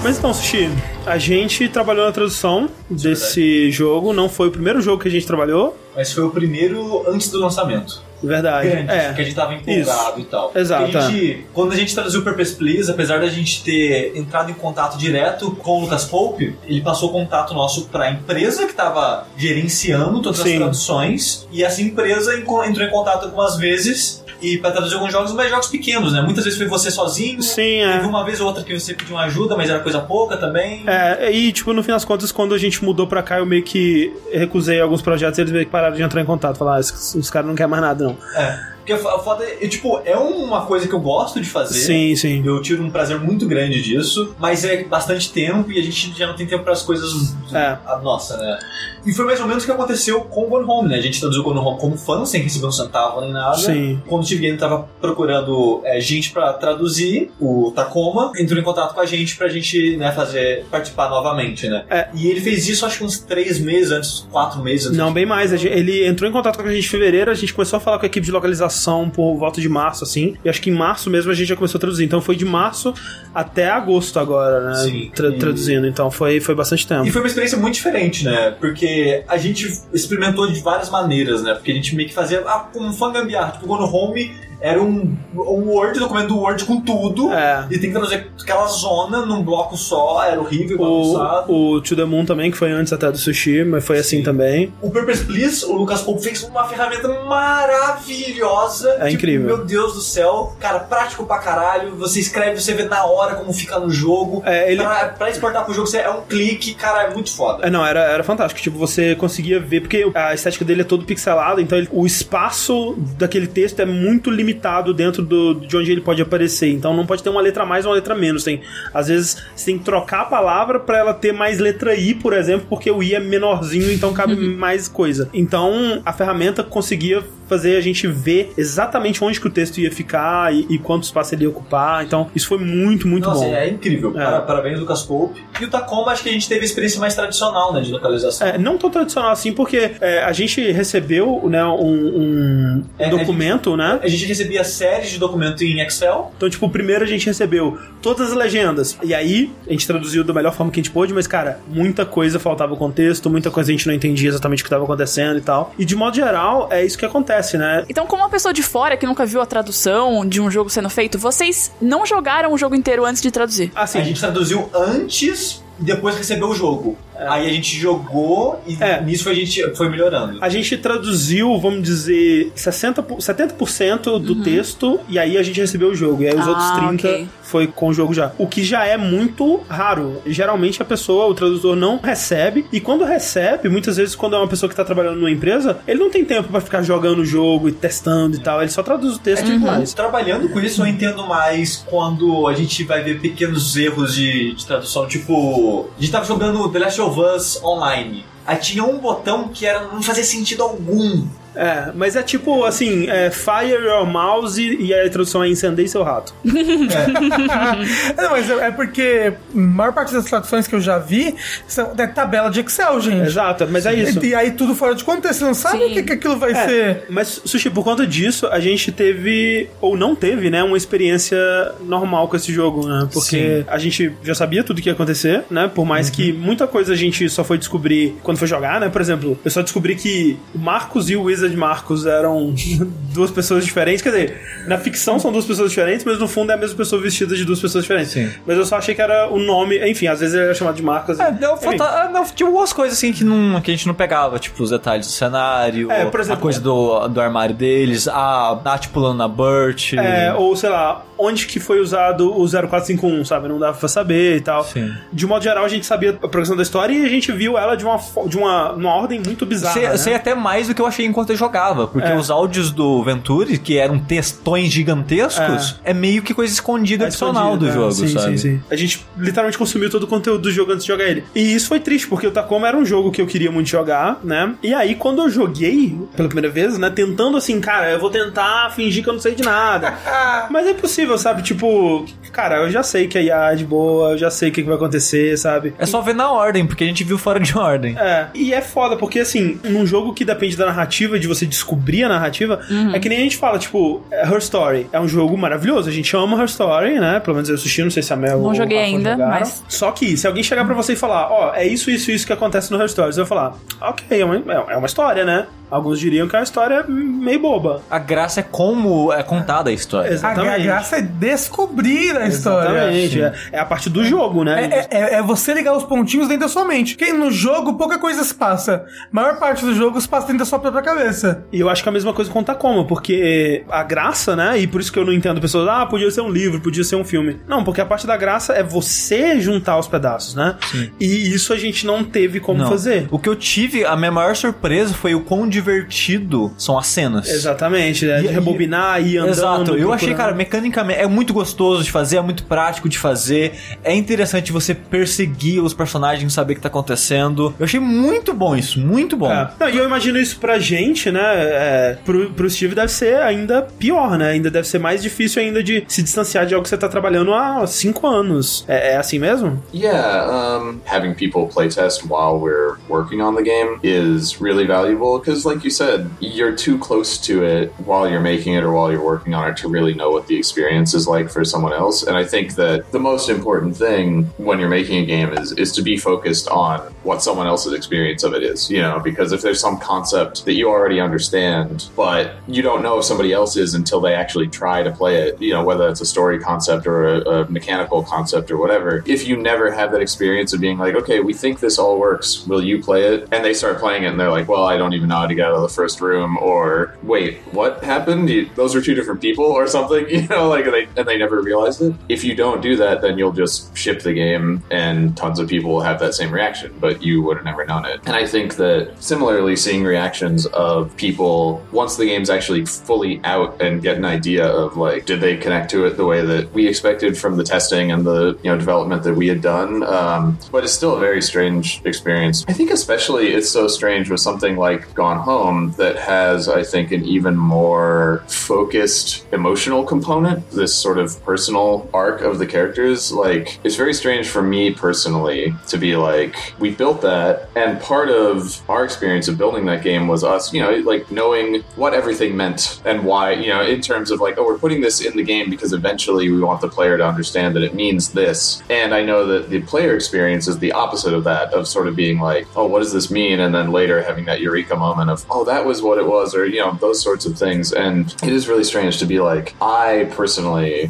Mas então, Sushi, a gente trabalhou na tradução desse jogo, não foi o primeiro jogo que a gente trabalhou, Mas foi o primeiro antes do lançamento. Verdade. Grande, é. porque a gente tava empolgado e tal. Exato, A gente, Quando a gente traduziu o Purpose Please, apesar da gente ter entrado em contato direto com o Lucas Pope, ele passou contato nosso pra empresa que tava gerenciando todas Sim. as traduções, e essa empresa entrou em contato algumas vezes e pra traduzir alguns jogos, mas jogos pequenos, né? Muitas vezes foi você sozinho. Sim, é. Teve uma vez ou outra que você pediu uma ajuda, mas era coisa pouca também. É, e tipo, no fim das contas, quando a gente mudou pra cá, eu meio que recusei alguns projetos eles meio que pararam de entrar em contato. Falar, ah, os caras não querem mais nada, não. É. Porque a foda é, tipo, é uma coisa que eu gosto de fazer. Sim, sim. Eu tiro um prazer muito grande disso, mas é bastante tempo e a gente já não tem tempo para as coisas. É. A nossa, né? E foi mais ou menos o que aconteceu com o Gone Home, né? A gente traduziu o Gone Home como fã, sem receber um centavo nem nada. Sim. Quando o Steve Game tava procurando é, gente pra traduzir, o Tacoma entrou em contato com a gente pra gente, né, fazer, participar novamente, né? É. E ele fez isso acho que uns três meses antes, quatro meses antes. Não, bem mais. Ele entrou em contato com a gente em fevereiro, a gente começou a falar com a equipe de localização por volta de março, assim. E acho que em março mesmo a gente já começou a traduzir. Então foi de março até agosto agora, né? Sim. Tra- Traduzindo. Então foi, foi bastante tempo. E foi uma experiência muito diferente, né? Porque a gente experimentou de várias maneiras, né? Porque a gente meio que fazia, ah, um fã gambiarra, tipo, o Gone Home era um, um Word, documento do Word com tudo, É. e tem que traduzir aquela zona num bloco só, era horrível, bagunçado. O, o To The Moon também, que foi antes até do Sushi, mas foi assim também. O Purpose Please, o Lucas Pope fez uma ferramenta maravilhosa. É Tipo, incrível. Meu Deus do céu. Cara, prático pra caralho. Você escreve, você vê na hora como fica no jogo. É, ele- pra, pra exportar pro jogo, você é um clique. Cara, é muito foda. É, não, era, era fantástico. Tipo, você conseguia ver, porque a estética dele é todo pixelado, então ele- o espaço daquele texto é muito limitado dentro do, de onde ele pode aparecer. Então não pode ter uma letra a mais ou uma letra a menos. Tem, às vezes você tem que trocar a palavra pra ela ter mais letra I, por exemplo, porque o I é menorzinho, então cabe mais coisa. Então a ferramenta conseguia fazer a gente ver exatamente onde que o texto ia ficar e, e quanto espaço ele ia ocupar. Então isso foi muito, muito Nossa, bom. é incrível. É. Para- Parabéns, Lucas Pope. E o Tacoma, acho que a gente teve a experiência mais tradicional, né, de localização. É, não tão tradicional assim, porque é, a gente recebeu né, um, um É, documento, né? A gente recebia séries de documento em Excel. Então, tipo, primeiro a gente recebeu todas as legendas. E aí, a gente traduziu da melhor forma que a gente pôde, mas, cara, muita coisa faltava o contexto, muita coisa a gente não entendia exatamente o que estava acontecendo e tal. E de modo geral, é isso que acontece, né? Então, como uma pessoa de fora que nunca viu a tradução de um jogo sendo feito, vocês não jogaram o jogo inteiro antes de traduzir. Assim, A gente traduziu antes e depois recebeu o jogo. Aí a gente jogou e É. nisso a gente foi melhorando. A gente traduziu, vamos dizer, 60, por- 70% do texto e aí a gente recebeu o jogo. E aí os Ah, outros 30 ok. foi com o jogo já. O que já é muito raro. Geralmente a pessoa, o tradutor não recebe e quando recebe, muitas vezes quando é uma pessoa que tá trabalhando numa empresa, ele não tem tempo pra ficar jogando o jogo e testando e tal. Ele só traduz o texto e mais. Trabalhando com isso, eu entendo mais quando a gente vai ver pequenos erros de, de tradução. Tipo, a gente tava jogando The Last of Us online. Aí tinha um botão que era, não fazia sentido algum. É, mas é tipo assim, é, fire your mouse e a tradução é incendeie seu rato. Não, mas é é porque a maior parte das traduções que eu já vi são é tabela de Excel, gente. Exato, mas é isso. E, e aí tudo fora de contexto, você não sabe Sim. o que, que aquilo vai É, ser. Mas, Sushi, por conta disso, a gente teve, ou não teve, né, uma experiência normal com esse jogo, né? Porque a gente já sabia tudo que ia acontecer, né? Por mais que muita coisa a gente só foi descobrir quando foi jogar, né? Por exemplo, eu só descobri que o Marcos e o Wizard Marcos eram duas pessoas diferentes. Quer dizer, na ficção são duas pessoas diferentes, mas no fundo é a mesma pessoa vestida de duas pessoas diferentes. Sim. Mas eu só achei que era o nome, enfim, às vezes ele era chamado de Marcos. É, deu, falta, ah, não, tinha algumas coisas assim que, não, que a gente não pegava, tipo os detalhes do cenário, É, exemplo- a coisa do, do armário deles, a Nath pulando na Burt. É, ou sei lá, onde que foi usado o 0451, sabe? Não dava pra saber e tal. Sim. De modo geral, a gente sabia a progressão da história e a gente viu ela de uma, de uma, uma ordem muito bizarra. sei, né? sei até mais do que eu achei enquanto eu jogava, porque É. os áudios do Venturi, que eram textões gigantescos, é, meio que coisa escondida É adicional do jogo, é. sim, sabe? Sim, sim. A gente literalmente consumiu todo o conteúdo do jogo antes de jogar ele. E isso foi triste, porque o Tacoma era um jogo que eu queria muito jogar, né? E aí, quando eu joguei pela primeira vez, né? Tentando assim, cara, eu vou tentar fingir que eu não sei de nada. Mas é impossível, sabe? Tipo, cara, eu já sei que a IA é de boa, eu já sei o que que vai acontecer, sabe? É só ver na ordem, porque a gente viu fora de ordem. É, e é foda, porque assim, num jogo que depende da narrativa, de você descobrir a narrativa, é que nem a gente fala, tipo, é Her Story é um jogo maravilhoso, a gente ama Her Story, né? Pelo menos eu assisti, não sei se a Mel Não ou joguei ainda, jogaram. mas- Só que, se alguém chegar pra você e falar, ó, é isso, isso, isso que acontece no Her Story, você vai falar, ok, é uma, é uma história, né? Alguns diriam que é uma história meio boba. A graça é como é contada a história. A, gra- a Exatamente. Graça é descobrir a história. Exatamente. É, é a parte do jogo, né? É, é- é você ligar os pontinhos dentro da sua mente. Porque no jogo pouca coisa se passa. A maior parte do jogo se passa dentro da sua própria cabeça. E eu acho que é a mesma coisa com Tacoma, porque a graça, né? E por isso que eu não entendo pessoas, ah, podia ser um livro, podia ser um filme. Não, porque a parte da graça é você juntar os pedaços, né? E isso a gente não teve como Não. fazer. O que eu tive, a minha maior surpresa foi o quão divertido são as cenas. Exatamente, né? De E- rebobinar e andando. Exato, eu achei, procurando. cara, mecanicamente é muito gostoso de fazer, é muito prático de fazer. É interessante você perseguir os personagens, saber o que tá acontecendo. Eu achei muito bom isso, muito bom. É. Não, e eu imagino isso pra gente, né? É, pro, pro Steve deve ser ainda pior, né? Ainda deve ser mais difícil ainda de se distanciar de algo que você tá trabalhando há cinco anos. É, é assim mesmo? Yeah, um, having people playtest while we're working on the game is really valuable because, like you said, you're too close to it while you're making it or while you're working on it to really know what the experience is like for someone else. And I think that the most important thing when you're making a game is is to be focused on what someone else's experience of it is. You know, because if there's some concept that you already understand, but you don't know if somebody else is until they actually try to play it. You know, whether it's a story concept or a, a mechanical concept or whatever. If you never have that experience of being like, okay, we think this all works. Will you play it? And they start playing it and they're like, well, I don't even know how to get out of the first room. Or wait, what happened? You, those are two different people or something. You know, like they and they never realized it. If you don't do that, then you'll just ship the game and tons of people will have that same reaction, but you would have never known it. And I think that similarly, seeing reactions of people once the game's actually fully out and get an idea of like, did they connect to it the way that we expected from the testing and the you know development that we had done? Um, but it's still a very strange experience. I think especially it's so strange with something like Gone Home that has, I think, an even more focused emotional component. This sort of personal arc of the characters. Like, it's very strange for me personally to be like, we built that, and part of our experience of building that game was us, you know, like knowing what everything meant and why, you know, in terms of like, oh, we're putting this in the game because eventually we want the player to understand that it means this. And I know that the player experience is the opposite of that, of sort of being like, oh, what does this mean? And then later having that eureka moment of, oh, that was what it was, or, you know, those sorts of things. And it is really strange to be like, I personally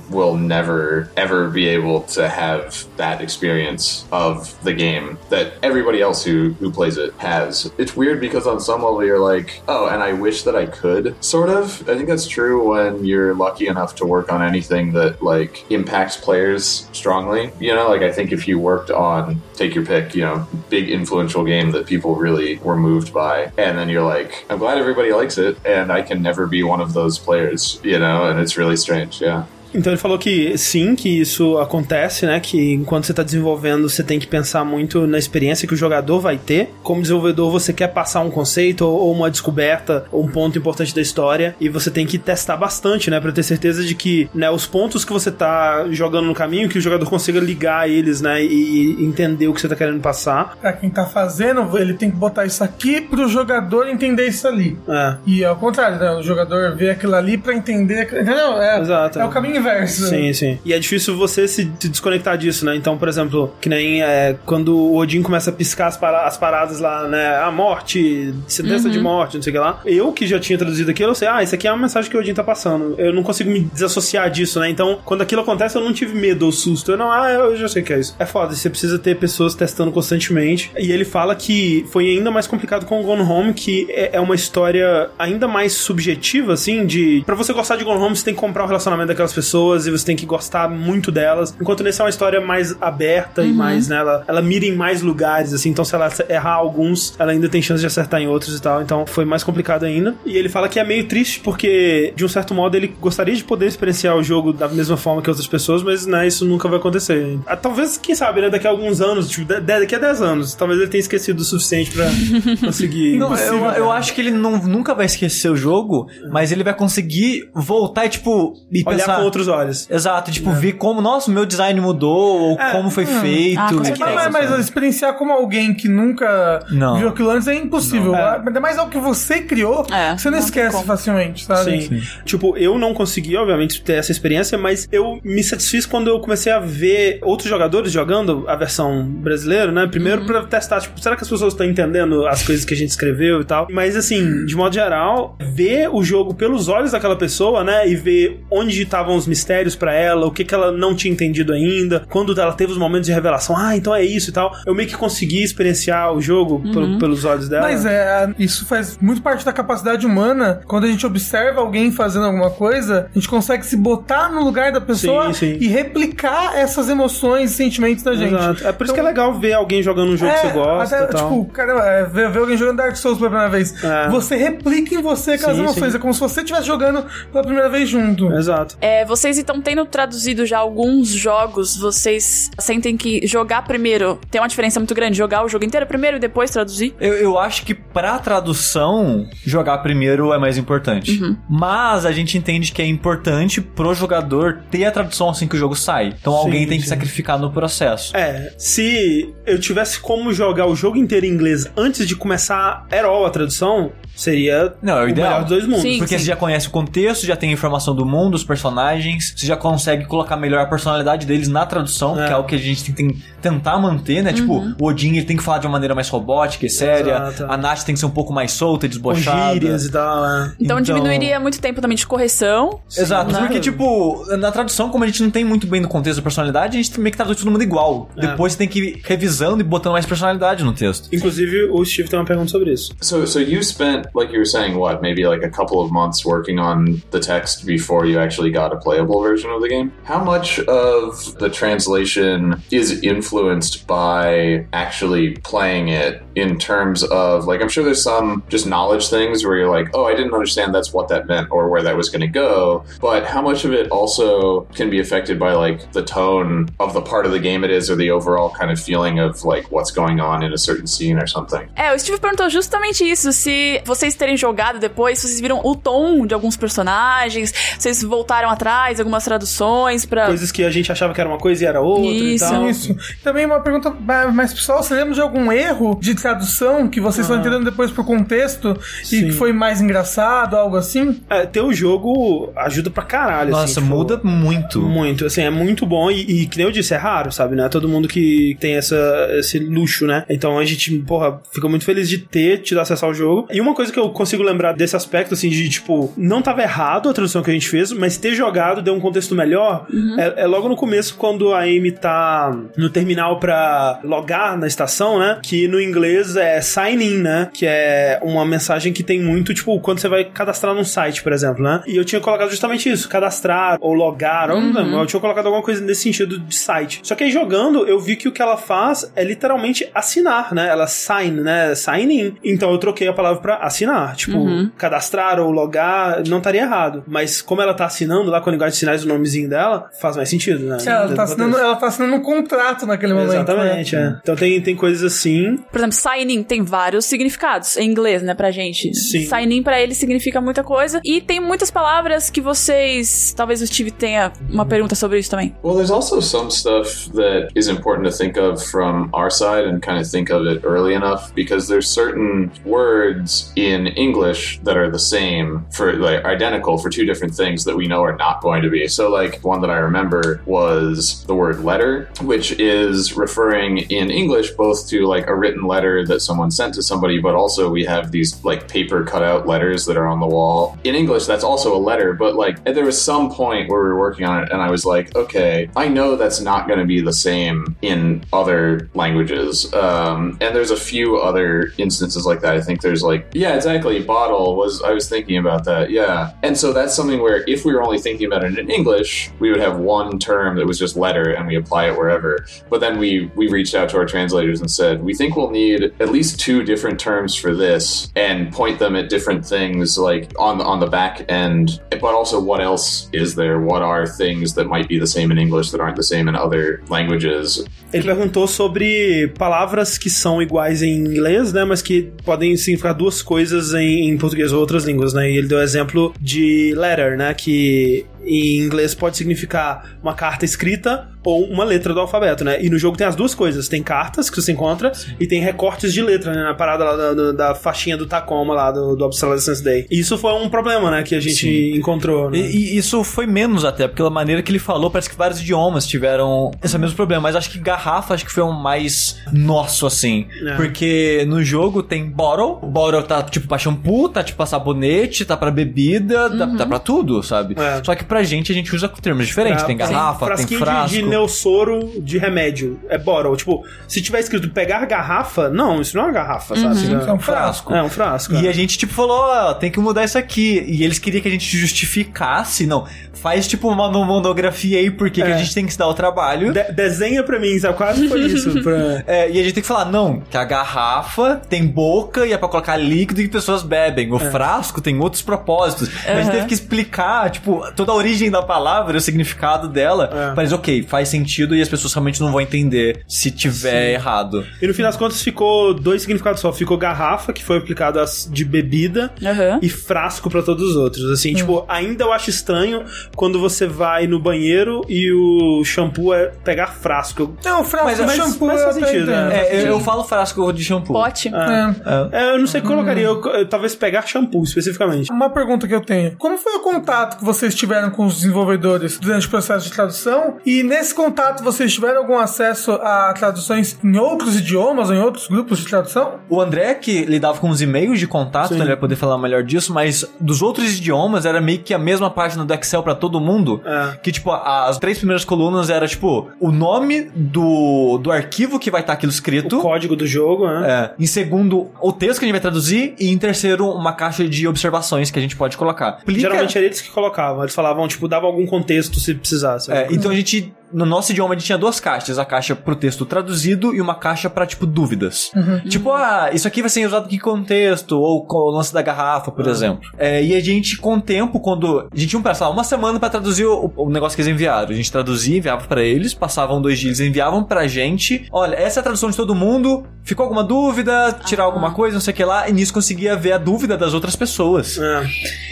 will never, ever be able to have that experience of the game that everybody else who, who plays it has. It's weird because on some level you're like, oh, and I wish that I could, sort of. I think that's true when you're lucky enough to work on anything that like impacts players strongly. You know, like I think if you worked on take your pick, you know, big influential game that people really were moved by, and then you're like, I'm glad everybody likes it, and I can never be one of those players, you know, and it's really strange, yeah. Então ele falou que sim, que isso acontece, né? Que enquanto você está desenvolvendo, você tem que pensar muito na experiência que o jogador vai ter. Como desenvolvedor, você quer passar um conceito ou uma descoberta ou um ponto importante da história e você tem que testar bastante, né? Pra ter certeza de que né, os pontos que você tá jogando no caminho, que o jogador consiga ligar eles, né? E, entender o que você tá querendo passar. Pra quem tá fazendo, ele tem que botar isso aqui pro jogador entender isso ali. É. E ao contrário, né? o jogador vê aquilo ali pra entender. Entendeu? É, Exato. é o caminho inverso. Sim, sim. E é difícil você se, se desconectar disso, né? Então, por exemplo, que nem é, quando o Odin começa a piscar as, para- as paradas lá, né? A morte, sentença de morte, não sei o que lá. Eu que já tinha traduzido aquilo, eu sei, ah, isso aqui é uma mensagem que o Odin tá passando. Eu não consigo me desassociar disso, né? Então, quando aquilo acontece, eu não tive medo ou susto. Eu não, ah, eu já sei o que é isso. É foda, você precisa ter pessoas testando constantemente. E ele fala que foi ainda mais complicado com o Gone Home, que é, é uma história ainda mais subjetiva, assim, de. Pra você gostar de Gone Home, você tem que comprar o relacionamento daquelas pessoas e você tem que gostar muito delas. Enquanto nesse é uma história mais aberta e mais, né? Ela, ela mira em mais lugares, assim. Então, se ela errar alguns, ela ainda tem chance de acertar em outros e tal. Então, foi mais complicado ainda. E ele fala que é meio triste porque, de um certo modo, ele gostaria de poder experienciar o jogo da mesma forma que outras pessoas, mas, né, isso nunca vai acontecer. Ah, Talvez, quem sabe, né, daqui a alguns anos, tipo, daqui a 10 anos, talvez ele tenha esquecido o suficiente pra conseguir. Não, eu, eu acho que ele não, nunca vai esquecer o jogo, mas ele vai conseguir voltar e, tipo, e Olhar pensar... com outros outros olhos. Exato, tipo, ver como, nossa, o meu design mudou, ou É, como foi Ah, feito. com e- certeza. Mas, mas experienciar como alguém que nunca Não. viu aquilo antes é impossível. Ainda mais algo que você criou, É, você não, não esquece facilmente, sabe? Sim. Tipo, eu não consegui, obviamente, ter essa experiência, mas eu me satisfiz quando eu comecei a ver outros jogadores jogando a versão brasileira, né? Primeiro pra testar, tipo, será que as pessoas estão entendendo as coisas que a gente escreveu e tal? Mas, assim, de modo geral, ver o jogo pelos olhos daquela pessoa, né? E ver onde estavam os mistérios pra ela, o que, que ela não tinha entendido ainda, quando ela teve os momentos de revelação, ah, então é isso e tal. Eu meio que consegui experienciar o jogo pel- pelos olhos dela. Mas é, isso faz muito parte da capacidade humana. Quando a gente observa alguém fazendo alguma coisa, a gente consegue se botar no lugar da pessoa Sim, sim. e replicar essas emoções e sentimentos da gente. Exato. É por isso que é legal ver alguém jogando um jogo que você gosta. até, tal. tipo, cara, é, ver, ver alguém jogando Dark Souls pela primeira vez. É. Você replica em você aquelas Sim, emoções. sim. É como se você estivesse jogando pela primeira vez junto. Exato. É, vocês então tendo traduzido já alguns jogos, vocês sentem que jogar primeiro tem uma diferença muito grande? Jogar o jogo inteiro primeiro e depois traduzir? Eu, eu acho que pra tradução, jogar primeiro é mais importante. Mas a gente entende que é importante pro jogador ter a tradução assim que o jogo sai. Então alguém tem que sim. sacrificar no processo. É, se eu tivesse como jogar o jogo inteiro em inglês antes de começar at all a tradução, seria Não, é o ideal. melhor dos dois mundos. Sim. Porque você já conhece o contexto, já tem a informação do mundo, dos personagens, você já consegue colocar melhor a personalidade deles na tradução, É. que é algo que a gente tem que tentar manter, né? Tipo, o Odin ele tem que falar de uma maneira mais robótica e séria, Exato. a Nath tem que ser um pouco mais solta e Com desbochada. gírias e tal, né? Então, Então- diminuiria muito tempo também de correção. Exato, né? porque, tipo, na tradução, como a gente não tem muito bem no contexto da personalidade, a gente meio que traduz todo mundo igual. É. Depois você tem que ir revisando e botando mais personalidade no texto. Inclusive, o Steve tem uma pergunta sobre isso. So, so you spent, like you were saying, what, maybe like a couple of months working on the text before you actually got a playable version of the game? How much of the translation is influenced by actually playing it in terms of, like, I'm sure there's some just knowledge things where you're like, oh, I didn't understand that's what that meant or where that was going to go, but how much of it also can be affected by, like, the tone of the part of the game it is or the overall kind of feeling of, like, what's going on in a certain scene or something? É, Steve perguntou justamente isso, se vocês terem jogado depois, vocês viram o tom de alguns personagens, vocês voltaram atrás, algumas traduções pra... Coisas que a gente achava que era uma coisa e era outra e Isso. tal. Isso. Também uma pergunta mais pessoal, você lembra de algum erro de tradução que vocês estão entendendo depois pro contexto e Sim. que foi mais engraçado, algo assim? É, ter o jogo ajuda pra caralho. Nossa, assim, tipo, muda muito. Muito, assim, é muito bom e, e que nem eu disse, é raro, sabe, né? Todo mundo que tem essa, esse luxo, né? Então a gente, porra, fica muito feliz de ter tido acesso ao jogo. E uma coisa que eu consigo lembrar desse aspecto, assim, de tipo, não tava errado a tradução que a gente fez, mas ter jogado deu um contexto melhor. É, é logo no começo, quando a Amy tá no terminal pra logar na estação, né? Que no inglês é sign in, né? Que é uma mensagem que tem muito, tipo, quando você vai cadastrar num site, por exemplo, né? E eu tinha colocado justamente isso, cadastrar ou logar, ou não eu tinha colocado alguma coisa nesse sentido de site. Só que aí jogando, eu vi que o que ela faz é literalmente assinar, né? Ela sign, né? Sign in. Então eu troquei a palavra pra assinar. Tipo, cadastrar ou logar não estaria errado. Mas como ela tá assinando lá com a linguagem de sinais o nomezinho dela, faz mais sentido, né? Ela Dentro tá, do assinando, ela tá assinando um contrato naquele momento. Exatamente, né? é. Então tem, tem coisas assim. Por exemplo, sign in tem vários significados em inglês, né, pra gente. Sim. Sign in pra ele significa muita coisa. E tem muitas palavras que vocês. Talvez o Steve tenha uma pergunta sobre isso também. Well, there's also some stuff that is important to think of from our side and kind of think of it early enough because there's certain words in English that are the same for like identical for two different things that we know are not going to be. So like one that I remember was the word letter, which is referring in English both to like a written letter that someone sent to somebody, but also we have these like paper cutout letters that are on the wall. In English, that's also a letter, but like there was some point where we were working on it and I was like, okay, I know that's not going to be the same in other languages. Um, and there's a few other instances like that. I think there's like, yeah, exactly. Bottle was, I was thinking about that. Yeah. And so that's something where if we were only thinking about it in English, we would have one term that was just letter and we apply it wherever. But then we, we reached out to our translators and said, we think we'll need at least two different terms for this and point them at different things like on the, on the back end. But also what else is there? What are things that might be the same in English that aren't the same in other languages? Ele perguntou sobre palavras que são iguais em inglês, né? Mas que podem significar duas coisas em, em português ou outras línguas, né? E ele deu exemplo de letter, né? Que em inglês pode significar uma carta escrita ou uma letra do alfabeto, né? E no jogo tem as duas coisas. Tem cartas que você encontra e tem recortes de letra, né? Na parada lá da, da- da faixinha do Tacoma lá, do, do Obsolescence Day. E isso foi um problema, né? Que a gente encontrou, né? E, e isso foi menos até, porque pela maneira que ele falou, parece que vários idiomas tiveram esse mesmo problema. Mas acho que garrafa, acho que foi um mais nosso, assim. É. Porque no jogo tem bottle. Bottle tá tipo pra shampoo, tá tipo pra sabonete, tá pra bebida, tá, tá pra tudo, sabe? É. Só que pra gente a gente usa termos diferentes. Pra- tem garrafa, tem frasquinho de- frasco. de, neossoro de remédio. É bottle. Tipo, se tiver escrito pegar garrafa, não, isso não é uma garrafa, sabe? É um frasco. É um frasco. E é. a gente, tipo, falou, ó, tem que mudar isso aqui. E eles queriam que a gente justificasse, não. Faz, tipo, uma monografia aí, porque que É. a gente tem que se dar o trabalho. De- desenha pra mim, sabe? Quase foi isso. pra- É, e a gente tem que falar, não, que a garrafa tem boca e é pra colocar líquido e pessoas bebem. É. O frasco tem outros propósitos. A gente teve que explicar, tipo, toda a origem da palavra, o significado dela. É. Mas ok, faz sentido e as pessoas realmente não vão entender se tiver errado. E no fim das contas ficou dois significados só. Ficou garrafa, que foi aplicado de bebida, Aham. e frasco pra todos os outros. Assim, tipo, ainda eu acho estranho quando você vai no banheiro e o shampoo é pegar frasco. Não, frasco Mas- mas- shampoo mas eu faz até sentido, né? É, eu, eu falo frasco de shampoo. Pote. É. É, eu não sei o que eu colocaria. Eu, eu- talvez pegar shampoo, especificamente. Uma pergunta que eu tenho. Como foi o contato que vocês tiveram com os desenvolvedores durante o processo de tradução? E nesse contato vocês tiveram algum acesso a traduções em outros idiomas, ou em outros grupos de tradução? O André, que lidava com os e-mails de contato, Sim. então ele vai poder falar melhor disso, mas dos outros idiomas era meio que a mesma página do Excel pra todo mundo. É. Que, tipo, as três primeiras colunas era, tipo, o nome do, do arquivo que vai estar aquilo escrito. O código do jogo, né? É. Em segundo, o texto que a gente vai traduzir. E em terceiro, uma caixa de observações que a gente pode colocar. Explica- Geralmente era eles que colocavam. Eles falavam, tipo, davam algum contexto se precisasse. É, então a gente, no nosso idioma, a gente tinha duas caixas. A caixa pro texto traduzido e uma caixa pra, tipo, dúvidas. Tipo, ah, isso aqui vai ser usado em que contexto? Ou com o lance da garrafa, por exemplo. É, e a gente, com o tempo, quando... A gente tinha, um, sei lá, uma semana pra traduzir o, o negócio que eles enviaram. A gente traduzia, enviava pra eles, passavam dois dias, eles enviavam pra gente. Olha, essa é a tradução de todo mundo. Ficou alguma dúvida? Tirar alguma coisa, não sei o que lá. E nisso conseguia ver a dúvida das outras pessoas. É.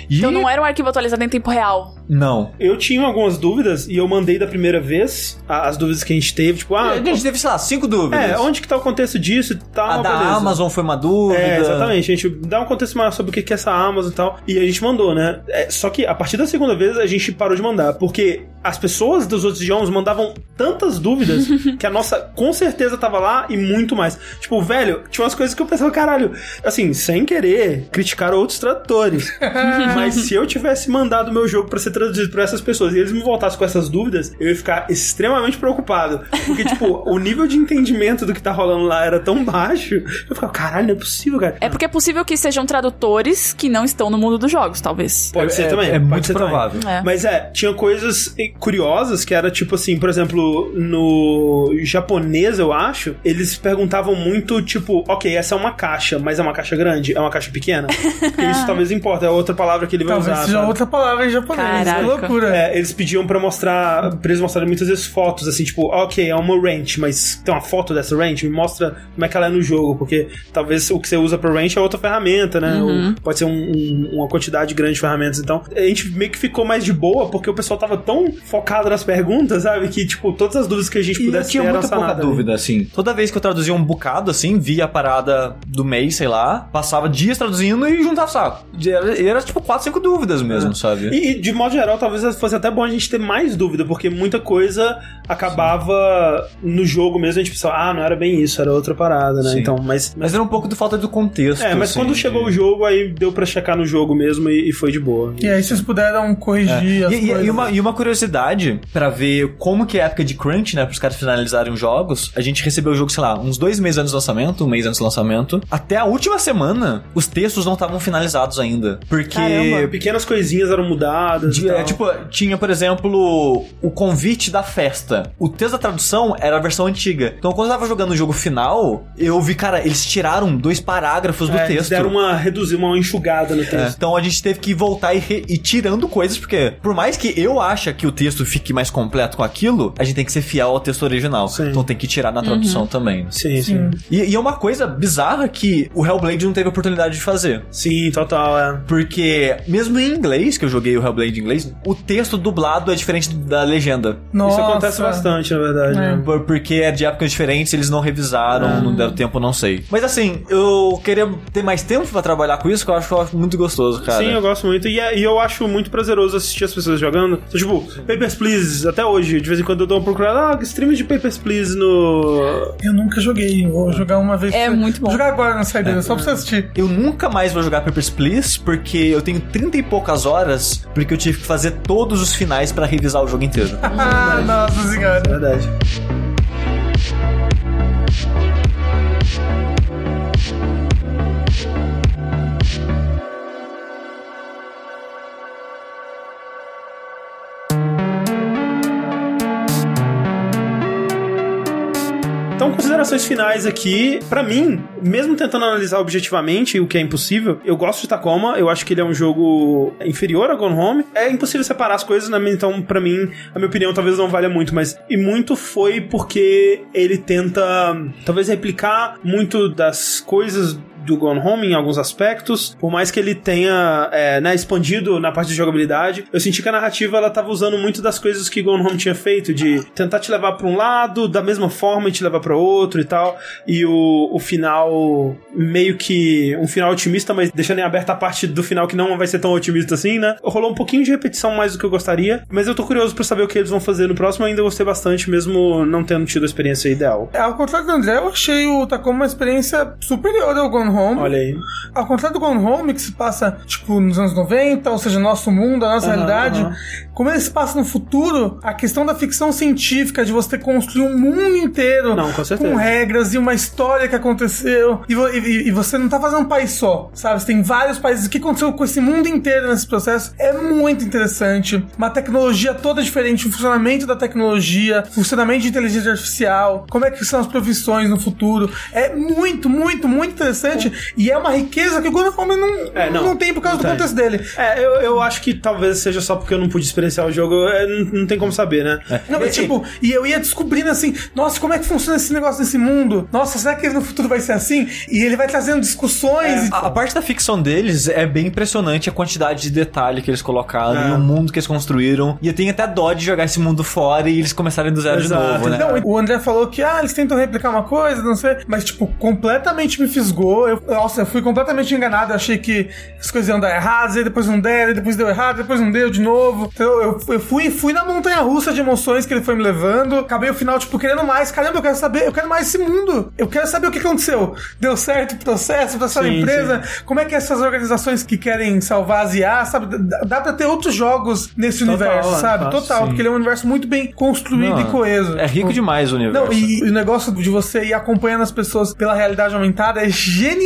E... Então não era um arquivo atualizado em tempo real. Não. Eu tinha algumas dúvidas e eu mandei da primeira vez a- as dúvidas que a gente teve, tipo, ah, a gente teve, sei lá, cinco dúvidas. é, onde que tá o contexto disso e tal, A da beleza. Amazon foi uma dúvida. É, exatamente. A gente dá um contexto maior sobre o que que é essa Amazon e tal. E a gente mandou, né? É, só que a partir da segunda vez a gente parou de mandar. Porque as pessoas dos outros idiomas mandavam tantas dúvidas que a nossa com certeza tava lá e muito mais. Tipo, velho, tinha umas coisas que eu pensava, caralho, assim, sem querer criticar outros tradutores. mas se eu tivesse mandado o meu jogo pra ser traduzido por essas pessoas e eles me voltassem com essas dúvidas, eu ia ficar extremamente preocupado. Porque, tipo, o nível de entendimento do que tá rolando lá era tão baixo. Eu ficava, caralho, não é possível, cara. É porque é possível que sejam tradutores que não estão no mundo dos jogos, talvez. Pode ser É- também. é pode muito ser provável. É. Mas é, tinha coisas curiosas que era tipo assim, por exemplo, no japonês, eu acho, eles perguntavam muito, tipo, ok, essa é uma caixa, mas é uma caixa grande? É uma caixa pequena? Porque isso talvez importa, é outra palavra que ele vai Talvez usar. seja outra palavra em japonês. Caraca. Que loucura. É, eles pediam pra mostrar, pra eles mostrarem muitas vezes fotos, assim, tipo, ok, é uma wrench, mas tem uma foto dessa wrench, me mostra como é que ela é no jogo, porque talvez o que você usa pra wrench é outra ferramenta, né? Ou pode ser um- um- uma quantidade grande de ferramentas. Então, a gente meio que ficou mais de boa, porque o pessoal tava tão focado nas perguntas, sabe? Que, tipo, todas as dúvidas que a gente E eu pudesse tinha ter muita pouca dúvida, assim. Toda vez que eu traduzia um bocado, assim, via a parada do mês, sei lá, passava dias traduzindo e juntava saco. Era, era tipo 4, 5 dúvidas mesmo, sabe? E, e, de modo geral, talvez fosse até bom a gente ter mais dúvida, porque muita coisa acabava no jogo mesmo, a gente pensava, ah, não era bem isso, era outra parada, né? Sim. Então, mas. Mas era um pouco de falta do contexto. É, mas assim, quando chegou de- o jogo, aí deu pra checar no jogo mesmo e, e foi de boa. E aí vocês puderam corrigir as É. E, e- coisas. e uma, e uma curiosidade pra ver como que é a época de crunch, né, pros caras finalizarem os jogos, a gente recebeu o jogo, sei lá, uns dois meses antes do lançamento, um mês antes do lançamento. Até a última semana, os textos não estavam finalizados ainda. Porque Caramba. Pequenas coisinhas eram mudadas. e De- é, tipo, tinha, por exemplo, o convite da festa. O texto da tradução era a versão antiga. Então, quando eu tava jogando o jogo final, eu vi, cara, eles tiraram dois parágrafos do É, eles texto. deram uma reduzir, uma enxugada no É, texto. Então a gente teve que voltar e re- ir tirando coisas, porque por mais que eu ache que o texto fique mais completo com aquilo, a gente tem que ser fiel ao texto original. Sim. Então tem que tirar na tradução também. Sim, sim. E, e é uma coisa bizarra que o Hellblade não teve oportunidade de fazer. Sim, total, é. Porque, mesmo em inglês, que eu joguei o Hellblade em inglês, o texto dublado é diferente da legenda. Nossa. Isso acontece bastante, na verdade. É. né? Por- Porque é de épocas diferentes, eles não revisaram, não deram tempo, não sei. Mas assim, eu queria ter mais tempo pra trabalhar com isso, que eu acho, eu acho muito gostoso, cara. Sim, eu gosto muito. E, é- e eu acho muito prazeroso assistir as pessoas jogando. Então, tipo, Papers, Please, até hoje, de vez em quando eu dou uma procurada, ah, stream de Papers, Please no... Eu nunca joguei, vou jogar uma vez. É muito bom. Vou jogar agora na saída, só pra você assistir. Eu nunca mais vou jogar Papers, Please, porque eu tenho 30 e poucas horas, porque eu tive que fazer todos os finais pra revisar o jogo inteiro. Nossa senhora. Verdade. Considerações finais aqui. Pra mim, mesmo tentando analisar objetivamente o que é impossível, eu gosto de Tacoma. Eu acho que ele é um jogo inferior a Gone Home. É impossível separar as coisas, né? Então, pra mim, a minha opinião talvez não valha muito, mas e muito foi porque ele tenta talvez replicar muito das coisas do Gone Home em alguns aspectos, por mais que ele tenha é, né, expandido na parte de jogabilidade, eu senti que a narrativa ela tava usando muito das coisas que Gone Home tinha feito, de tentar te levar pra um lado da mesma forma e te levar pra outro e tal, e o, o final meio que um final otimista, mas deixando em aberta a parte do final que não vai ser tão otimista assim, né? Rolou um pouquinho de repetição mais do que eu gostaria, mas eu tô curioso pra saber o que eles vão fazer no próximo, eu ainda gostei bastante, mesmo não tendo tido a experiência ideal. Ao contrário do André, eu achei o Tacoma uma experiência superior ao Gone Home. Olha aí. Ao contrário do Gone Home, que se passa, tipo, nos anos 90, ou seja, nosso mundo, a nossa Aham, realidade, aham. como ele se passa no futuro, a questão da ficção científica, de você construir um mundo inteiro Não, com certeza. regras e uma história que aconteceu, e, e- e você não tá fazendo um país só, sabe? Você tem vários países. O que aconteceu com esse mundo inteiro nesse processo é muito interessante. Uma tecnologia toda diferente, o funcionamento da tecnologia, funcionamento de inteligência artificial, como é que são as profissões no futuro. É muito, muito, muito interessante. E é uma riqueza que o Gone Home não, É, não. não tem por causa Não do tem. contexto dele. É, eu, eu acho que talvez seja só porque eu não pude experienciar o jogo, é, não, não tem como saber, né? Não, mas tipo, e eu ia descobrindo assim, nossa, como é que funciona esse negócio nesse mundo? Nossa, será que no futuro vai ser assim? E ele vai trazendo discussões. e- A, a parte da ficção deles é bem impressionante a quantidade de detalhe que eles colocaram É. e o mundo que eles construíram. E eu tenho até dó de jogar esse mundo fora e eles começarem do zero Exato. de novo, né? Não, o André falou que, ah, eles tentam replicar uma coisa, não sei, mas, tipo, completamente me fisgou. Eu, nossa, eu fui completamente enganado. Eu achei que as coisas iam dar errado, aí depois não deram, depois deu errado, depois não deu de novo. Então, eu, eu fui, fui na montanha russa de emoções que ele foi me levando. Acabei o final, tipo, querendo mais. Caramba, eu quero saber, eu quero mais esse mundo. Eu quero saber o que aconteceu. Deu certo o processo pra Sim, empresa? Como é que essas organizações que querem salvar as IA, sabe? Dá, pra ter outros jogos nesse Total, universo, é, sabe? fácil, Total, sim. porque ele é um universo muito bem construído Não, e coeso. É rico Tipo, demais o universo. não, e o negócio de você ir acompanhando as pessoas pela realidade aumentada é genial.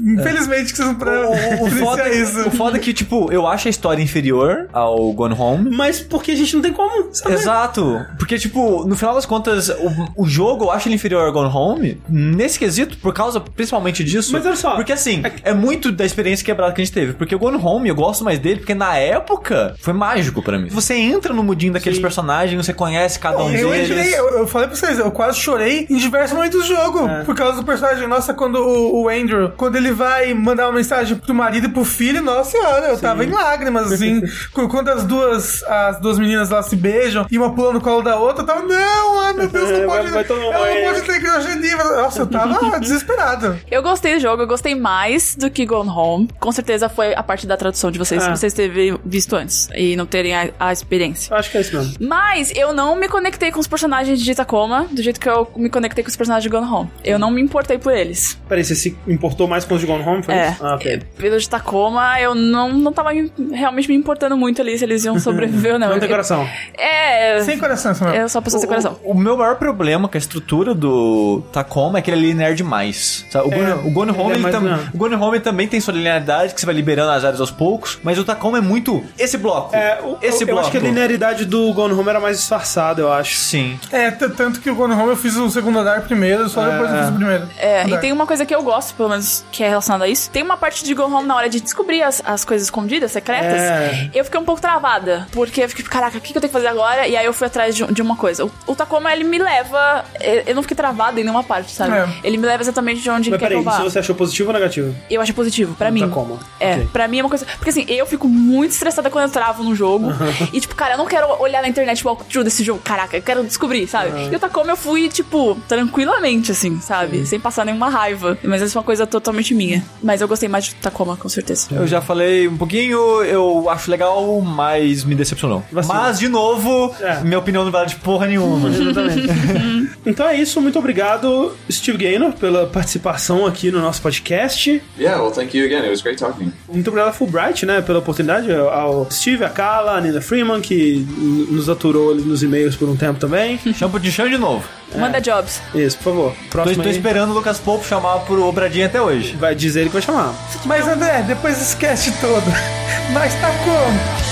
Infelizmente que vocês não O, o, o, foda, apreciar isso. o foda é que, tipo, eu acho a história inferior ao Gone Home. Mas porque a gente não tem como. Exato. Porque, tipo, no final das contas, o, o jogo eu acho ele inferior ao Gone Home nesse quesito, por causa principalmente disso. Mas olha só, Porque, assim, é muito da experiência quebrada que a gente teve. Porque o Gone Home, eu gosto mais dele, porque na época foi mágico pra mim. Você entra no mudinho daqueles Sim. personagens, você conhece cada um Eu, deles. entrei, eu, eu falei pra vocês, eu quase chorei em diversos momentos do jogo. É. Por causa do personagem. Nossa, quando o, o Andrew, quando ele vai mandar uma mensagem pro marido e pro filho, nossa senhora, eu tava em lágrimas, assim. Qu- quando as duas, as duas meninas lá se beijam e uma pula no colo da outra, eu tava, não, ai meu Deus, não Vai- pode. vai mundo ela não pode ter criogenia. Nossa, eu tava desesperado. Eu gostei do jogo, eu gostei mais do que Gone Home. Com certeza foi a parte da tradução de vocês, Ah. se vocês terem visto antes e não terem a, a experiência. Eu acho que é isso mesmo. Mas eu não me conectei com os personagens de Tacoma do jeito que eu me conectei com os personagens de Gone Home. Eu não me importei por eles. Peraí, você se importou mais com os de Gone Home? Foi É. isso? Ah, ok. Pelo de Tacoma, eu não, não tava me- realmente me importando muito ali se eles iam sobreviver ou não. Não tem coração. É. Sem coração, Samuel. Eu sou uma pessoa sem coração. O, o meu maior problema com a estrutura do Tacoma é que ele é linear demais. sabe? O, Gone, o Gone ele Home é ele mais tam- o Gone Home também tem sua linearidade que você vai liberando as áreas aos poucos, mas o Tacoma é muito esse bloco. É, o- esse eu, bloco. eu acho que a linearidade do Gone Home era mais disfarçada, eu acho. Sim. É, tanto que o Gone Home eu fiz o segundo andar primeiro, só depois eu fiz o primeiro. É, e tem uma coisa que eu gosto, pelo menos problemas que é relacionado a isso. Tem uma parte de Go Home na hora de descobrir as, as coisas escondidas, secretas. É. Eu fiquei um pouco travada, porque eu fiquei, caraca, o que que eu tenho que fazer agora? E aí eu fui atrás de, de uma coisa. O, o Tacoma, ele me leva. Eu eu não fiquei travada em nenhuma parte, sabe? É. Ele me leva exatamente de onde Mas ele quer peraí, eu vá. se você achou positivo ou negativo? Eu acho positivo, pra mim. Tacoma. É, Ok. pra mim é uma coisa. Porque assim, eu fico muito estressada quando eu travo no jogo. e, tipo, cara, eu não quero olhar na internet o walkthrough desse jogo. Caraca, eu quero descobrir, sabe? E o Tacoma eu fui, tipo, tranquilamente, assim, sabe? Sem passar nenhuma raiva. Mas essa é uma coisa totalmente minha. Mas eu gostei mais de Tacoma, com certeza. Eu já falei um pouquinho, eu acho legal, mas me decepcionou. Vacilo. Mas, de novo, É. minha opinião não vale de porra nenhuma. Exatamente. então é isso, muito obrigado, Steve Gaynor, pela participação aqui no nosso podcast. Yeah, well, thank you again. It was great talking. Muito obrigado a Fulbright, né, pela oportunidade, ao Steve, a Carla, a Nina Freeman, que nos aturou ali nos e-mails por um tempo também. Chama de chão de novo. Manda jobs. Isso, por favor. Tô, Próximo tô aí, esperando o Lucas Pope chamar pro Obradinho até hoje. vai dizer ele que vai chamar. Mas André, depois cast todo, nós tá como?